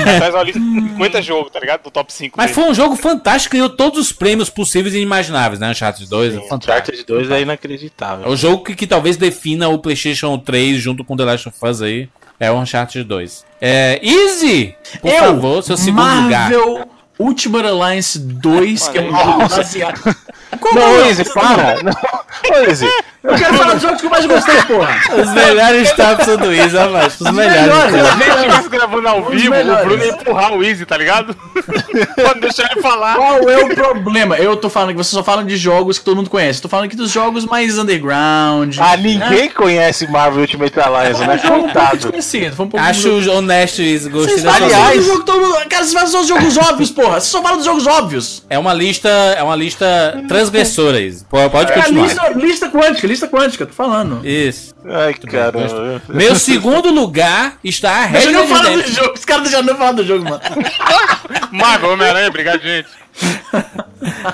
Uma lista de 50 jogos, tá ligado? Do top 5 Mas dele. foi um jogo fantástico, ganhou todos os prêmios possíveis e inimagináveis, né? Uncharted 2 é fantástico. Uncharted 2 é inacreditável. É o jogo que, que talvez defina o PlayStation 3 junto com The Last of Us aí. É o Uncharted 2. É, Easy! Por Eu, favor, seu segundo lugar. Marvel Ultimate Alliance 2, que é um jogo baseado. Não, Izzy, para! Não. Izzy, Eu quero falar dos jogos que eu mais gostei, porra. Os melhores tops do Easy, rapaz. Os melhores. Se a gente melhores. estivesse gravando ao vivo, o Bruno ia empurrar o Easy, tá ligado? Pode deixar ele falar. Qual é o problema? Eu tô falando que vocês só falam de jogos que todo mundo conhece. Tô falando aqui dos jogos mais underground. Ah, ninguém conhece Marvel Ultimate Alliance, né? É um um Contado. desconhecido. Foi um pouco Acho honesto Easy, gostei da do jogo que todo mundo... Cara, vocês falam só dos jogos óbvios, porra. Vocês só falam dos jogos óbvios. É uma lista, é uma lista transgressora, Easy. Pô, Pode É, continuar. lista, lista quântica, lista quântica, tô falando. Isso. Ai, caramba. Meu segundo lugar está a Red Dead não Redemption. jogo. Os caras deixaram de falar do jogo, mano. Marvel, Homem-Aranha, obrigado, gente.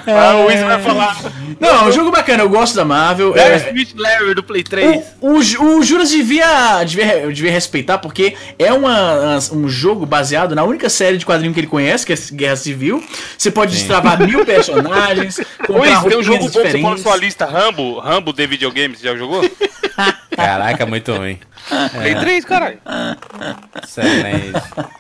Ah, o Easy vai falar. Não, é um jogo bacana. Eu gosto da Marvel. Larry É, Smith Larry do Play 3. O, o, o Juras devia, devia, devia respeitar, porque é uma, um jogo baseado na única série de quadrinho que ele conhece, que é Guerra Civil. Você pode destravar mil personagens, Easy, tem um jogo bom que você põe na sua lista, Rambo, Rambo de videogame, você já jogou? Caraca, muito ruim. Play 3, caralho. Excelente.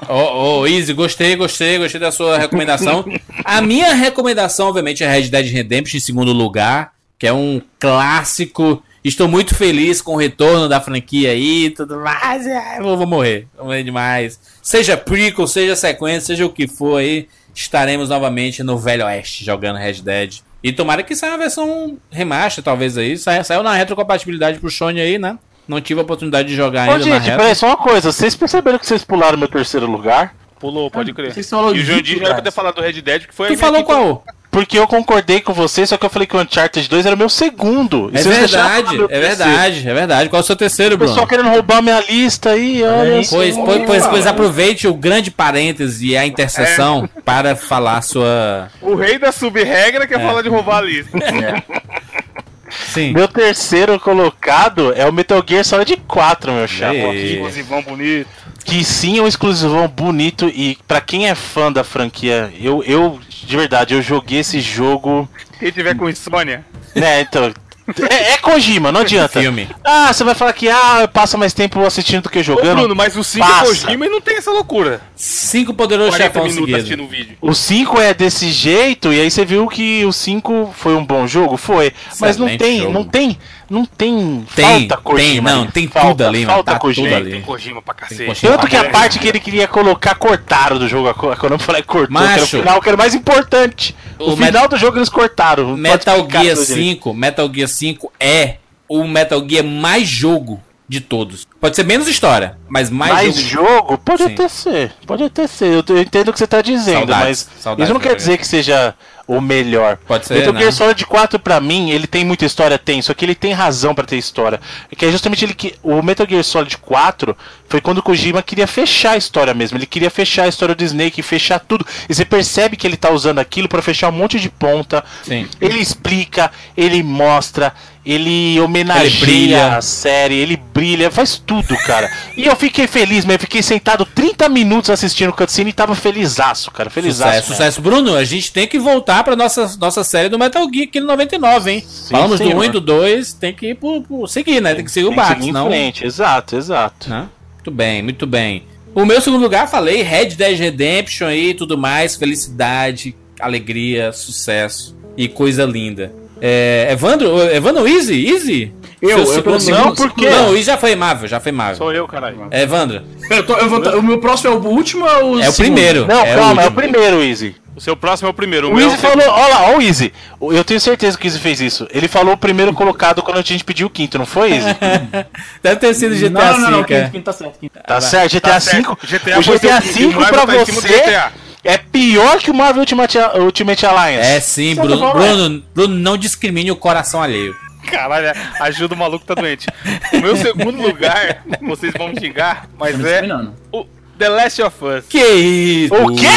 Ô, ô, Easy, gostei, gostei, gostei da sua recomendação. A minha recomendação, obviamente, é Red Dead Redemption em segundo lugar, que é um clássico. Estou muito feliz com o retorno da franquia aí e tudo mais. Ai, vou, vou morrer, vou morrer demais. Seja prequel, seja sequência, seja o que for aí, estaremos novamente no Velho Oeste jogando Red Dead. E tomara que saia a versão remaster, talvez aí. Sa- Saiu na retrocompatibilidade pro Sony aí, né? Não tive a oportunidade de jogar Ô, ainda na gente, retro. peraí, só uma coisa. Vocês perceberam que vocês pularam meu terceiro lugar? Pulou, pode crer. Vocês falou E o Jandir já era pra ter falado do Red Dead, que foi a Tu falou qual? Porque eu concordei com você, só que eu falei que o Uncharted 2 era o meu segundo. E É verdade, é verdade, é verdade. Qual é o seu terceiro, O pessoal Bruno? querendo roubar minha lista aí, olha. só. Pois, pois, pois, pois aproveite o grande parêntese e a interseção É. para falar sua. O rei da sub-regra quer falar de roubar a lista. Sim. Meu terceiro colocado é o Metal Gear Solid 4, meu chapa. Exclusivão bonito. Que sim é um exclusivão bonito e pra quem é fã da franquia, eu, eu de verdade, eu joguei esse jogo, Quem tiver com insônia. né, então... É, é Kojima, não adianta. Filme. Ah, você vai falar que ah, passa mais tempo assistindo do que Ô, jogando. Bruno, mas o 5 é. Kojima e não tem essa loucura. Cinco poderosos 40 chefão assistindo o vídeo. O 5 é desse jeito, e aí você viu que o 5 foi um bom jogo? Foi. Mas não Excelente tem, jogo. não tem, não tem, Tem, falta Kojima. tem, não, tem falta, tudo ali, mano, Falta tá Kojima. tudo ali. Tem Kojima pra cacete. Kojima. Tanto que a parte que ele queria colocar cortaram do jogo, quando eu falei cortou, que era o Macho. final, que era mais importante. O, O final do jogo eles cortaram. Metal Gear tudo direito. 5, Metal Gear 5 é o Metal Gear mais jogo de todos. Pode ser menos história, mas mais, Mais jogo. jogo? Pode Sim. até ser. Pode até ser. Eu, eu entendo o que você tá dizendo, Saudades, mas saudades isso não quer dizer que seja o melhor. Pode ser, Metal né? Gear Solid 4 pra mim, ele tem muita história, tem, só que ele tem razão pra ter história. É que é justamente ele que o Metal Gear Solid 4 foi quando o Kojima queria fechar a história mesmo. Ele queria fechar a história do Snake, fechar tudo. E você percebe que ele tá usando aquilo pra fechar um monte de ponta. Sim. Ele explica, ele mostra, ele homenageia Ele brilha. a série, ele brilha, faz tudo, cara. E eu fiquei feliz, eu fiquei sentado 30 minutos assistindo o cutscene e tava felizaço, cara. Felizaço. Sucesso, sucesso. Bruno, a gente tem que voltar pra nossa, nossa série do Metal Gear aqui no 99, hein? Falamos do senhor. 1 e do 2, tem que ir pro, pro- seguir, né? Tem que seguir o Tem que barco, seguir senão... frente, exato, exato. Né? Muito bem, muito bem. O meu segundo lugar, falei, Red Dead Redemption aí e tudo mais, felicidade, alegria, sucesso e coisa linda. É, Evandro, Evandro Easy? Easy? Eu, eu segundo- segundo, porque- Não, o Easy já foi Marvel, já foi Marvel. Sou eu, caralho. É, Evandro. Eu tô- eu vou tá- o meu próximo é o último ou é o É o segundo? primeiro. Não, É calma, o é o primeiro, Easy. O seu próximo é o primeiro. O meu Easy falou, olha lá, ó o Easy. Eu tenho certeza que o Easy fez isso. Ele falou o primeiro colocado quando a gente pediu o quinto, não foi, Easy? Deve ter sido GTA Não, não, não, V, é. quinto, quinto tá certo. quinto. Tá certo, GTA Tá V. certo. GTA o GTA V o pra tá em cima do você GTA. É pior que o Marvel Ultimate, Ultimate Alliance. É sim, Bruno, é? Bruno, Bruno, não discrimine o coração alheio. Caralho, ajuda o maluco tá doente. O meu segundo lugar, vocês vão me xingar, mas é o The Last of Us. Que isso? O quê?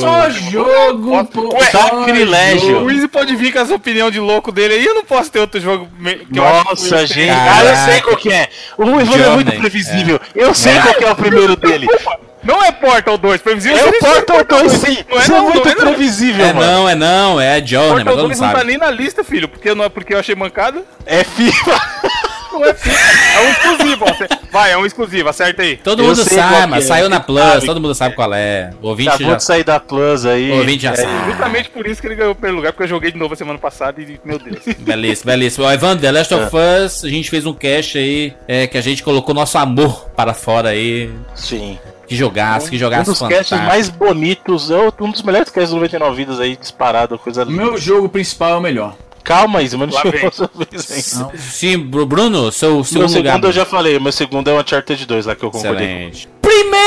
Só jogo, pô. Ué, só sacrilégio. O Easy pode vir com essa opinião de louco dele aí, eu não posso ter outro jogo que eu acho Nossa, que- gente. Caraca. Ah, eu sei qual que é. O Evandro é muito previsível. Eu sei qual que é o primeiro dele. Não é Portal 2, previsível É o Portal 2, sim. Não é Isso é não, muito não é não. previsível, É mano. não, é não, é a Journey, mas Portal todo mundo 2 não tá sabe. nem na lista, filho, porque, não é porque eu achei mancada. É FIFA. Não é FIFA, é um exclusivo. Vai, é um exclusivo, acerta aí. Todo Eu mundo sabe, mas é, saiu na Plus, sabe. todo mundo sabe qual é. O ouvinte Acabou já de sair da Plus aí. O ouvinte já É, sabe. Justamente por isso que ele ganhou o primeiro lugar, porque eu joguei de novo a semana passada e, meu Deus. Belíssimo, belíssimo. Ó, Evandro, The Last of É. Us, a gente fez um cast aí, é, que a gente colocou nosso amor para fora aí. Sim. Que jogasse, que Um jogasse dos casts mais bonitos, é um dos melhores casts do 99 Vidas aí, disparado, coisa O linda. meu jogo principal é o melhor. Calma, Isa, mas não chegou vem. a sua vez ainda. Sim, Bru- Bruno, seu Meu segundo segundo lugar. eu já falei, meu segundo é o Uncharted 2 lá que eu concordei. Excelente.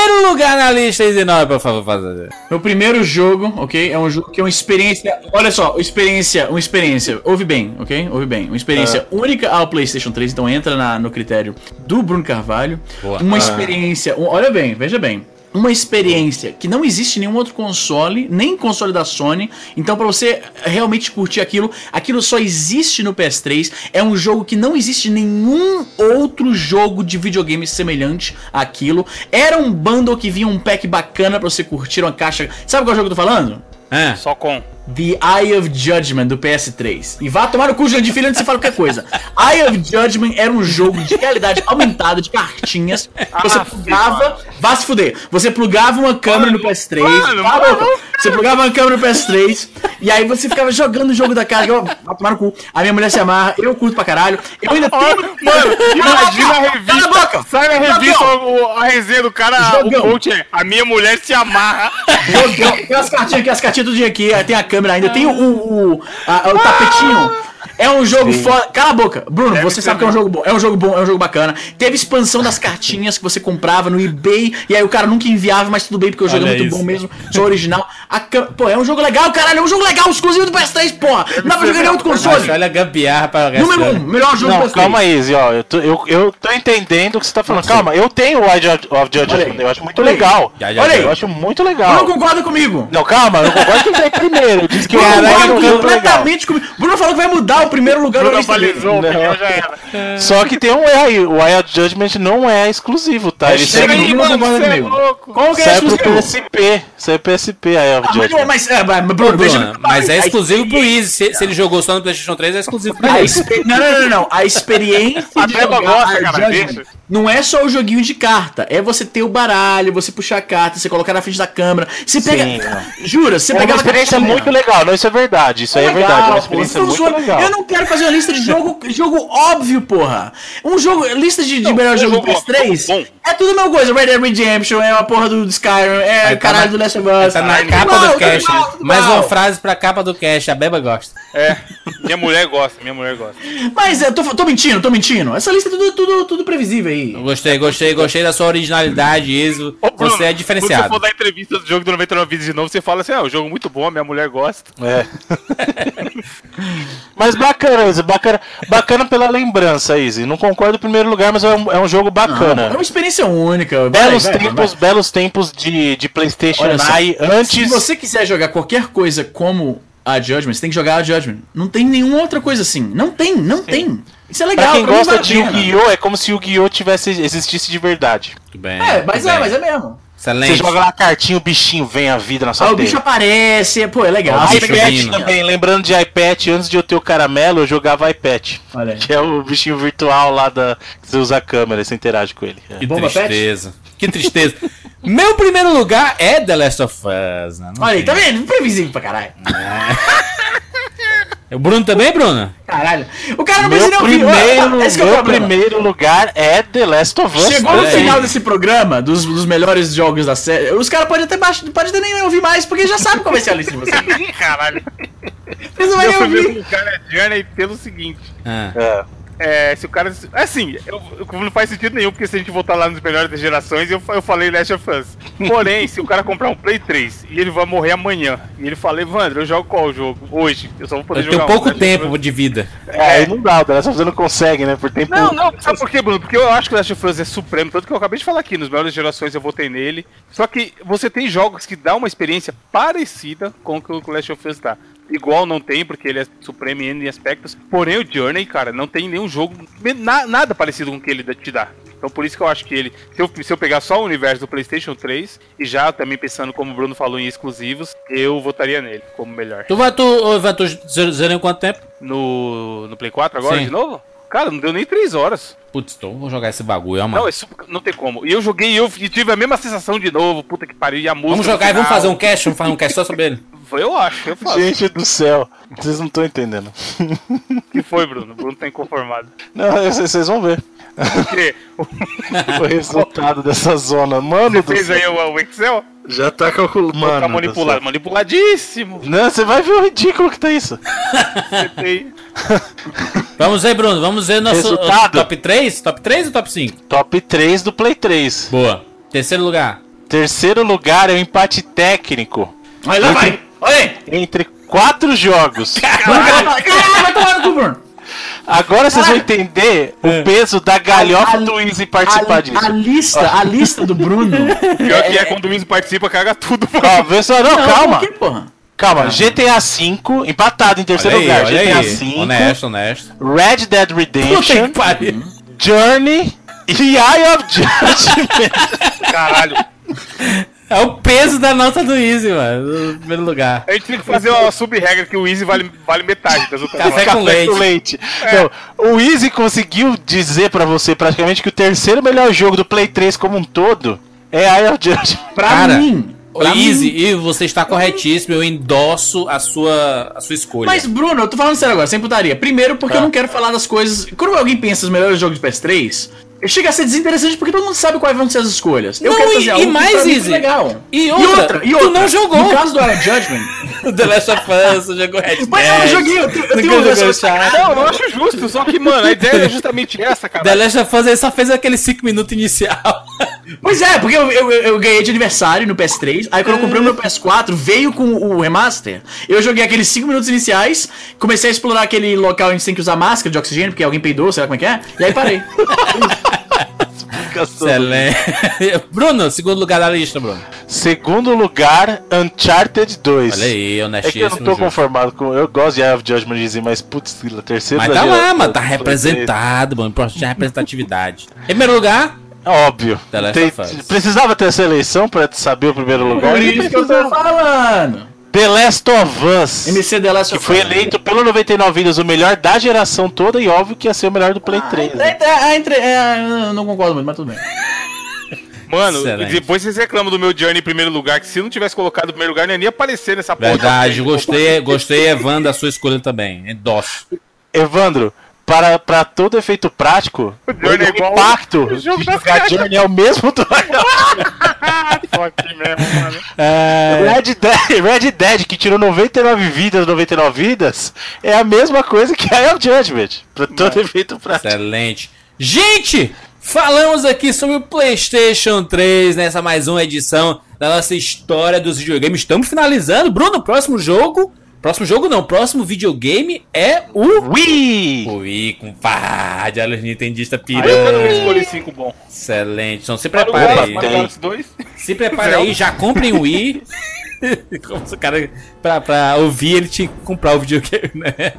Primeiro lugar na lista, Isinói, por favor, fazer. Meu primeiro jogo, ok? É um jogo que é uma experiência. Olha só, experiência, uma experiência. Ouve bem, ok? Ouve bem. Uma experiência única ao PlayStation 3, então entra na- no critério do Bruno Carvalho. Boa. Uma Ah. experiência. um- olha bem, veja bem. Uma experiência que não existe em nenhum outro console, nem console da Sony. Então, pra você realmente curtir aquilo, aquilo só existe no PS3. É um jogo que não existe nenhum outro jogo de videogame semelhante àquilo. Era um bundle que vinha um pack bacana pra você curtir uma caixa. Sabe qual jogo eu tô falando? É. Só com. The Eye of Judgment do PS3. E vá tomar no cu de filho antes de você falar qualquer coisa. Eye of Judgment era um jogo de realidade aumentada de cartinhas. que Você Ah, plugava. Vá se fuder. Você plugava uma câmera no PS3. mano, a mano. Você plugava uma câmera no PS3. E aí você ficava jogando o jogo da cara. Eu, vá tomar no cu. A minha mulher se amarra. Eu curto pra caralho. Eu ainda tenho. Mano, imagina a Cala a revista. boca! Sai na a revista o- a resenha do cara, Jogão. o coach é A minha mulher se amarra. Jogão. Tem as cartinhas aqui, as cartinhas tudinho aqui. aí Tem a câmera ainda. Tem o, o, a- o tapetinho. É um jogo foda. Cala a boca. Bruno, Deve você sabe que é um jogo bom. É um jogo bom, é um jogo bacana. Teve expansão das cartinhas que você comprava no eBay. E aí o cara nunca enviava, mas tudo bem, porque o jogo é Olha muito isso. bom mesmo. Sou original. A cam- Pô, é um jogo legal, caralho. É um jogo legal, exclusivo do PS3, porra. Não dá pra jogar em outro console. Nossa, olha a gambiarra para o Número 1, um, melhor jogo do Não, PS3. calma aí, Izzy, ó. Eu tô, eu, eu tô entendendo o que você tá falando. Calma, eu tenho o Wide of Olha Judgment, aí. eu acho muito Olha aí. legal. Já, já, Olha aí. Eu acho muito Não legal. concorda comigo. Não, calma, eu não concordo que entrei primeiro. Eu disse que eu concordo no jogo legal. completamente comigo. Bruno falou que vai mudar o primeiro lugar Bruno lista dele. balizou, o Não. pneu já era. Só que tem um erro aí. O Wild Judgment não é exclusivo, tá? Ele Chega sai aí, pro, concorda você é louco. Qual que é sai pro exclusivo? PSP. Sai pro PSP aí, Ah, mas, Judgment. mas, é, mas, Bruno, Bruno, mas é a- exclusivo pro Easy. Se, se ele jogou só no PlayStation 3, é exclusivo ele. expe- Não, não, não, não. A experiência A jogar gosta, cara, Judgment deixa. Não é só o joguinho de carta. É você ter o baralho, você puxar a carta, você colocar na frente da câmera. Você pega. Sim, Jura, você É uma pegava experiência cartinha. muito legal, não, isso é verdade, isso aí é Legal, verdade, é uma experiência Então, muito legal. Eu não quero fazer uma lista de jogo, jogo óbvio, porra. Um jogo, lista de, de Não, melhor jogo do jogo PS3 bom. é tudo a mesma coisa. Red Dead Redemption, é a porra do Skyrim, é Aí o tá caralho na- do Last of Us. Tá na capa do mal, tudo Mais uma frase pra capa do cast. A Beba gosta. É, minha mulher gosta, minha mulher gosta. Mas é, tô, tô mentindo, tô mentindo. Essa lista é tudo, tudo, tudo previsível aí. Gostei, gostei, gostei da sua originalidade, Iso. Ô, Bruno, Você é Quando você diferenciado. for dar entrevista do jogo do 99 vídeos de novo, você fala assim: ah, o jogo é muito bom, minha mulher gosta. É. mas bacana, Izzy, bacana, bacana pela lembrança, Izzy. Não concordo em primeiro lugar, mas é um, é um jogo É bacana. uma experiência única. Belos Vai, vai, tempos, vai. belos tempos de, de PlayStation Olha antes. Se você quiser jogar qualquer coisa como a Judgment, você tem que jogar a Judgment. Não tem nenhuma outra coisa assim. Não tem, não tem. Isso é legal. pra quem pra gosta de. Yu-Gi-Oh! é como se o Yu-Gi-Oh! tivesse existisse de verdade. Tudo bem. É, mas é, bem. mas é mesmo. Excelente. Você joga lá a cartinha, o bichinho vem a vida na sua Ah, o bicho aparece, é- pô, é legal. Ó, o Você bicho pega a iPad também, lembrando de iPad, antes de eu ter o caramelo, eu jogava iPad. Olha. Que é o bichinho virtual lá da. que você usa a câmera, você interage com ele. É. Que Bomba Pet? tristeza. Que tristeza. Meu primeiro lugar é The Last of Us. Né? Olha aí, tá vendo? Previsível pra caralho. O Bruno também, Bruno? Caralho. O cara não Meu precisa nem ouvir. primeiro, Esse que é o meu problema. primeiro lugar é The Last of Us. Chegou no final desse programa, dos, dos melhores jogos da série, os caras podem até baixar, pode até nem ouvir mais, porque já sabe qual vai ser a lista de vocês. Caralho. Vocês não vão Meu nem primeiro ouvir. lugar é Journey pelo seguinte. Ah. É. É, se o cara. Assim, eu, não faz sentido nenhum, porque se a gente voltar lá nos melhores das gerações, eu, eu falei Last of Us. Porém, se o cara comprar um Play 3 e ele vai morrer amanhã, e ele fala, Evandro, eu jogo qual jogo? Hoje. Eu só vou poder Eu jogar tenho um pouco of tempo Us. de vida. É, aí não dá, o The Last of Us não consegue, né? Por tempo. Não, não, sabe por quê, Bruno? Porque eu acho que o Last of Us é supremo, tanto que eu acabei de falar aqui, nos melhores gerações eu votei nele. Só que você tem jogos que dão uma experiência parecida com o que o Last of Us dá. Igual não tem, porque ele é supremo em aspectos. Porém, o Journey, cara, não tem nenhum jogo, na- nada parecido com o que ele te dá. Então por isso que eu acho que ele. Se eu, se eu pegar só o universo do PlayStation 3, e já também pensando como o Bruno falou em exclusivos, eu votaria nele como melhor. Tu vai, tu, Ivan, tu zer- zerou em quanto tempo? No, no Play 4 agora Sim. de novo? Cara, não deu nem 3 horas. Putz, então vou jogar esse bagulho, ó, mano. Não, é super- não tem como. E eu joguei e eu e tive a mesma sensação de novo. Puta que pariu. E a música. Vamos jogar e vamos fazer um cast? Vamos fazer um cast só sobre ele. Eu acho, eu faço. Gente do céu, vocês não estão entendendo. O que foi, Bruno? O Bruno tá inconformado. Não, vocês vão ver O quê? o resultado dessa zona. Mano Você do fez céu. aí o, o Excel? Já tá calculando. Mano, tá manipulado. Manipuladíssimo. Não, você vai ver o ridículo que tá isso. Você tem. Vamos ver, Bruno. Vamos ver nosso Resultado. top 3? Top 3 ou top 5? Top 3 do Play 3. Boa. Terceiro lugar. Terceiro lugar é o empate técnico Olha lá, vai. Olha aí. entre quatro jogos. Caralho, vai tomar no cu, Bruno. Agora vocês vão entender o peso da galhofa A- do Easy participar A, disso. a lista, a lista do Bruno. Pior que é quando o Wiz participa, caga tudo. Ó, vê só, não, Não, calma. por Calma, GTA V, empatado em terceiro Olha aí, lugar. olha GTA aí. V, Honesto, honesto. Red Dead Redemption. Journey e Eye of Judgment. Caralho. É o peso da nota do Easy, mano. No primeiro lugar. A gente tem que fazer uma sub-regra que o Easy vale, vale metade das outras. Café com leite. Então, o Easy conseguiu dizer pra você praticamente que o terceiro melhor jogo do Play 3 como um todo é Eye of Judgment. Pra Cara, mim. Pra Easy, mim. e você está corretíssimo. Eu endosso a sua, a sua escolha. Mas, Bruno, eu tô falando sério agora, sem putaria. Primeiro, porque Tá. eu não quero falar das coisas. Quando alguém pensa nos melhores jogos de PS3, chega a ser desinteressante porque todo mundo sabe quais vão ser as escolhas. Eu Não, quero e- fazer e algo que mais, Easy, fique legal. e outra, tu não jogou. No caso do Iron Judgment. o The Last of Us, você jogou Red. Mas eu não joguei, eu tenho- eu tenho um- Uncharted. Não, eu acho justo, só que, mano, a ideia é justamente essa, cara. The Last of Us ele só fez aquele 5 minutos inicial. Pois é, porque eu, eu, eu ganhei de aniversário no PS3, aí quando eu comprei o meu PS4, veio com o remaster. Eu joguei aqueles 5 minutos iniciais, comecei a explorar aquele local onde tem que usar máscara de oxigênio, porque alguém peidou, sei lá como é que é, e aí parei. Excelente. Bruno, segundo lugar da lista, Bruno. Segundo lugar, Uncharted 2. Olha aí, É que eu honestíssimo. não tô jogo. conformado com. Eu gosto de Eye of Judgment mas putz, terceiro Mas tá lá, mano, tá representado, mano. Importante é a representatividade. Em primeiro lugar, 3. Óbvio. Tem- precisava ter essa eleição pra saber o primeiro lugar. Por isso que eu tô falando. The Last of Us. MC The Last Que of foi Us. eleito pelo 99 Vidas o melhor da geração toda e óbvio que ia ser o melhor do Play 3. né? É, é, é, entre- é, eu não concordo muito, mas tudo bem. Mano, Excelente. depois vocês reclamam do meu Journey em primeiro lugar, que se eu não tivesse colocado em primeiro lugar, nem ia aparecer nessa porra. verdade, gostei, gostei, Evan, da sua escolha também. Endosso. Evandro, para, para todo efeito prático, o, Journey é impacto o jogo de jogar. Journey é o mesmo do Só aqui mesmo, mano. Red Dead, Red Dead, que tirou 99 vidas, 99 vidas, é a mesma coisa que Eye of Judgment. Para todo efeito prático. Excelente. Gente, falamos aqui sobre o PlayStation 3 nessa mais uma edição da nossa história dos videogames. Estamos finalizando. Bruno, próximo jogo. Próximo jogo não, próximo videogame é o Wii! O Wii, compadre. Olha os Nintendista Aí eu quero pirando. escolher 5 bom. Excelente. Então se prepare aí. para o Galaxy 2. Se prepare aí, já comprem o Wii. Como se o cara, pra, pra ouvir, ele tinha que comprar o videogame, né?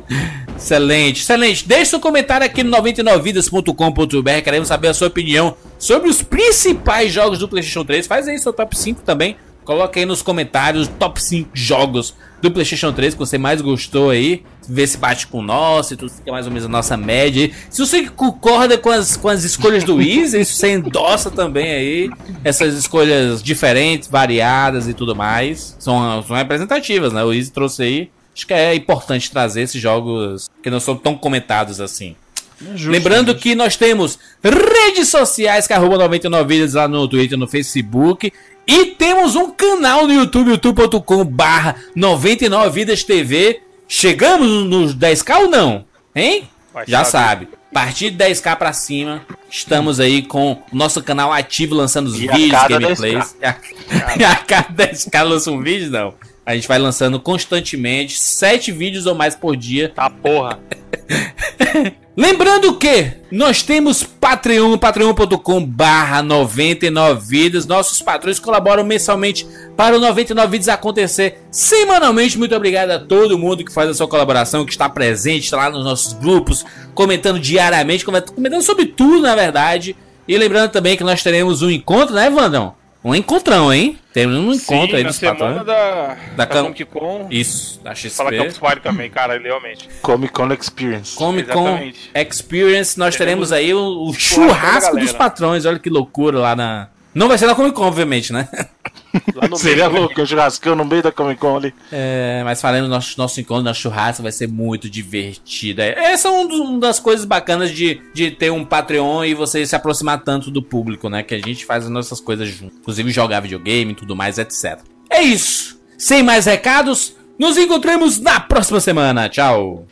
Excelente, excelente. Deixe seu comentário aqui no 99vidas.com.br. Queremos saber a sua opinião sobre os principais jogos do PlayStation 3. Faz aí seu top 5 também. Coloca aí nos comentários top 5 jogos do PlayStation 3 que você mais gostou aí. Vê se bate com nosso, se tudo fica mais ou menos a nossa média aí. Se você concorda com as, com as escolhas do Easy, se você endossa também aí essas escolhas diferentes, variadas e tudo mais. São, são representativas, né? O Easy trouxe aí. Acho que é importante trazer esses jogos que não são tão comentados assim. justo, Lembrando que nós temos redes sociais, que é arroba 99 vidas lá no Twitter e no Facebook. E temos um canal no YouTube, youtube.com barra 99 vidas TV. Chegamos nos 10k ou não? Hein? Vai Já saber. sabe. A partir de 10k pra cima, estamos aí com o nosso canal ativo lançando os E vídeos, gameplays. E a, e a cada 10k lança um vídeo, não. A gente vai lançando constantemente, 7 vídeos ou mais por dia. Tá porra. Lembrando que nós temos Patreon, patreon.com barra 99 vidas. Nossos patrões colaboram mensalmente para o 99 vidas acontecer semanalmente. Muito obrigado a todo mundo que faz a sua colaboração, que está presente, está lá nos nossos grupos, comentando diariamente, comentando sobre tudo, na verdade. E lembrando também que nós teremos um encontro, né, Vandão? Um encontrão, hein? Temos um encontro Sim, aí na semana patrões. da, da, Cam- Comic Con. Isso, da XP. Fala Campus Party também, cara, realmente. Comic Con Experience. Comic Con Exatamente. Experience, nós teremos, Teremos aí o, o churrasco dos patrões. Olha que loucura lá na. Não vai ser na Comic Con, obviamente, né? Seria meio, louco, um churrascão no meio da Comic Con ali. É, mas falando nosso, nosso encontro, nosso churrasco vai ser muito divertido. É, Essa é dos- uma das coisas bacanas de, de ter um Patreon e você se aproximar tanto do público, né? Que a gente faz as nossas coisas juntos. Inclusive jogar videogame e tudo mais, etc. É isso. Sem mais recados, nos encontramos na próxima semana. Tchau.